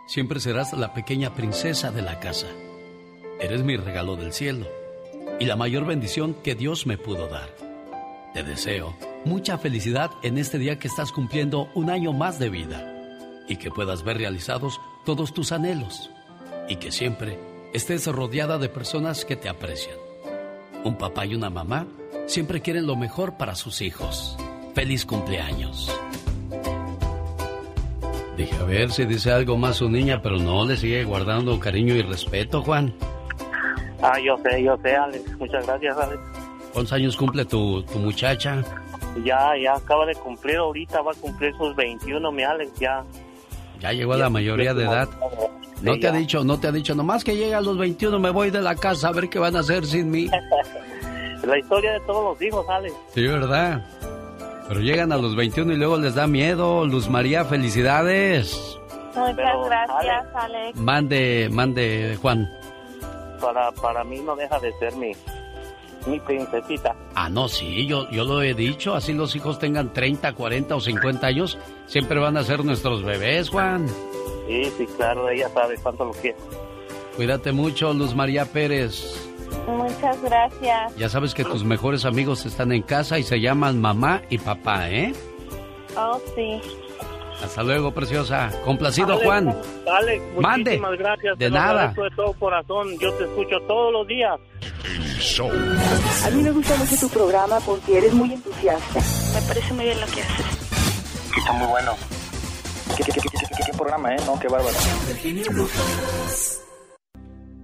siempre serás la pequeña princesa de la casa. Eres mi regalo del cielo y la mayor bendición que Dios me pudo dar. Te deseo mucha felicidad en este día que estás cumpliendo un año más de vida y que puedas ver realizados todos tus anhelos y que siempre estés rodeada de personas que te aprecian. Un papá y una mamá siempre quieren lo mejor para sus hijos. Feliz cumpleaños. Dije, a ver si dice algo más su niña, pero no le sigue guardando cariño y respeto, Juan. Ah, yo sé, yo sé, Alex. Muchas gracias, Alex. ¿Cuántos años cumple tu, tu muchacha? Ya, ya acaba de cumplir ahorita, va a cumplir sus 21, mi Alex, ya. Ya llegó a la mayoría de edad. No te ha dicho, no te ha dicho, nomás que llega a los 21 me voy de la casa a ver qué van a hacer sin mí. La historia de todos los hijos, Alex. Sí, ¿verdad? Pero llegan a los 21 y luego les da miedo. Luz María, felicidades. Muchas Pero, gracias, Alex. Mande, mande, Juan. Para, para mí no deja de ser mi, mi princesita. Ah, no, sí, yo, yo lo he dicho. Así los hijos tengan 30, 40 o 50 años, siempre van a ser nuestros bebés, Juan. Sí, sí, claro, ella sabe cuánto lo quiere. Cuídate mucho, Luz María Pérez. Muchas gracias. Ya sabes que tus mejores amigos están en casa y se llaman mamá y papá, ¿eh? Oh, sí. Hasta luego, preciosa. Complacido, Alex, Juan. Alex, Mande. muchísimas gracias. De te nada. de todo corazón. Yo te escucho todos los días. A mí me gusta mucho tu programa porque eres muy entusiasta. Me parece muy bien lo que haces. Está muy bueno. ¿Qué, qué, qué, qué- qué programa, eh? No, qué bárbaro.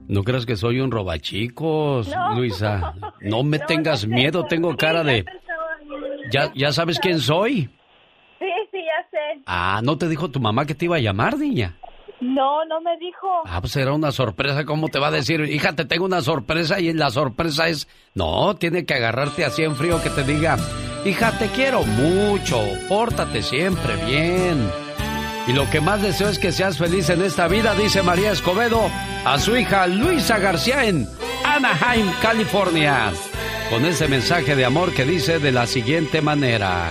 No creas que soy un robachicos, No. Luisa. No me tengas miedo, tengo cara de... ¿Ya, ¿Ya sabes quién soy? Ah, ¿no te dijo tu mamá que te iba a llamar, niña? No, no me dijo. Ah, pues era una sorpresa, ¿cómo te va a decir? Hija, te tengo una sorpresa y la sorpresa es... No, tiene que agarrarte así en frío que te diga, hija, te quiero mucho, pórtate siempre bien. Y lo que más deseo es que seas feliz en esta vida, dice María Escobedo a su hija Luisa García en Anaheim, California. Con ese mensaje de amor que dice de la siguiente manera.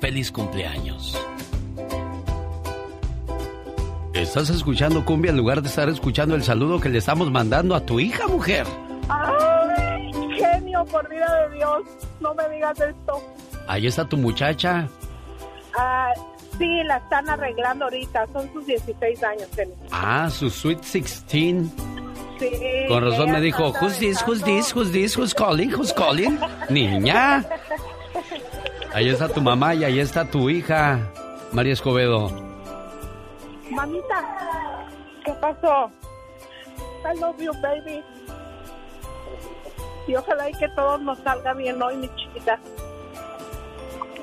Feliz cumpleaños. Estás escuchando cumbia en lugar de estar escuchando el saludo que le estamos mandando a tu hija, mujer. ¡Ay, genio, por vida de Dios! No me digas esto. Ahí está tu muchacha. Ah, sí, la están arreglando ahorita. Son sus 16 años, genio. Ah, su Sweet 16. Sí, Con razón me dijo, who's this, who's this, who's this, who's calling, who's calling? Niña. Ahí está tu mamá y ahí está tu hija, María Escobedo. Mamita, ¿qué pasó? I love you, baby. Y ojalá y que todo nos salga bien hoy, mi chiquita.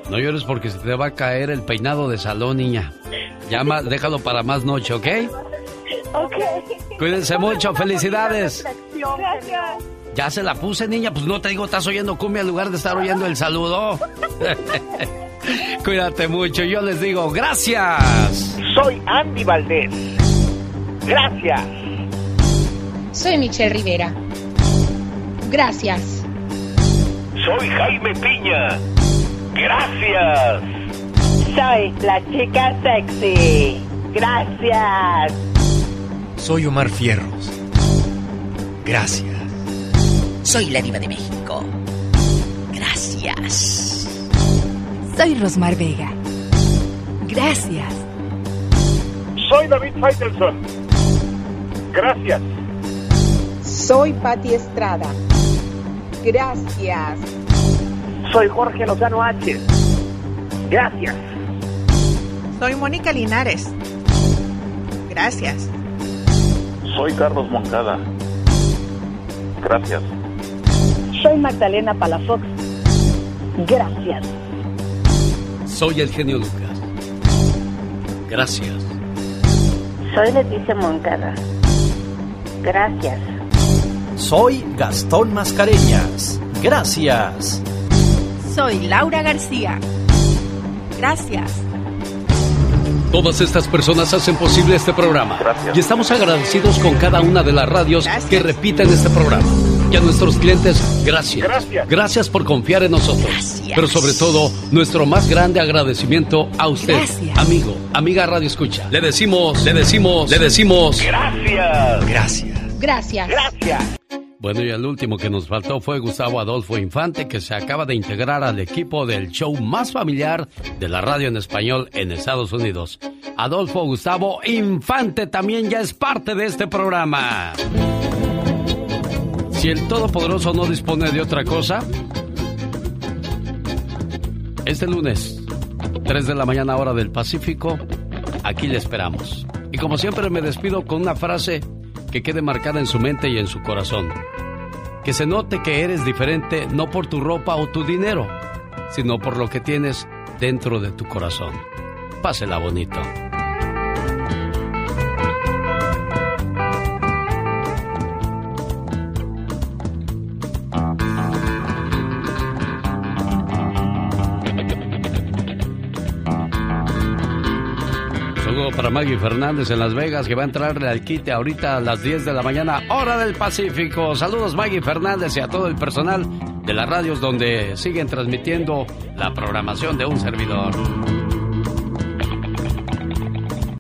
No llores porque se te va a caer el peinado de salón, niña. Llama, déjalo para más noche, ¿ok? Ok. Cuídense mucho, felicidades. Gracias. Ya se la puse, niña, pues no te digo, estás oyendo cumbia en lugar de estar oyendo el saludo. Cuídate mucho, yo les digo, gracias. Soy Andy Valdés. Gracias. Soy Michelle Rivera. Gracias. Soy Jaime Piña. Gracias. Soy la chica sexy. Gracias. Soy Omar Fierros. Gracias. Soy la diva de México. Gracias. Soy Rosmar Vega. Gracias. Soy David Faitelson. Gracias. Soy Patti Estrada. Gracias. Soy Jorge Lozano H. Gracias. Soy Mónica Linares. Gracias. Soy Carlos Moncada. Gracias. Soy Magdalena Palafox. Gracias. Soy el genio Lucas. Gracias. Soy Leticia Moncada. Gracias. Soy Gastón Mascareñas. Gracias. Soy Laura García. Gracias. Todas estas personas hacen posible este programa. Y estamos agradecidos con cada una de las radios que repiten este programa. Y a nuestros clientes, gracias. Gracias. Gracias por confiar en nosotros. Pero sobre todo, nuestro más grande agradecimiento a usted, Gracias. amigo, amiga Radio Escucha. Le decimos, le decimos, le decimos. Gracias. Gracias. Gracias. Gracias. Bueno, y el último que nos faltó fue Gustavo Adolfo Infante, que se acaba de integrar al equipo del show más familiar de la radio en español en Estados Unidos. Adolfo Gustavo Infante también ya es parte de este programa. Si el Todopoderoso no dispone de otra cosa, este lunes, 3 de la mañana hora del Pacífico, aquí le esperamos. Y como siempre me despido con una frase que quede marcada en su mente y en su corazón. Que se note que eres diferente no por tu ropa o tu dinero, sino por lo que tienes dentro de tu corazón. Pásela bonito. Para Maggie Fernández en Las Vegas que va a entrarle al quite ahorita a las 10 de la mañana, hora del Pacífico. Saludos Maggie Fernández y a todo el personal de las radios donde siguen transmitiendo la programación de un servidor.